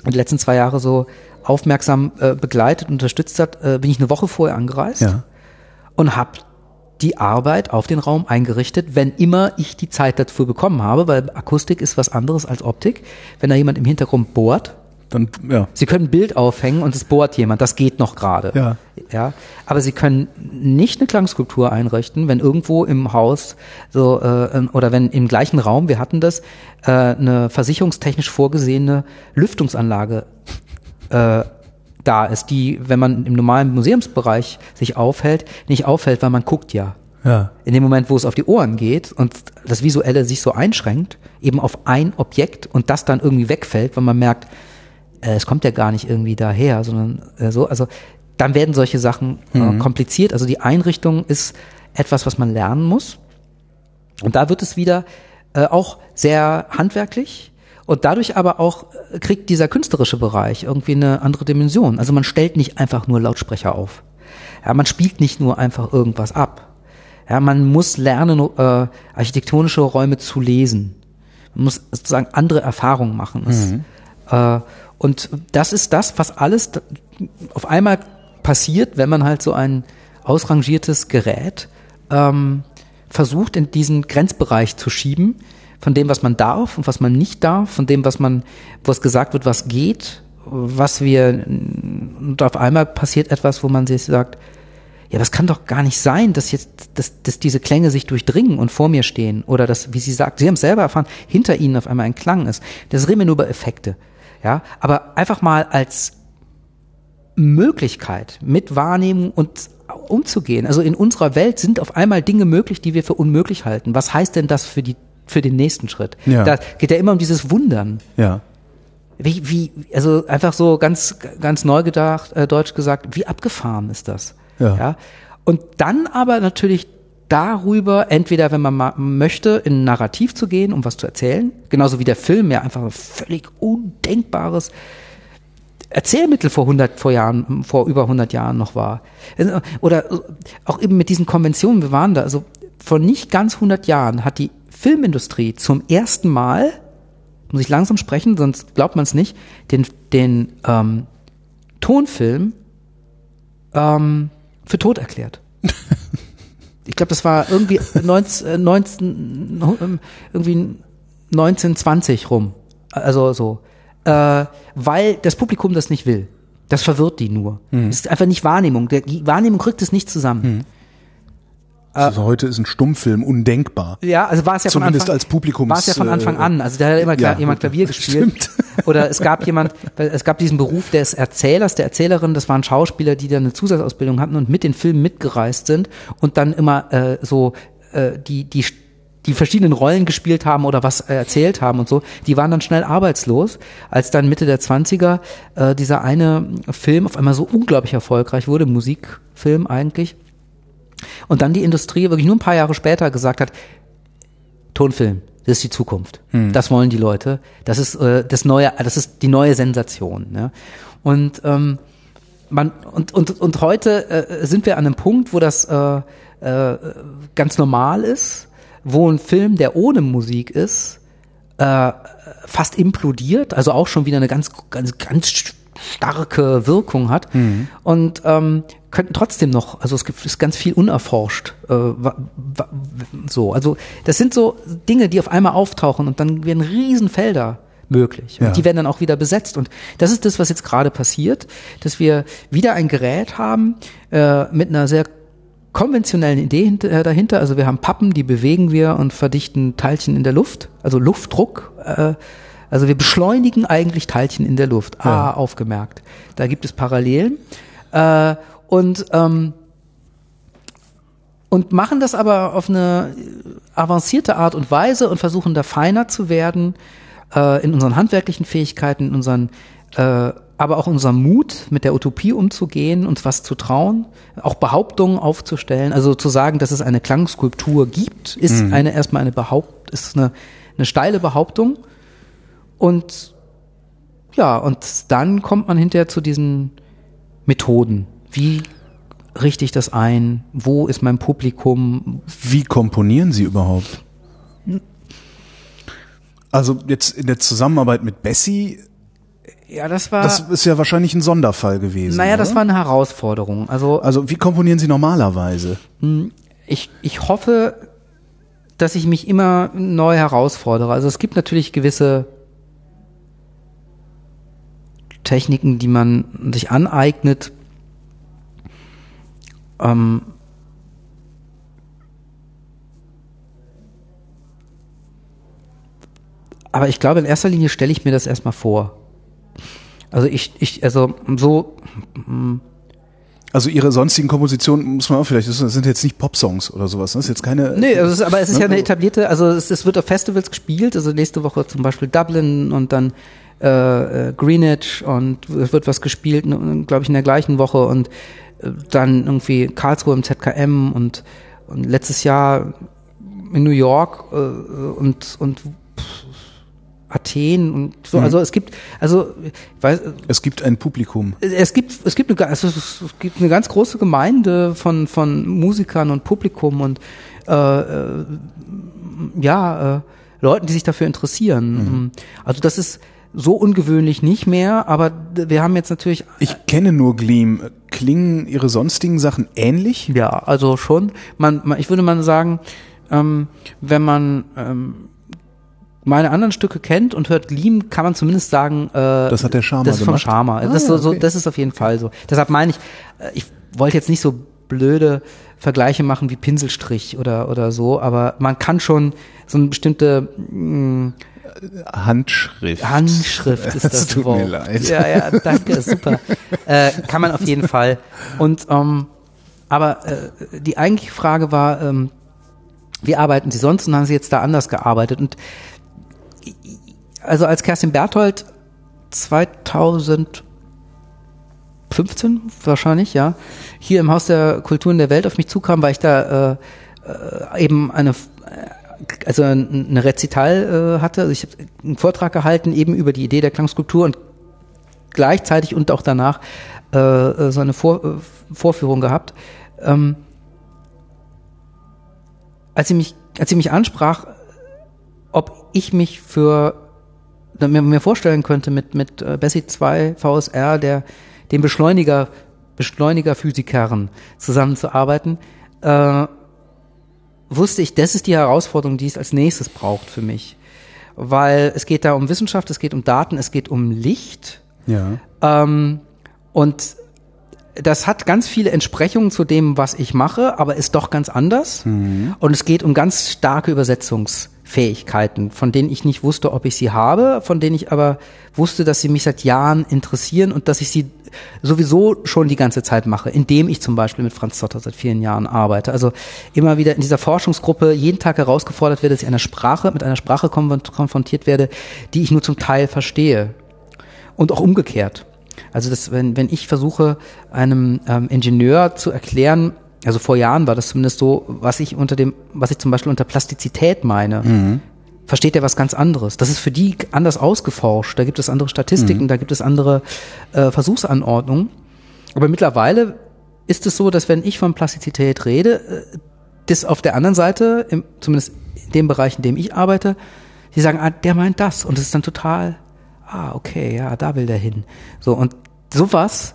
die letzten zwei Jahre so aufmerksam äh, begleitet und unterstützt hat, äh, bin ich eine Woche vorher angereist Ja. und habe die Arbeit auf den Raum eingerichtet, wenn immer ich die Zeit dafür bekommen habe, weil Akustik ist was anderes als Optik. Wenn da jemand im Hintergrund bohrt, Dann, ja. Sie können ein Bild aufhängen und es bohrt jemand, das geht noch gerade. Ja. Ja, aber Sie können nicht eine Klangskulptur einrichten, wenn irgendwo im Haus so äh, oder wenn im gleichen Raum, wir hatten das, äh, eine versicherungstechnisch vorgesehene Lüftungsanlage äh, da ist, die, wenn man im normalen Museumsbereich sich aufhält, nicht auffällt, weil man guckt ja. Ja. In dem Moment, wo es auf die Ohren geht und das Visuelle sich so einschränkt, eben auf ein Objekt und das dann irgendwie wegfällt, weil man merkt, es kommt ja gar nicht irgendwie daher, sondern äh, so, also dann werden solche Sachen äh, kompliziert. Also die Einrichtung ist etwas, was man lernen muss. Und da wird es wieder äh, auch sehr handwerklich und dadurch aber auch äh, kriegt dieser künstlerische Bereich irgendwie eine andere Dimension. Also man stellt nicht einfach nur Lautsprecher auf. Ja, man spielt nicht nur einfach irgendwas ab. Ja, man muss lernen, äh, architektonische Räume zu lesen. Man muss sozusagen andere Erfahrungen machen. Das, äh, und das ist das, was alles auf einmal passiert, wenn man halt so ein ausrangiertes Gerät ähm, versucht, in diesen Grenzbereich zu schieben, von dem, was man darf und was man nicht darf, von dem, was man, wo es gesagt wird, was geht, was wir, und auf einmal passiert etwas, wo man sich sagt, ja, das kann doch gar nicht sein, dass jetzt, dass, dass diese Klänge sich durchdringen und vor mir stehen. Oder dass, wie Sie sagt, Sie haben es selber erfahren, hinter Ihnen auf einmal ein Klang ist. Das reden Ja, aber einfach mal als Möglichkeit mit Wahrnehmung und umzugehen. Also in unserer Welt sind auf einmal Dinge möglich, die wir für unmöglich halten. Was heißt denn das für die, für den nächsten Schritt? Ja. Da geht ja immer um dieses Wundern. Ja. Wie, wie, also einfach so ganz, ganz neu gedacht, äh, deutsch gesagt, wie abgefahren ist das? Ja. Und dann aber natürlich darüber, entweder wenn man ma- möchte, in ein Narrativ zu gehen, um was zu erzählen, genauso wie der Film ja einfach ein völlig undenkbares Erzählmittel vor 100 vor Jahren, vor über 100 Jahren noch war. Oder auch eben mit diesen Konventionen, wir waren da, also vor nicht ganz 100 Jahren hat die Filmindustrie zum ersten Mal, muss ich langsam sprechen, sonst glaubt man es nicht, den, den ähm, Tonfilm ähm, für tot erklärt. [laughs] Ich glaube, das war irgendwie 19, äh, 19 ähm, irgendwie 1920 rum. Also so. Äh, weil das Publikum das nicht will. Das verwirrt die nur. Es ist einfach nicht Wahrnehmung. Die Wahrnehmung kriegt es nicht zusammen. Also heute ist ein Stummfilm undenkbar. Ja, also war es ja Zumindest von Anfang, als Publikums- war es ja von Anfang an. Also da hat immer ja, jemand Klavier [laughs] gespielt. stimmt. Oder es gab jemand, es gab diesen Beruf des Erzählers, der Erzählerin, das waren Schauspieler, die dann eine Zusatzausbildung hatten und mit den Filmen mitgereist sind und dann immer äh, so äh, die, die die verschiedenen Rollen gespielt haben oder was äh, erzählt haben und so, die waren dann schnell arbeitslos, als dann Mitte der 20er äh, dieser eine Film auf einmal so unglaublich erfolgreich wurde, Musikfilm eigentlich, und dann die Industrie wirklich nur ein paar Jahre später gesagt hat, Tonfilm, das ist die Zukunft. Das wollen die Leute. Das ist äh, das neue, das ist die neue Sensation. Ne? Und ähm, man und und und heute äh, sind wir an einem Punkt, wo das äh, äh, ganz normal ist, wo ein Film, der ohne Musik ist, äh, fast implodiert, also auch schon wieder eine ganz ganz ganz starke Wirkung hat und ähm, könnten trotzdem noch, also es gibt ist ganz viel unerforscht. Äh, wa, wa, so, also das sind so Dinge, die auf einmal auftauchen und dann werden Riesenfelder möglich. Und Ja. die werden dann auch wieder besetzt. Und das ist das, was jetzt gerade passiert, dass wir wieder ein Gerät haben äh, mit einer sehr konventionellen Idee äh, dahinter. Also wir haben Pappen, die bewegen wir und verdichten Teilchen in der Luft, also Luftdruck. Äh, also wir beschleunigen eigentlich Teilchen in der Luft. Ah, aufgemerkt. Da gibt es Parallelen. Äh, und ähm, und machen das aber auf eine avancierte Art und Weise und versuchen da feiner zu werden äh, in unseren handwerklichen Fähigkeiten, in unseren, äh, aber auch unserem Mut, mit der Utopie umzugehen, uns was zu trauen, auch Behauptungen aufzustellen. Also zu sagen, dass es eine Klangskulptur gibt, ist eine erstmal eine Behaupt, ist eine, eine steile Behauptung. Und ja, und dann kommt man hinterher zu diesen Methoden. Wie richte ich das ein? Wo ist mein Publikum? Wie komponieren Sie überhaupt? Also jetzt in der Zusammenarbeit mit Bessie, Ja, das war. das ist ja wahrscheinlich ein Sonderfall gewesen. naja, das oder? war eine Herausforderung. Also Also wie komponieren Sie normalerweise? ich, ich hoffe, dass ich mich immer neu herausfordere. Also es gibt natürlich gewisse Techniken, die man sich aneignet. Ähm, aber ich glaube, in erster Linie stelle ich mir das erstmal vor. Also ich, ich, also so, Also Ihre sonstigen Kompositionen muss man auch vielleicht, das sind jetzt nicht Popsongs oder sowas, das ist jetzt keine. Nee, also es ist, aber es ist Ne? ja eine etablierte, also es, es wird auf Festivals gespielt, also nächste Woche zum Beispiel Dublin und dann äh, äh, Greenwich und es wird was gespielt, glaube ich, in der gleichen Woche und äh, dann irgendwie Karlsruhe im ZKM und, und letztes Jahr in New York äh, und, und pff, Athen und so, also es gibt, also weiß, Es gibt ein Publikum. es gibt es gibt eine also es gibt eine ganz große Gemeinde von von Musikern und Publikum und äh, äh, ja äh, Leuten, die sich dafür interessieren. Also das ist so ungewöhnlich nicht mehr, aber wir haben jetzt natürlich Ich kenne nur Gleam. Klingen Ihre sonstigen Sachen ähnlich? ja also schon man, man ich würde mal sagen, ähm, wenn man ähm, meine anderen Stücke kennt und hört Gleam, kann man zumindest sagen, äh, Das hat der Sharma das ist vom? Sharma. Ah, das, ist ja, so, so, okay. das ist auf jeden Fall so. Deshalb meine ich, äh, ich wollte jetzt nicht so blöde Vergleiche machen wie Pinselstrich oder, oder so, aber man kann schon so eine bestimmte mh, Handschrift. Handschrift ist [laughs] das, Es tut Wort. mir leid. Ja, ja, danke, super. äh, kann man auf jeden Fall. Und ähm, aber äh, die eigentliche Frage war, ähm, wie arbeiten Sie sonst? Und haben Sie jetzt da anders gearbeitet? Und also als Kerstin Berthold 2015 wahrscheinlich, ja, hier im Haus der Kulturen der Welt auf mich zukam, weil ich da äh, äh, eben eine also ein- Rezital äh, hatte. Also ich habe einen Vortrag gehalten eben über die Idee der Klangskulptur und gleichzeitig und auch danach äh, äh, so eine Vor Vorführung gehabt. Ähm, als sie mich, als sie mich ansprach, ob ich mich für mir, vorstellen könnte mit mit Bessie 2 VSR, der dem Beschleuniger Beschleunigerphysikern zusammenzuarbeiten, äh, wusste ich, das ist die Herausforderung, die es als nächstes braucht für mich, weil es geht da um Wissenschaft, es geht um Daten, es geht um Licht Ja. ähm, und das hat ganz viele Entsprechungen zu dem, was ich mache, aber ist doch ganz anders. Und es geht um ganz starke Übersetzungsfähigkeiten, von denen ich nicht wusste, ob ich sie habe, von denen ich aber wusste, dass sie mich seit Jahren interessieren und dass ich sie sowieso schon die ganze Zeit mache, indem ich zum Beispiel mit Franz Zotter seit vielen Jahren arbeite. Also immer wieder in dieser Forschungsgruppe jeden Tag herausgefordert werde, dass ich einer Sprache, mit einer Sprache konfront- konfrontiert werde, die ich nur zum Teil verstehe. Und auch umgekehrt. Also das, wenn, wenn ich versuche, einem ähm, Ingenieur zu erklären, also vor Jahren war das zumindest so, was ich unter dem, was ich zum Beispiel unter Plastizität meine, versteht er was ganz anderes. Das ist für die anders ausgeforscht. Da gibt es andere Statistiken, da gibt es andere äh, Versuchsanordnungen. Aber mittlerweile ist es so, dass wenn ich von Plastizität rede, äh, das auf der anderen Seite, im, zumindest in dem Bereich, in dem ich arbeite, die sagen, ah, der meint das. Und es ist dann total, ah, okay, ja, da will der hin. So, und sowas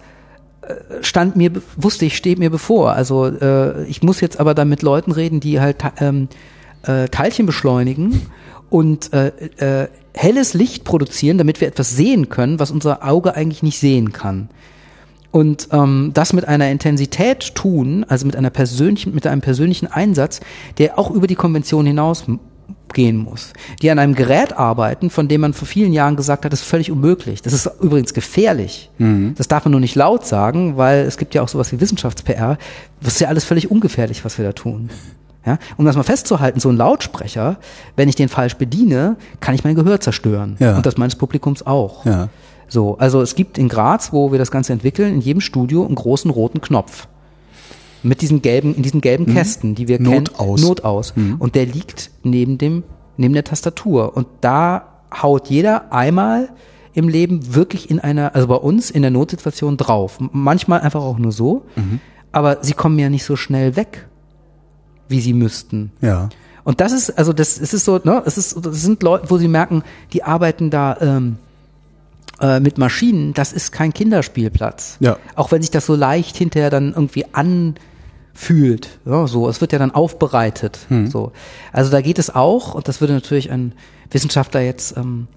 stand mir, wusste ich, steht mir bevor. Also äh, ich muss jetzt aber dann mit Leuten reden, die halt ähm, äh, Teilchen beschleunigen und äh, äh, helles Licht produzieren, damit wir etwas sehen können, was unser Auge eigentlich nicht sehen kann. Und ähm, das mit einer Intensität tun, also mit einer persönlichen, mit einem persönlichen Einsatz, der auch über die Konvention hinaus gehen muss. Die an einem Gerät arbeiten, von dem man vor vielen Jahren gesagt hat, das ist völlig unmöglich. Das ist übrigens gefährlich. Das darf man nur nicht laut sagen, weil es gibt ja auch sowas wie Wissenschafts-PR. Das ist ja alles völlig ungefährlich, was wir da tun. Ja, um das mal festzuhalten, so ein Lautsprecher, wenn ich den falsch bediene, kann ich mein Gehör zerstören. Ja. Und das meines Publikums auch. Ja. So, also es gibt in Graz, wo wir das Ganze entwickeln, in jedem Studio einen großen roten Knopf. Mit diesen gelben, in diesen gelben Kästen, die wir Not kennen. aus. Not aus. Und der liegt neben dem, neben der Tastatur. Und da haut jeder einmal im Leben wirklich in einer, also bei uns in der Notsituation drauf. Manchmal einfach auch nur so. Aber sie kommen ja nicht so schnell weg, wie sie müssten. Ja. Und das ist, also das, es ist so, ne, es ist, das sind Leute, wo sie merken, die arbeiten da ähm, äh, mit Maschinen, das ist kein Kinderspielplatz. Ja. Auch wenn sich das so leicht hinterher dann irgendwie anfühlt. Ja, so, es wird ja dann aufbereitet. So. Also da geht es auch, und das würde natürlich ein Wissenschaftler jetzt ähm,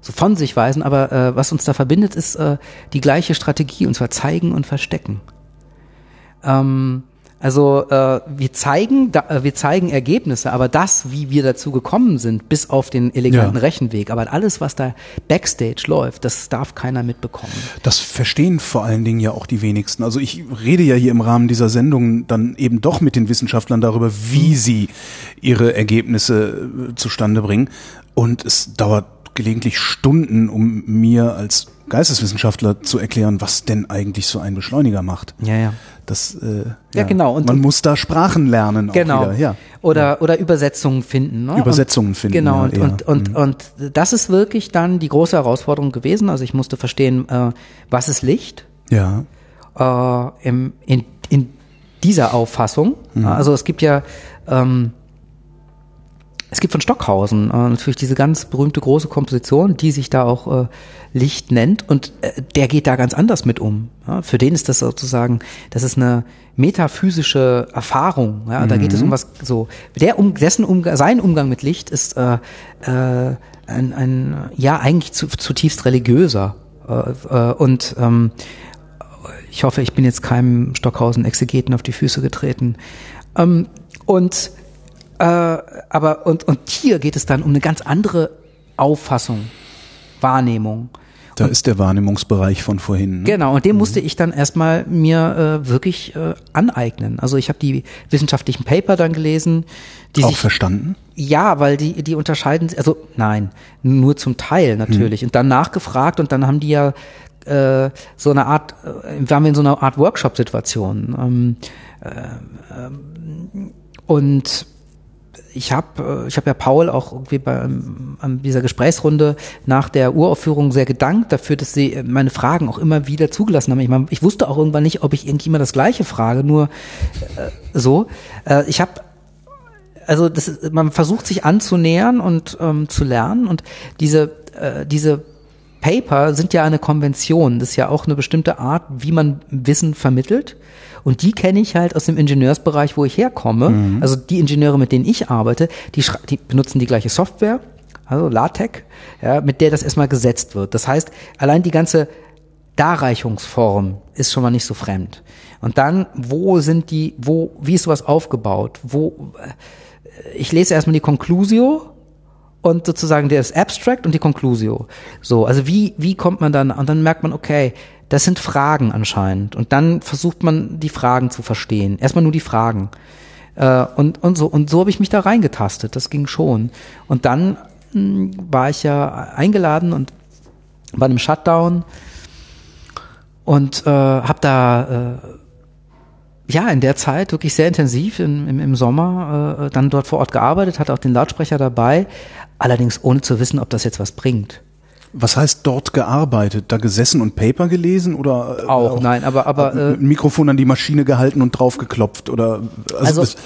so von sich weisen, aber äh, was uns da verbindet, ist äh, die gleiche Strategie, und zwar zeigen und verstecken. Ähm, also äh, wir zeigen, da, äh, wir zeigen Ergebnisse, aber das, wie wir dazu gekommen sind, bis auf den eleganten Ja. Rechenweg, aber alles, was da backstage läuft, das darf keiner mitbekommen. Das verstehen vor allen Dingen ja auch die wenigsten. Also ich rede ja hier im Rahmen dieser Sendung dann eben doch mit den Wissenschaftlern darüber, wie sie ihre Ergebnisse äh, zustande bringen. Und es dauert gelegentlich Stunden, um mir als Geisteswissenschaftler zu erklären, was denn eigentlich so ein Beschleuniger macht. Ja, ja. Das, äh, Ja, genau. Und- man muss da Sprachen lernen. Genau. Auch wieder. Ja. Oder, oder Übersetzungen finden. Ne? Übersetzungen und, finden, Genau. ja, und, und, und, und das ist wirklich dann die große Herausforderung gewesen. Also ich musste verstehen, äh, was ist Licht? Ja. äh, im, in, in dieser Auffassung. Mhm. Also es gibt ja, ähm, es gibt von Stockhausen äh, natürlich diese ganz berühmte große Komposition, die sich da auch äh, Licht nennt und äh, der geht da ganz anders mit um. Ja? Für den ist das sozusagen, das ist eine metaphysische Erfahrung. Ja? Da geht es um was so. Der um, dessen Umgang, sein Umgang mit Licht ist äh, äh, ein, ein ja eigentlich zu, zutiefst religiöser äh, äh, und ähm, ich hoffe, ich bin jetzt keinem Stockhausen-Exegeten auf die Füße getreten. Ähm, und äh, aber und, und hier geht es dann um eine ganz andere Auffassung, Wahrnehmung. Da ist der Wahrnehmungsbereich von vorhin. Ne? Genau, und den musste ich dann erstmal mir äh, wirklich äh, aneignen. Also ich habe die wissenschaftlichen Paper dann gelesen, die Auch sich verstanden? ja, weil die, die unterscheiden, also nein, nur zum Teil natürlich. Und dann nachgefragt und dann haben die ja äh, so eine Art, äh, waren wir in so einer Art Workshop-Situation. Ähm, äh, ähm, und ich habe ich hab ja Paul auch irgendwie bei ähm, an dieser Gesprächsrunde nach der Uraufführung sehr gedankt dafür, dass sie äh, meine Fragen auch immer wieder zugelassen haben. Ich, mein, ich wusste auch irgendwann nicht, ob ich irgendwie immer das Gleiche frage, nur äh, so. Äh, ich habe also das man versucht sich anzunähern und ähm, zu lernen und diese äh, diese Paper sind ja eine Konvention, das ist ja auch eine bestimmte Art, wie man Wissen vermittelt und die kenne ich halt aus dem Ingenieursbereich, wo ich herkomme. Also die Ingenieure, mit denen ich arbeite, die, die benutzen die gleiche Software, also LaTeX, ja, mit der das erstmal gesetzt wird. Das heißt, allein die ganze Darreichungsform ist schon mal nicht so fremd. Und dann, wo sind die, wo, wie ist sowas aufgebaut? Wo, äh, ich lese erstmal die Conclusio und sozusagen das Abstract und die Conclusio. So, also wie, wie kommt man dann, und dann merkt man, okay, das sind Fragen anscheinend. Und dann versucht man, die Fragen zu verstehen. Erstmal nur die Fragen. Äh, und, und so, und so habe ich mich da reingetastet. Das ging schon. Und dann mh, war ich ja eingeladen und bei einem Shutdown und äh, habe da äh, ja in der Zeit wirklich sehr intensiv im, im, im Sommer äh, dann dort vor Ort gearbeitet, hatte auch den Lautsprecher dabei, allerdings ohne zu wissen, ob das jetzt was bringt. Was heißt dort gearbeitet? Da gesessen und Paper gelesen oder äh, auch, auch nein, aber aber äh, ein Mikrofon an die Maschine gehalten und drauf geklopft oder also, also das,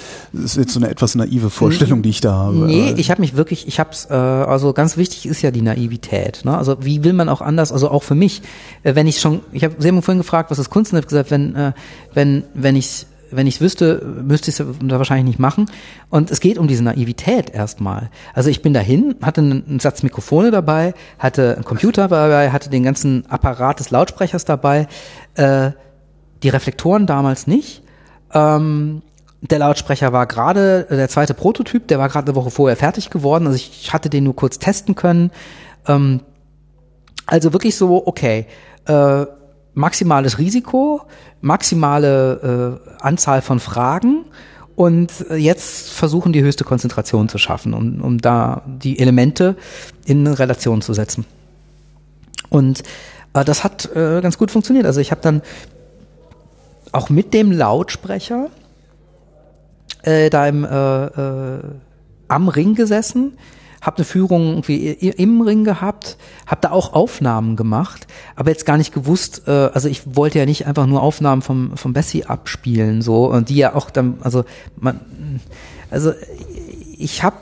ist jetzt so eine etwas naive Vorstellung, die ich da habe. Nee, ich habe mich wirklich, ich hab's äh, also ganz wichtig ist ja die Naivität, ne? Also wie will man auch anders, also auch für mich, äh, wenn ich schon ich habe sehr vorhin gefragt, was ist Kunst und habe gesagt, wenn äh, wenn wenn ich wenn ich es wüsste, müsste ich es wahrscheinlich nicht machen. Und es geht um diese Naivität erstmal. Also ich bin dahin, hatte einen, Satz Mikrofone dabei, hatte einen Computer dabei, hatte den ganzen Apparat des Lautsprechers dabei, äh, die Reflektoren damals nicht. Ähm, der Lautsprecher war gerade der zweite Prototyp, der war gerade eine Woche vorher fertig geworden. Also ich hatte den nur kurz testen können. Ähm, also wirklich so, okay, äh, maximales Risiko, maximale äh, Anzahl von Fragen und jetzt versuchen die höchste Konzentration zu schaffen, um, um da die Elemente in Relation zu setzen. Und äh, das hat äh, ganz gut funktioniert. Also ich habe dann auch mit dem Lautsprecher äh, da im, äh, äh, am Ring gesessen habe eine Führung irgendwie im Ring gehabt, habe da auch Aufnahmen gemacht, aber jetzt gar nicht gewusst, äh, also ich wollte ja nicht einfach nur Aufnahmen vom, vom Bessie abspielen, so, und die ja auch dann, also man, also ich habe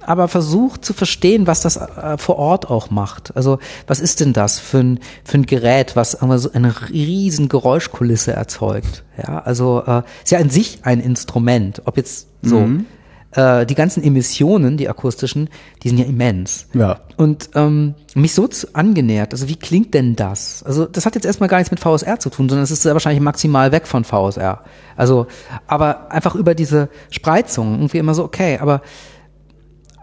aber versucht zu verstehen, was das äh, vor Ort auch macht. Also was ist denn das für ein, für ein Gerät, was so eine riesen Geräuschkulisse erzeugt? Ja, also äh, ist ja an sich ein Instrument, ob jetzt so mhm äh, die ganzen Emissionen, die akustischen, die sind ja immens. Ja. Und ähm, mich so zu, angenähert, also wie klingt denn das? Also das hat jetzt erstmal gar nichts mit VSR zu tun, sondern es ist sehr wahrscheinlich maximal weg von VSR. Also, aber einfach über diese Spreizung, irgendwie immer so, okay, aber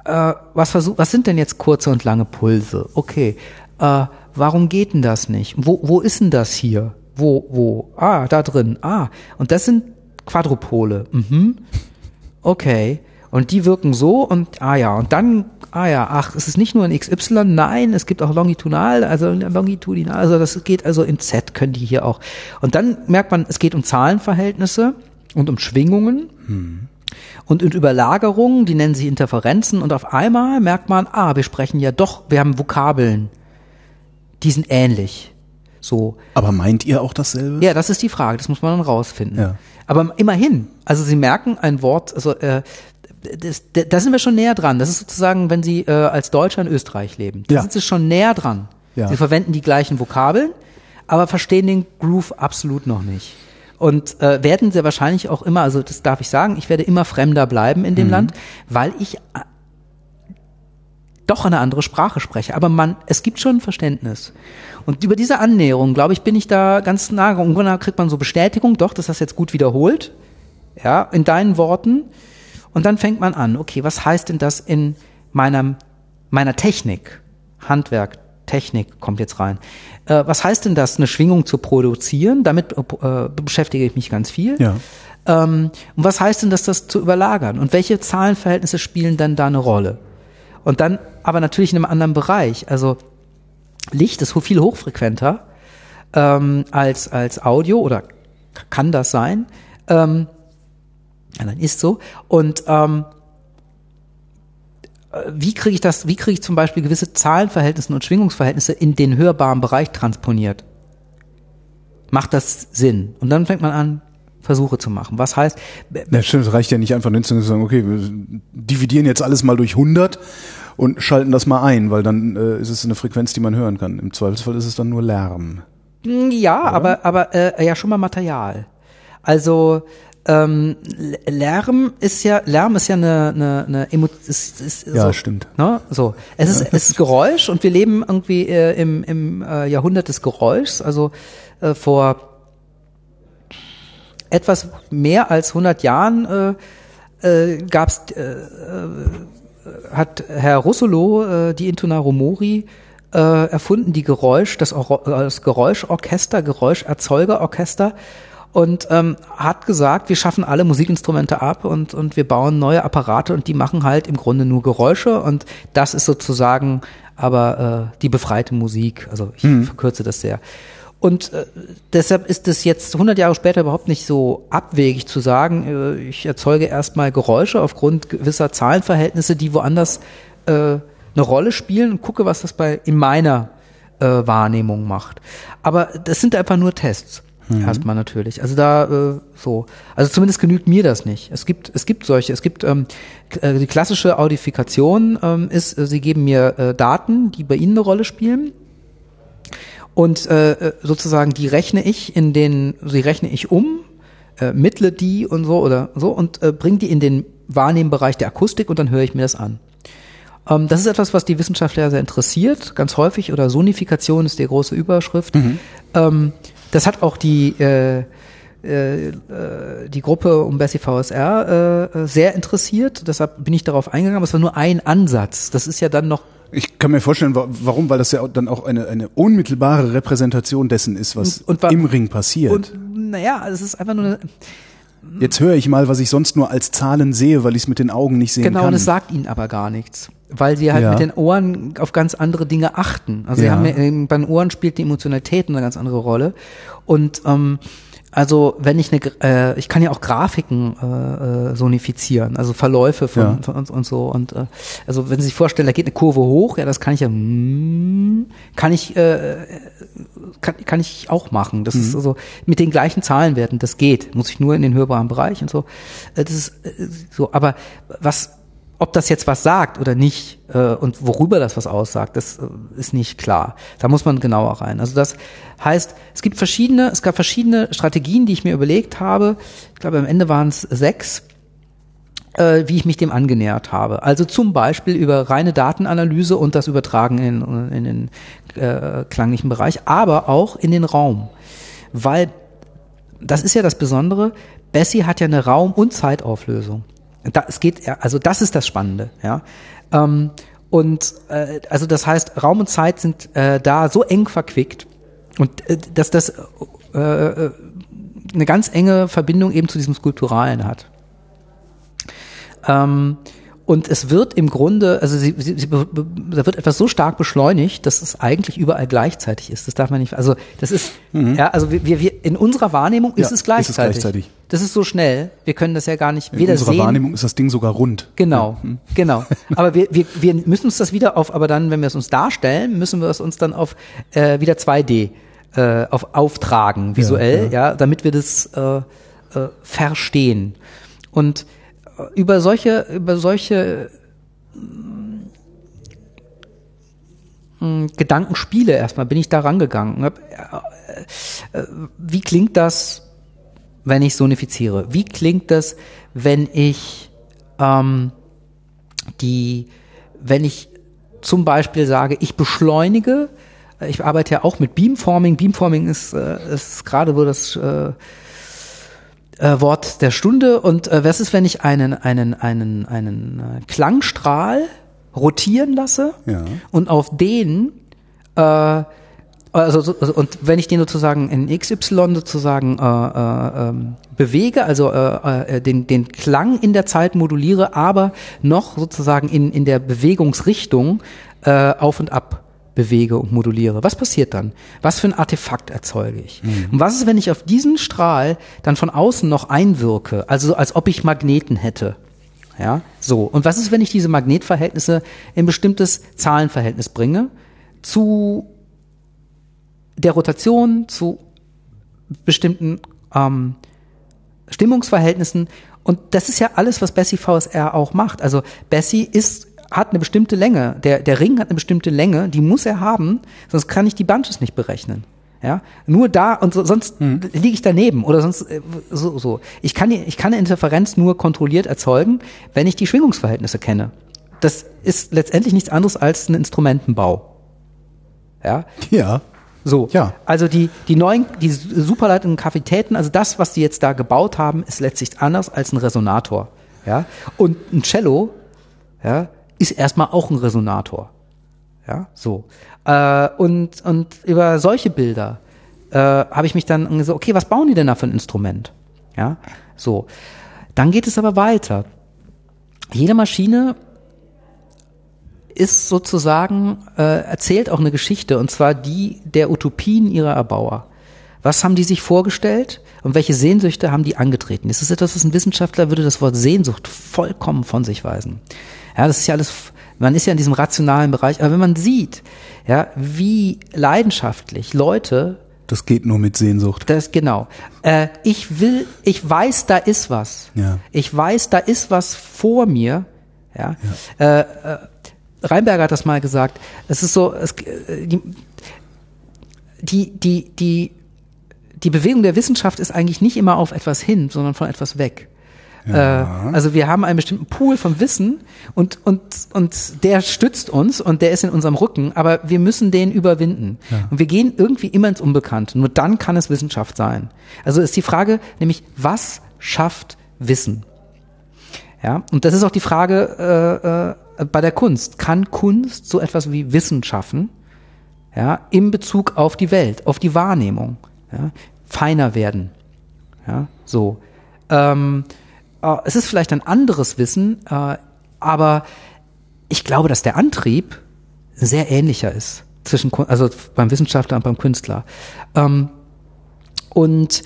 äh, was, versuch, was sind denn jetzt kurze und lange Pulse? Okay, äh, warum geht denn das nicht? Wo, wo ist denn das hier? Wo, wo? Ah, da drin. Ah, und das sind Quadrupole. Mhm. Okay. Und die wirken so und, ah ja, und dann, ah ja, ach, es ist nicht nur in XY, nein, es gibt auch longitudinal, also longitudinal, also das geht also in Z, können die hier auch. Und dann merkt man, es geht um Zahlenverhältnisse und um Schwingungen. Hm. Und in Überlagerungen, die nennen sie Interferenzen, und auf einmal merkt man, ah, wir sprechen ja doch, wir haben Vokabeln, die sind ähnlich. So. Aber meint ihr auch dasselbe? Ja, das ist die Frage, das muss man dann rausfinden. Ja. Aber immerhin, also Sie merken ein Wort, also äh, das, da sind wir schon näher dran. Das ist sozusagen, wenn Sie äh, als Deutscher in Österreich leben. Da ja. sind Sie schon näher dran. Ja. Sie verwenden die gleichen Vokabeln, aber verstehen den Groove absolut noch nicht. Und äh, werden sehr wahrscheinlich auch immer, also das darf ich sagen, ich werde immer fremder bleiben in dem mhm. Land, weil ich äh, doch eine andere Sprache spreche. Aber man, es gibt schon ein Verständnis. Und über diese Annäherung, glaube ich, bin ich da ganz nah. Und dann kriegt man so Bestätigung, doch, das hast du jetzt gut wiederholt. Ja, in deinen Worten. Und dann fängt man an, okay, was heißt denn das in meinem, meiner Technik? Handwerk, Technik kommt jetzt rein. Äh, was heißt denn das, eine Schwingung zu produzieren? Damit äh, beschäftige ich mich ganz viel. Ja. Ähm, und was heißt denn das, das zu überlagern? Und welche Zahlenverhältnisse spielen dann da eine Rolle? Und dann aber natürlich in einem anderen Bereich. Also Licht ist viel hochfrequenter ähm, als, als Audio oder kann das sein. Ähm, ja, dann ist so. Und ähm, äh, wie kriege ich das, wie kriege ich zum Beispiel gewisse Zahlenverhältnisse und Schwingungsverhältnisse in den hörbaren Bereich transponiert? Macht das Sinn? Und dann fängt man an, Versuche zu machen. Was heißt? Ja, stimmt, es reicht ja nicht einfach zu sagen, okay, wir dividieren jetzt alles mal durch 100 und schalten das mal ein, weil dann äh, ist es eine Frequenz, die man hören kann. Im Zweifelsfall ist es dann nur Lärm. Ja, Oder? aber aber äh, ja schon mal Material. Also ähm, Lärm ist ja Lärm ist ja eine eine, eine Emo ist, ist ja so, stimmt. ne? so. Es ist es ist Geräusch und wir leben irgendwie äh, im im äh, Jahrhundert des Geräuschs also äh, vor etwas mehr als 100 Jahren äh, äh, gab es äh, äh, hat Herr Russolo äh, die Intonaro Mori äh, erfunden die Geräusch das, das Geräuschorchester Geräuscherzeugerorchester und ähm, hat gesagt, wir schaffen alle Musikinstrumente ab und, und wir bauen neue Apparate und die machen halt im Grunde nur Geräusche und das ist sozusagen aber äh, die befreite Musik. Also ich mhm. verkürze das sehr. Und äh, deshalb ist es jetzt 100 Jahre später überhaupt nicht so abwegig zu sagen, äh, ich erzeuge erstmal Geräusche aufgrund gewisser Zahlenverhältnisse, die woanders äh, eine Rolle spielen und gucke, was das bei in meiner äh, Wahrnehmung macht. Aber das sind einfach nur Tests. Mhm. Erstmal natürlich. Also da äh, so. Also zumindest genügt mir das nicht. Es gibt, es gibt solche, es gibt ähm, äh, die klassische Audifikation ähm, ist, äh, sie geben mir äh, Daten, die bei Ihnen eine Rolle spielen. Und äh, äh sozusagen die rechne ich in den, sie rechne ich um, äh, mittle die und so oder so und äh, bringe die in den Wahrnehmbereich der Akustik und dann höre ich mir das an. Ähm, das ist etwas, was die Wissenschaftler sehr interessiert, ganz häufig, oder Sonifikation ist die große Überschrift. Mhm. Das hat auch die, äh, äh, die Gruppe um Bessie VSR äh, sehr interessiert. Deshalb bin ich darauf eingegangen. Aber es war nur ein Ansatz. Das ist ja dann noch ich kann mir vorstellen, warum, weil das ja dann auch eine, eine unmittelbare Repräsentation dessen ist, was und, und im Ring passiert. Und naja, es ist einfach nur eine. Jetzt höre ich mal, was ich sonst nur als Zahlen sehe, weil ich es mit den Augen nicht sehen genau, kann. Genau, und es sagt ihnen aber gar nichts weil sie halt ja. mit den Ohren auf ganz andere Dinge achten. Also ja. sie haben bei den Ohren spielt die Emotionalität eine ganz andere Rolle. Und ähm, also wenn ich eine, äh, ich kann ja auch Grafiken äh, äh, sonifizieren, also Verläufe von, ja. von uns und so. Und äh, also wenn Sie sich vorstellen, da geht eine Kurve hoch, ja, das kann ich ja, mm, kann ich, äh, kann, kann ich auch machen. Das mhm. ist also mit den gleichen Zahlenwerten, das geht. Muss ich nur in den hörbaren Bereich und so. Äh, das ist äh, so. Aber was ob das jetzt was sagt oder nicht äh, und worüber das was aussagt, das äh, ist nicht klar. Da muss man genauer rein. Also das heißt, es gibt verschiedene, es gab verschiedene Strategien, die ich mir überlegt habe. Ich glaube, am Ende waren es sechs, äh, wie ich mich dem angenähert habe. Also zum Beispiel über reine Datenanalyse und das Übertragen in, in den äh, klanglichen Bereich, aber auch in den Raum, weil das ist ja das Besondere. Bessie hat ja eine Raum- und Zeitauflösung. Da, es geht, also das ist das Spannende, ja. Ähm, und äh, also das heißt, Raum und Zeit sind äh, da so eng verquickt und äh, dass das äh, äh, eine ganz enge Verbindung eben zu diesem Skulpturalen hat. Ähm, und es wird im Grunde, also sie, sie, sie, da wird etwas so stark beschleunigt, dass es eigentlich überall gleichzeitig ist. Das darf man nicht, also das ist, mhm. ja, also wir, wir, in unserer Wahrnehmung ist, ja, es gleichzeitig. ist es gleichzeitig. Das ist so schnell, wir können das ja gar nicht in weder sehen. In unserer Wahrnehmung ist das Ding sogar rund. Genau, ja. mhm. genau. [laughs] Aber wir, wir, wir müssen uns das wieder auf, aber dann, wenn wir es uns darstellen, müssen wir es uns dann auf äh, wieder 2D äh, auf auftragen, visuell, ja, ja. damit wir das äh, äh, verstehen. Und über solche, über solche mm, Gedankenspiele erstmal bin ich da rangegangen. Äh, äh, wie klingt das, wenn ich sonifiziere? Wie klingt das, wenn ich ähm, die, wenn ich zum Beispiel sage, ich beschleunige, ich arbeite ja auch mit Beamforming. Beamforming ist, äh, ist gerade wo das äh, äh, Wort der Stunde. Und äh, was ist, wenn ich einen, einen, einen, einen äh, Klangstrahl rotieren lasse ja. und auf den äh, also, also und wenn ich den sozusagen in XY sozusagen äh, äh, ähm, bewege, also äh, äh, den, den Klang in der Zeit moduliere, aber noch sozusagen in, in der Bewegungsrichtung äh, auf und ab bewege und moduliere. Was passiert dann? Was für ein Artefakt erzeuge ich? Mhm. Und was ist, wenn ich auf diesen Strahl dann von außen noch einwirke, also als ob ich Magneten hätte? Ja, so. Und was ist, wenn ich diese Magnetverhältnisse in bestimmtes Zahlenverhältnis bringe zu der Rotation, zu bestimmten ähm, Stimmungsverhältnissen? Und das ist ja alles, was Bessie VSR auch macht. Also Bessie ist hat eine bestimmte Länge. Der, der Ring hat eine bestimmte Länge, die muss er haben, sonst kann ich die Bunches nicht berechnen. Ja, nur da und so, sonst hm. liege ich daneben oder sonst äh, so, so. Ich kann die, ich kann eine Interferenz nur kontrolliert erzeugen, wenn ich die Schwingungsverhältnisse kenne. Das ist letztendlich nichts anderes als ein Instrumentenbau. Ja. Ja. So. Ja. Also die, die neuen, die superleitenden Kavitäten, also das, was die jetzt da gebaut haben, ist letztlich anders als ein Resonator. Ja. Und ein Cello, ja, ist erstmal auch ein Resonator. Ja, so. Äh, und, und über solche Bilder äh, habe ich mich dann gesagt, okay, was bauen die denn da für ein Instrument? Ja, so. Dann geht es aber weiter. Jede Maschine ist sozusagen, äh, erzählt auch eine Geschichte, und zwar die der Utopien ihrer Erbauer. Was haben die sich vorgestellt und welche Sehnsüchte haben die angetreten? Ist etwas, was ein Wissenschaftler würde das Wort Sehnsucht vollkommen von sich weisen. Ja, das ist ja alles Man ist ja in diesem rationalen Bereich, aber wenn man sieht, ja, wie leidenschaftlich Leute Das geht nur mit Sehnsucht. das genau. Äh, ich will, ich weiß, da ist was. Ja. Ich weiß, da ist was vor mir. Ja. Äh, äh, Reinberger hat das mal gesagt. Es ist so, es, äh, die, die, die, die, die Bewegung der Wissenschaft ist eigentlich nicht immer auf etwas hin, sondern von etwas weg. Ja. Äh, also wir haben einen bestimmten Pool von Wissen und, und, und der stützt uns und der ist in unserem Rücken, aber wir müssen den überwinden. Und wir gehen irgendwie immer ins Unbekannte. Nur dann kann es Wissenschaft sein. Also ist die Frage nämlich, was schafft Wissen? Ja, und das ist auch die Frage äh, äh, bei der Kunst. Kann Kunst so etwas wie Wissen schaffen? Ja, in Bezug auf die Welt, auf die Wahrnehmung, ja, feiner werden. Ja, so. Ähm, äh, es ist vielleicht ein anderes Wissen, äh, aber ich glaube, dass der Antrieb sehr ähnlicher ist zwischen, also beim Wissenschaftler und beim Künstler. Ähm, und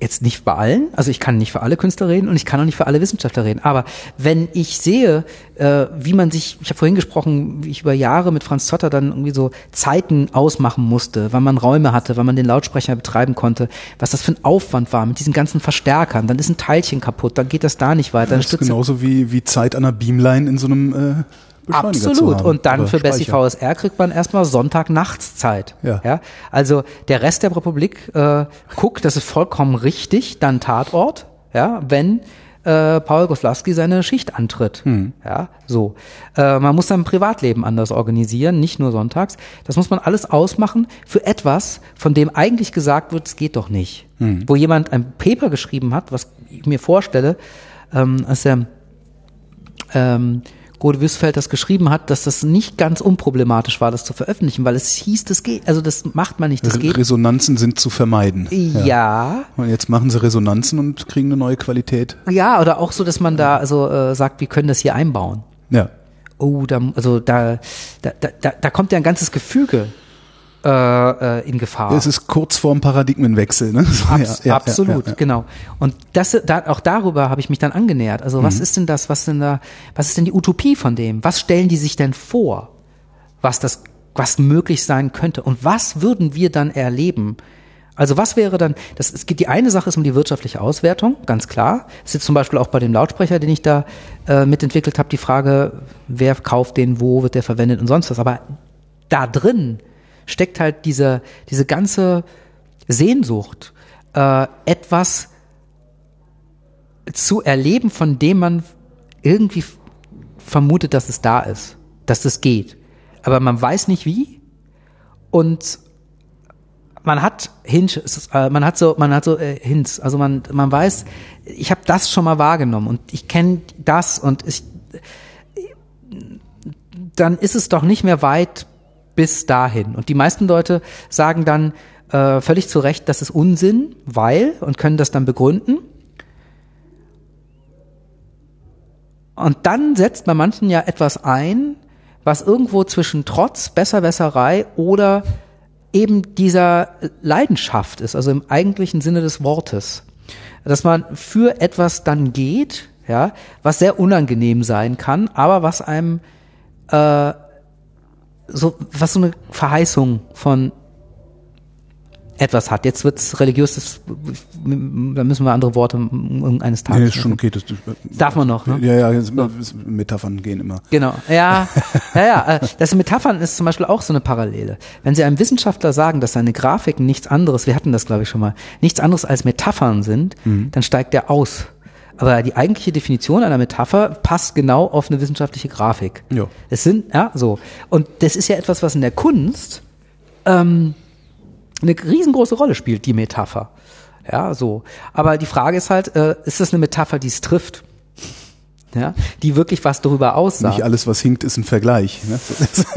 jetzt nicht bei allen, also ich kann nicht für alle Künstler reden und ich kann auch nicht für alle Wissenschaftler reden, aber wenn ich sehe, äh, wie man sich, ich habe vorhin gesprochen, wie ich über Jahre mit Franz Zotter dann irgendwie so Zeiten ausmachen musste, wann man Räume hatte, wann man den Lautsprecher betreiben konnte, was das für ein Aufwand war mit diesen ganzen Verstärkern, dann ist ein Teilchen kaputt, dann geht das da nicht weiter, Das ist genauso wie, wie Zeit an einer Beamline in so einem äh, Beschleuniger Absolut. Und dann für Bessie. VSR kriegt man erstmal Sonntagnachtszeit. Ja. ja. Also der Rest der Republik äh, guckt, das ist vollkommen richtig, dann Tatort, ja, wenn äh, Paul Goslawski seine Schicht antritt. Hm. Ja, so. Äh, man muss sein Privatleben anders organisieren, nicht nur sonntags. Das muss man alles ausmachen für etwas, von dem eigentlich gesagt wird, es geht doch nicht. Hm. Wo jemand ein Paper geschrieben hat, was ich mir vorstelle, ähm, als der ähm, Gode Wüstfeld das geschrieben hat, dass das nicht ganz unproblematisch war, das zu veröffentlichen, weil es hieß, das geht, also das macht man nicht, das geht. Resonanzen sind zu vermeiden. Ja, Und jetzt machen sie Resonanzen und kriegen eine neue Qualität. ja, oder auch so, dass man da also äh, sagt, wir können das hier einbauen. Ja. Oh, da, also da, da, da- da kommt ja ein ganzes Gefüge äh, äh, in Gefahr. Es ist kurz vorm Paradigmenwechsel, ne? [laughs] So, Abs ja, absolut, ja, ja. genau. Und das, da, auch darüber habe ich mich dann angenähert. Also Mhm. was ist denn das, was denn da, was ist denn die Utopie von dem? Was stellen die sich denn vor, was das, was möglich sein könnte? Und was würden wir dann erleben? Also was wäre dann, das, es geht, die eine Sache ist um die wirtschaftliche Auswertung, ganz klar. Es ist jetzt zum Beispiel auch bei dem Lautsprecher, den ich da äh, mitentwickelt habe, die Frage, wer kauft den, wo wird der verwendet und sonst was. Aber da drin steckt halt diese, diese ganze Sehnsucht, äh, etwas zu erleben, von dem man irgendwie vermutet, dass es da ist, dass es geht. Aber man weiß nicht wie und man hat ist, äh, man hat so, man hat so äh, Hints, also man, man weiß, ich habe das schon mal wahrgenommen und ich kenne das und ich, dann ist es doch nicht mehr weit bis dahin. Und die meisten Leute sagen dann äh, völlig zu Recht, das ist Unsinn, weil, und können das dann begründen. Und dann setzt bei manchen ja etwas ein, was irgendwo zwischen Trotz, Besserwässerei oder eben dieser Leidenschaft ist, also im eigentlichen Sinne des Wortes. Dass man für etwas dann geht, ja, was sehr unangenehm sein kann, aber was einem äh, so, was so eine Verheißung von etwas hat. Jetzt wird's religiös, das, da müssen wir andere Worte eines Tages. Nee, ist schon okay. Das, Darf man noch, ne? Ja, ja, Metaphern gehen immer. Genau, ja, [laughs] ja, ja. äh, Das Metaphern ist zum Beispiel auch so eine Parallele. Wenn Sie einem Wissenschaftler sagen, dass seine Grafiken nichts anderes, wir hatten das glaube ich schon mal, nichts anderes als Metaphern sind, dann steigt er aus. Aber die eigentliche Definition einer Metapher passt genau auf eine wissenschaftliche Grafik. Ja. Es sind, ja, so. Und das ist ja etwas, was in der Kunst ähm, eine riesengroße Rolle spielt, die Metapher. Ja, so. Aber die Frage ist halt, äh, ist das eine Metapher, die es trifft? Ja, die wirklich was darüber aussagt. Nicht alles, was hinkt, ist ein Vergleich. Ne?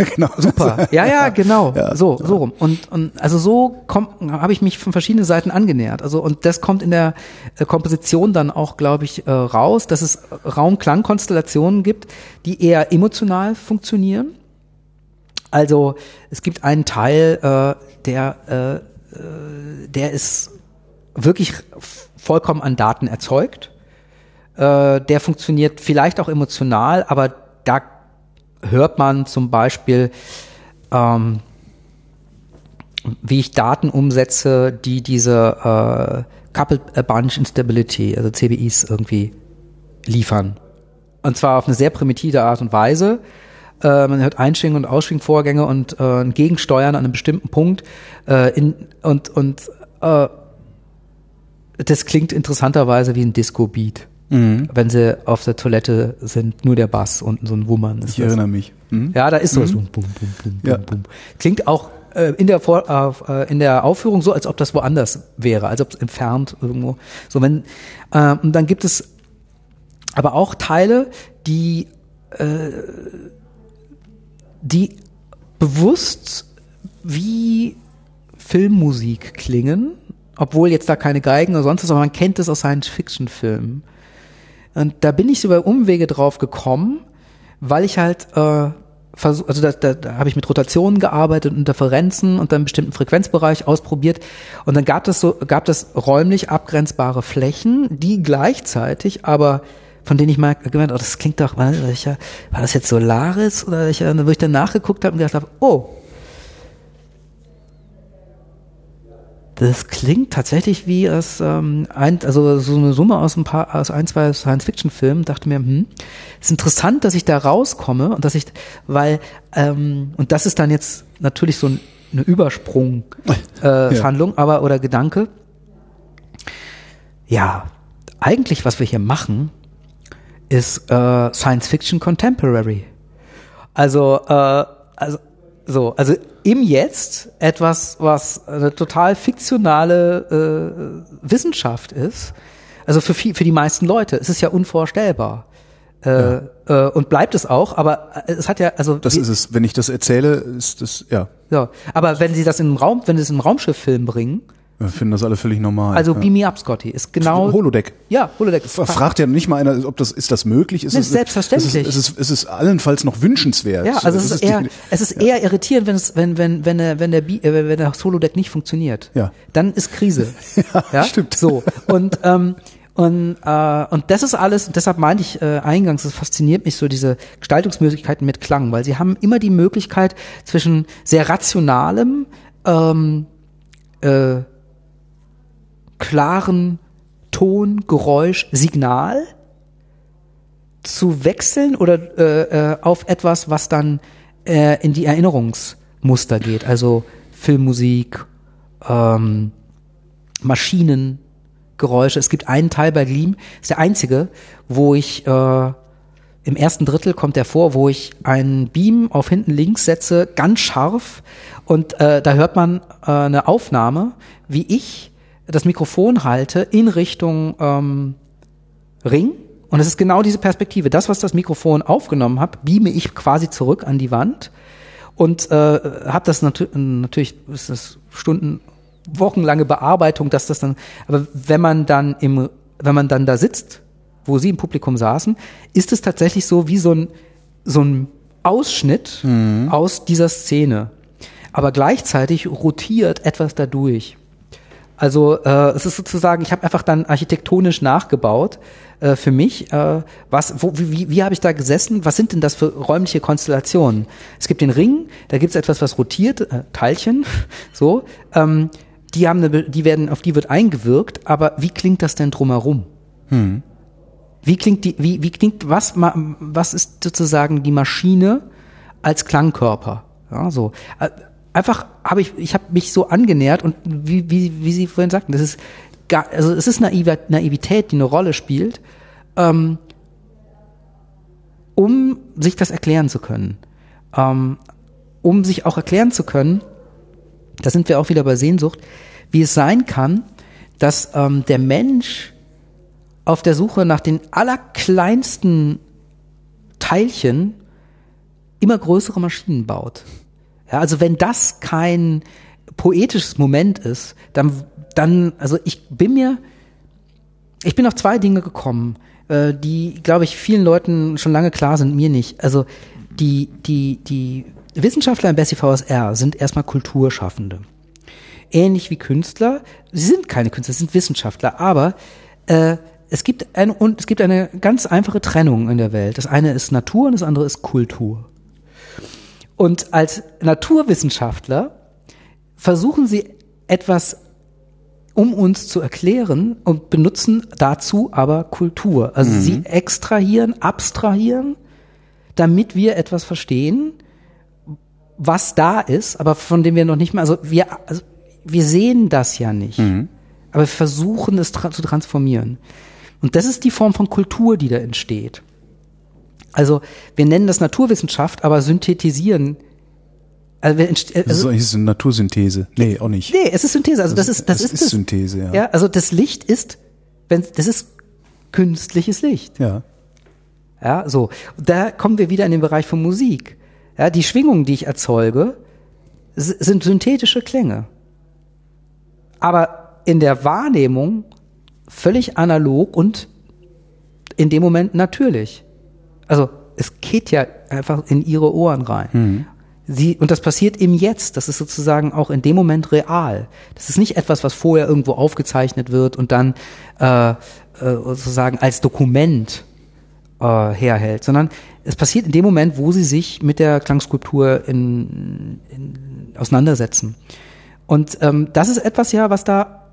[laughs] genau. Super. Ja, ja, genau. Ja, so, so rum. Und, und also so habe ich mich von verschiedenen Seiten angenähert. Also und das kommt in der äh, Komposition dann auch, glaube ich, äh, raus, dass es Raum-Klang-Konstellationen gibt, die eher emotional funktionieren. Also es gibt einen Teil, äh, der, äh, äh, der ist wirklich vollkommen an Daten erzeugt. Äh, der funktioniert vielleicht auch emotional, aber da hört man zum Beispiel, ähm, wie ich Daten umsetze, die diese äh, Coupled Bunch Instability, also CBIs irgendwie liefern. Und zwar auf eine sehr primitive Art und Weise. Äh, man hört Einschwing- und Ausschwingvorgänge und äh, Gegensteuern an einem bestimmten Punkt. Äh, in, und und äh, das klingt interessanterweise wie ein Disco-Beat. Mhm. Wenn sie auf der Toilette sind, nur der Bass und so ein Wummern. ich das. erinnere mich. Mhm. Ja, da ist so. Mhm. Bum, bum, bum, ja. Klingt auch äh, in der Vor äh, in der Aufführung so, als ob das woanders wäre, als ob es entfernt irgendwo. So wenn äh, und dann gibt es aber auch Teile, die äh, die bewusst wie Filmmusik klingen, obwohl jetzt da keine Geigen oder sonst was, aber man kennt es aus Science-Fiction-Filmen. Und da bin ich so bei Umwege drauf gekommen, weil ich halt äh, versuch, also da, da, da habe ich mit Rotationen gearbeitet, Interferenzen und dann bestimmten Frequenzbereich ausprobiert. Und dann gab es so gab es räumlich abgrenzbare Flächen, die gleichzeitig aber von denen ich mal gemeint, oh, das klingt doch, war, das jetzt Solaris oder welcher, wo ich dann nachgeguckt habe und gedacht habe, oh, das klingt tatsächlich wie aus ähm, ein, also so eine Summe aus ein paar aus ein zwei Science-Fiction-Filmen. Dachte mir, hm, ist interessant, dass ich da rauskomme und dass ich, weil ähm, und das ist dann jetzt natürlich so ein, eine Übersprung-Handlung, äh, ja. aber oder Gedanke. Ja, eigentlich, was wir hier machen, ist äh, Science Fiction Contemporary. Also, äh, also so, also im Jetzt etwas, was eine total fiktionale äh, Wissenschaft ist. Also für, viel, für die meisten Leute. Es ist ja unvorstellbar. Äh, ja. Äh, und bleibt es auch, aber es hat ja, also. Das ist es. Wenn ich das erzähle, ist das, ja. Ja. Aber wenn sie das in einem Raum, wenn sie es in einem Raumschifffilm bringen, wir finden das alle völlig normal. Also ja. Beam Me Up, Scotty, ist genau. Holodeck. Ja, Holodeck. Fragt ja nicht mal einer, ob das, ist das möglich? Ist, das ist selbstverständlich. Es ist, es, ist, es ist allenfalls noch wünschenswert. Ja, also es ist, ist eher, es ist eher irritierend, wenn es, wenn, wenn, wenn der, wenn der, äh, wenn der Holodeck nicht funktioniert. Ja. Dann ist Krise. [laughs] ja, ja, stimmt. So. Und, ähm, und, äh, und das ist alles, deshalb meinte ich äh, eingangs, es fasziniert mich so diese Gestaltungsmöglichkeiten mit Klang, weil sie haben immer die Möglichkeit zwischen sehr rationalem, ähm, äh, klaren Ton, Geräusch, Signal zu wechseln oder äh, äh, auf etwas, was dann äh, in die Erinnerungsmuster geht. Also Filmmusik, ähm, Maschinen, Geräusche. Es gibt einen Teil bei Gleam, ist der einzige, wo ich äh, im ersten Drittel kommt der vor, wo ich einen Beam auf hinten links setze, ganz scharf und äh, da hört man äh, eine Aufnahme, wie ich das Mikrofon halte in Richtung ähm, Ring. Und es ist genau diese Perspektive. Das, was das Mikrofon aufgenommen hat, beame ich quasi zurück an die Wand und äh, habe das nat natürlich ist das Stunden, wochenlange Bearbeitung, dass das dann. Aber wenn man dann im, wenn man dann da sitzt, wo Sie im Publikum saßen, ist es tatsächlich so wie so ein so ein Ausschnitt mhm. aus dieser Szene. Aber gleichzeitig rotiert etwas dadurch. Also äh, es ist sozusagen, ich habe einfach dann architektonisch nachgebaut äh, für mich. Äh, was, wo, wie, wie habe ich da gesessen? Was sind denn das für räumliche Konstellationen? Es gibt den Ring, da gibt es etwas, was rotiert, äh, Teilchen, [laughs] so. Ähm, die haben eine, die werden, auf die wird eingewirkt, aber wie klingt das denn drumherum? Hm. Wie klingt die, wie, wie klingt, was, was ist sozusagen die Maschine als Klangkörper? Ja, so. Einfach habe ich, ich habe mich so angenähert und wie, wie, wie Sie vorhin sagten, das ist gar, also es ist Naiv Naivität, die eine Rolle spielt, ähm, um sich das erklären zu können. Ähm, um sich auch erklären zu können, da sind wir auch wieder bei Sehnsucht, wie es sein kann, dass ähm, der Mensch auf der Suche nach den allerkleinsten Teilchen immer größere Maschinen baut. Ja, also wenn das kein poetisches Moment ist, dann, dann, also ich bin mir, ich bin auf zwei Dinge gekommen, äh, die, glaube ich, vielen Leuten schon lange klar sind, mir nicht. Also die, die, die Wissenschaftler im Bessie VSR sind erstmal Kulturschaffende. Ähnlich wie Künstler. Sie sind keine Künstler, sie sind Wissenschaftler, aber äh, es gibt eine, und es gibt eine ganz einfache Trennung in der Welt. Das eine ist Natur und das andere ist Kultur. Und als Naturwissenschaftler versuchen sie etwas um uns zu erklären und benutzen dazu aber Kultur. Also mhm. sie extrahieren, abstrahieren, damit wir etwas verstehen, was da ist, aber von dem wir noch nicht mehr, also wir, also wir sehen das ja nicht, mhm. aber wir versuchen es tra zu transformieren. Und das ist die Form von Kultur, die da entsteht. Also wir nennen das Naturwissenschaft, aber synthetisieren also, also das ist eine Natursynthese. Nee, auch nicht. Nee, es ist Synthese. Also das, das ist das, das ist, ist Synthese, ja. Ja, also das Licht ist wenn das ist künstliches Licht. Ja. Ja, so. Da kommen wir wieder in den Bereich von Musik. Ja, die Schwingungen, die ich erzeuge, sind synthetische Klänge. Aber in der Wahrnehmung völlig analog und in dem Moment natürlich. Also es geht ja einfach in ihre Ohren rein. Mhm. Sie, und das passiert im Jetzt. Das ist sozusagen auch in dem Moment real. Das ist nicht etwas, was vorher irgendwo aufgezeichnet wird und dann äh, äh, sozusagen als Dokument äh, herhält, sondern es passiert in dem Moment, wo sie sich mit der Klangskulptur in, in, auseinandersetzen. Und ähm, das ist etwas ja, was da,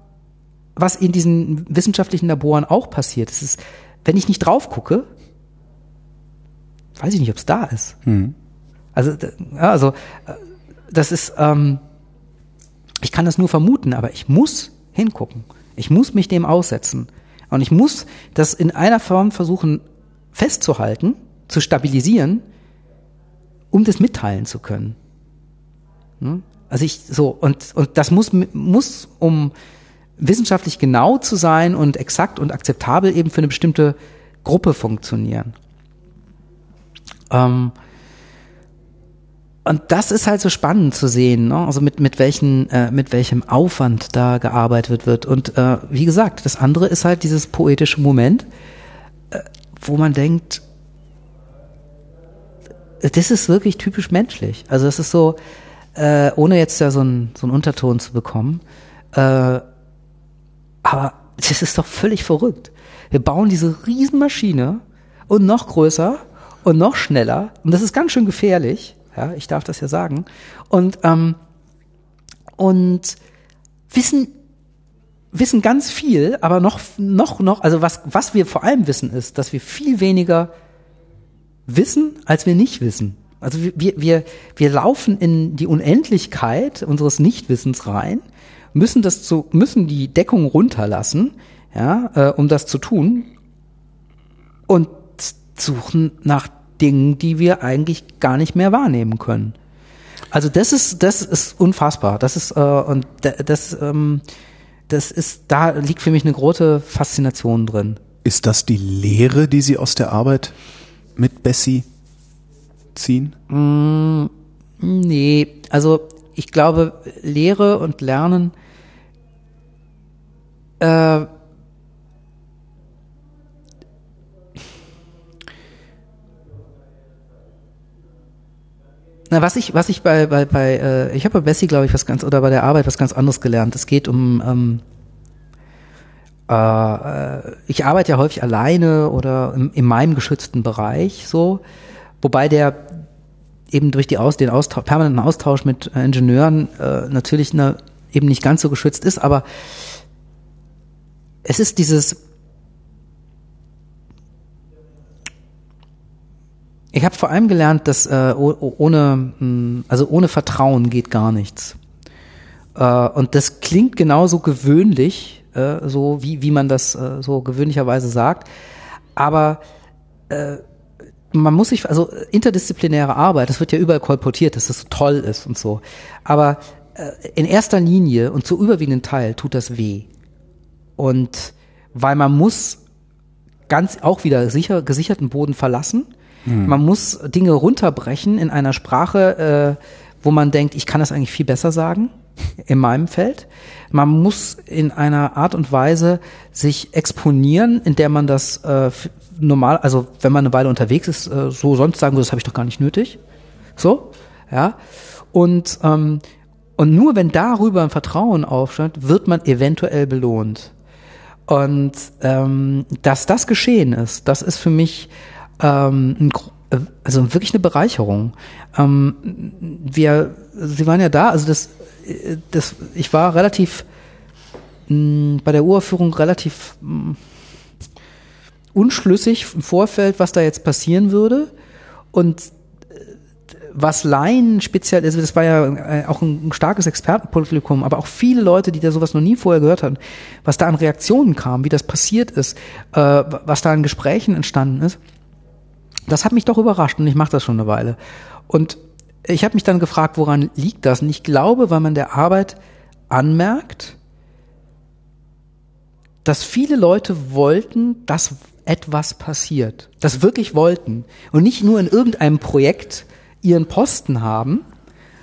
was in diesen wissenschaftlichen Laboren auch passiert. Es ist, wenn ich nicht drauf gucke, weiß ich nicht, ob es da ist. Mhm. Also, ja, also äh, das ist, ähm, ich kann das nur vermuten, aber ich muss hingucken. Ich muss mich dem aussetzen. Und ich muss das in einer Form versuchen festzuhalten, zu stabilisieren, um das mitteilen zu können. Hm? Also ich so und und das muss muss um wissenschaftlich genau zu sein und exakt und akzeptabel eben für eine bestimmte Gruppe funktionieren. Ähm, und das ist halt so spannend zu sehen, ne? also mit mit welchen äh, mit welchem Aufwand da gearbeitet wird. Und äh, wie gesagt, das andere ist halt dieses poetische Moment, äh, wo man denkt, das ist wirklich typisch menschlich. Also das ist so, äh, ohne jetzt ja so einen so einen Unterton zu bekommen, äh, aber das ist doch völlig verrückt. Wir bauen diese Riesenmaschine und noch größer und noch schneller und das ist ganz schön gefährlich ja, ich darf das ja sagen. Und, ähm, und wissen, wissen ganz viel, aber noch, noch, noch, also was, was wir vor allem wissen ist, dass wir viel weniger wissen, als wir nicht wissen. Also wir, wir, wir laufen in die Unendlichkeit unseres Nichtwissens rein, müssen das zu, müssen die Deckung runterlassen, ja, äh, um das zu tun und suchen nach Dingen, die wir eigentlich gar nicht mehr wahrnehmen können. Also das ist das ist unfassbar. Das ist äh, und das ähm, das ist da liegt für mich eine große Faszination drin. Ist das die Lehre, die Sie aus der Arbeit mit Bessie ziehen? Mm, nee, also ich glaube Lehre und Lernen äh, Na, was ich, was ich bei, bei, bei äh, ich habe bei Bessie, glaube ich, was ganz, oder bei der Arbeit was ganz anderes gelernt. Es geht um, ähm, äh, ich arbeite ja häufig alleine oder in, in meinem geschützten Bereich so, wobei der eben durch die Aus, den Austausch, permanenten Austausch mit äh, Ingenieuren äh, natürlich eine, eben nicht ganz so geschützt ist, aber es ist dieses Ich habe vor allem gelernt, dass äh, ohne, hm, also ohne Vertrauen geht gar nichts. Äh, und das klingt genauso gewöhnlich, äh, so wie, wie man das äh, so gewöhnlicherweise sagt. Aber äh, man muss sich, also interdisziplinäre Arbeit, das wird ja überall kolportiert, dass das so toll ist und so. Aber äh, in erster Linie und zu überwiegenden Teil tut das weh. Und weil man muss ganz auch wieder sicher, gesicherten Boden verlassen Mhm. Man muss Dinge runterbrechen in einer Sprache, äh, wo man denkt, ich kann das eigentlich viel besser sagen [laughs] in meinem Feld. Man muss in einer Art und Weise sich exponieren, in der man das äh, normal, also wenn man eine Weile unterwegs ist, äh, so sonst sagen würde, das habe ich doch gar nicht nötig. So, ja. Und ähm, und nur wenn darüber ein Vertrauen aufsteigt, wird man eventuell belohnt. Und ähm, dass das geschehen ist, das ist für mich ähm, äh, also wirklich eine Bereicherung. Ähm, wir, Sie waren ja da, also das, äh, das, ich war relativ mh, bei der Uraufführung relativ mh, unschlüssig im Vorfeld, was da jetzt passieren würde. Und was Laien speziell, also das war ja auch ein, starkes Expertenpublikum, aber auch viele Leute, die da sowas noch nie vorher gehört haben, was da an Reaktionen kam, wie das passiert ist, äh, was da an Gesprächen entstanden ist, das hat mich doch überrascht und ich mache das schon eine Weile. Und ich habe mich dann gefragt, woran liegt das? Und ich glaube, weil man der Arbeit anmerkt, dass viele Leute wollten, dass etwas passiert. Das wirklich wollten. Und nicht nur in irgendeinem Projekt ihren Posten haben,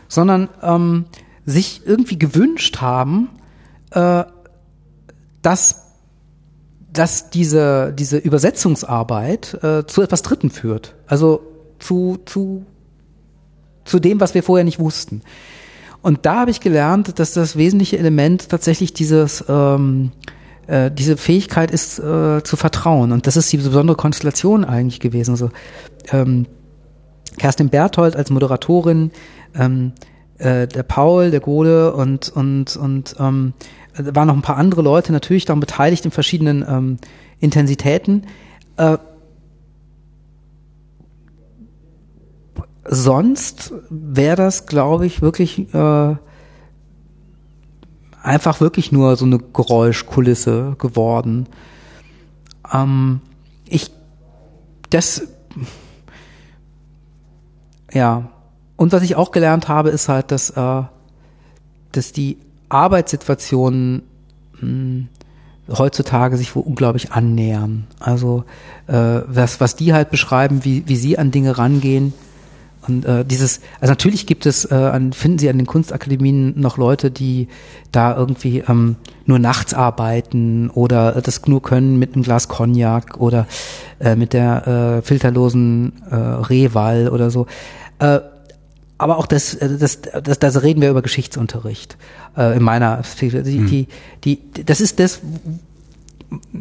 sondern ähm, sich irgendwie gewünscht haben, äh, dass dass diese, diese Übersetzungsarbeit äh, zu etwas Dritten führt. Also zu, zu, zu dem, was wir vorher nicht wussten. Und da habe ich gelernt, dass das wesentliche Element tatsächlich dieses, ähm, äh, diese Fähigkeit ist, äh, zu vertrauen. Und das ist die besondere Konstellation eigentlich gewesen. Also, ähm, Kerstin Berthold als Moderatorin, ähm, äh, der Paul, der Gode und, und, und ähm, waren noch ein paar andere Leute natürlich daran beteiligt in verschiedenen ähm, Intensitäten. Äh, sonst wäre das, glaube ich, wirklich äh, einfach wirklich nur so eine Geräuschkulisse geworden. Ähm, ich, das, ja, und was ich auch gelernt habe, ist halt, dass, äh, dass die Arbeitssituationen mh, hm, heutzutage sich wohl unglaublich annähern. Also äh, was, was die halt beschreiben, wie, wie sie an Dinge rangehen. Und äh, dieses, also natürlich gibt es, äh, an, finden Sie an den Kunstakademien noch Leute, die da irgendwie ähm, nur nachts arbeiten oder das nur können mit einem Glas Cognac oder äh, mit der äh, filterlosen äh, Rehwall oder so. Äh, aber auch das, äh, das, das, das reden wir über Geschichtsunterricht äh, in meiner die, hm. die, die, das ist das,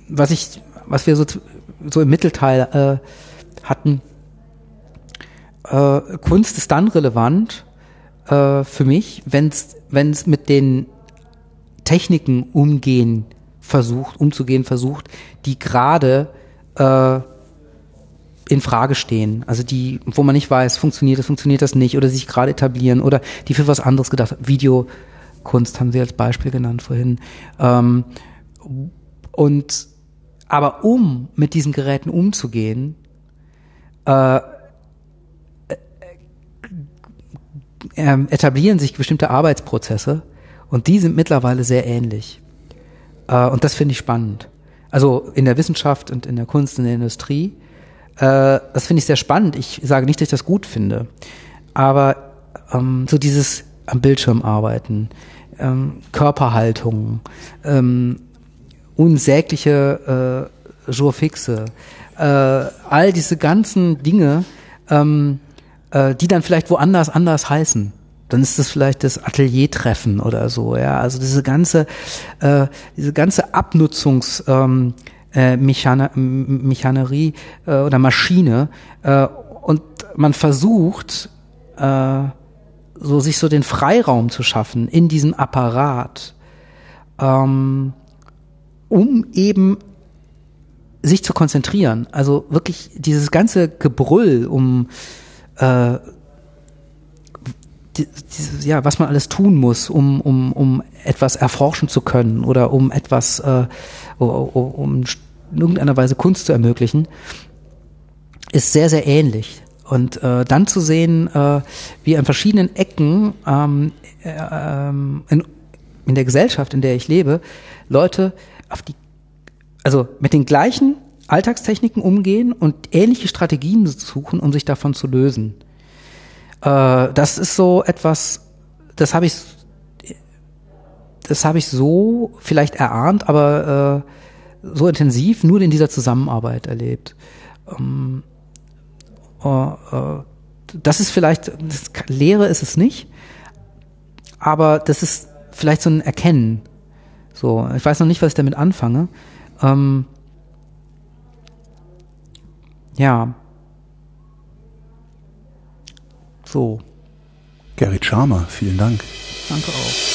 was ich, was wir so, so im Mittelteil äh, hatten. Äh, Kunst ist dann relevant äh, für mich, wenn es wenn es mit den Techniken umgehen versucht, umzugehen versucht, die gerade äh, in Frage stehen. Also die, wo man nicht weiß, funktioniert das, funktioniert das nicht, oder sich gerade etablieren, oder die für was anderes gedacht haben. Videokunst haben Sie als Beispiel genannt vorhin. Ähm, und aber um mit diesen Geräten umzugehen, äh, äh, etablieren sich bestimmte Arbeitsprozesse und die sind mittlerweile sehr ähnlich. Äh, und das finde ich spannend. Also in der Wissenschaft und in der Kunst in der Industrie äh, das finde ich sehr spannend. Ich sage nicht, dass ich das gut finde, aber ähm, so dieses am Bildschirm arbeiten, ähm, Körperhaltung, ähm, unsägliche äh, Jour fixe, äh, all diese ganzen Dinge, ähm, äh, die dann vielleicht woanders anders heißen. Dann ist das vielleicht das Ateliertreffen oder so, ja. Also diese ganze, äh, diese ganze Abnutzungs, ähm, äh, Mechane, Mechanerie äh, oder Maschine äh, und man versucht äh, so sich so den Freiraum zu schaffen in diesem Apparat, ähm, um eben sich zu konzentrieren. Also wirklich dieses ganze Gebrüll um äh, die, die, ja, was man alles tun muss, um, um, um etwas erforschen zu können oder um etwas, äh, um in irgendeiner Weise Kunst zu ermöglichen, ist sehr, sehr ähnlich. Und äh, dann zu sehen, äh, wie an verschiedenen Ecken ähm, äh, ähm, in, in der Gesellschaft, in der ich lebe, Leute auf die, also mit den gleichen Alltagstechniken umgehen und ähnliche Strategien suchen, um sich davon zu lösen. Äh, das ist so etwas, das habe ich, das habe ich so vielleicht erahnt, aber äh, so intensiv nur in dieser Zusammenarbeit erlebt. Ähm, äh, äh, das ist vielleicht, das, Lehre ist es nicht, aber das ist vielleicht so ein Erkennen. So, ich weiß noch nicht, was ich damit anfange. Ähm, ja. so. Gerrit Scharmer, vielen Dank. Danke auch.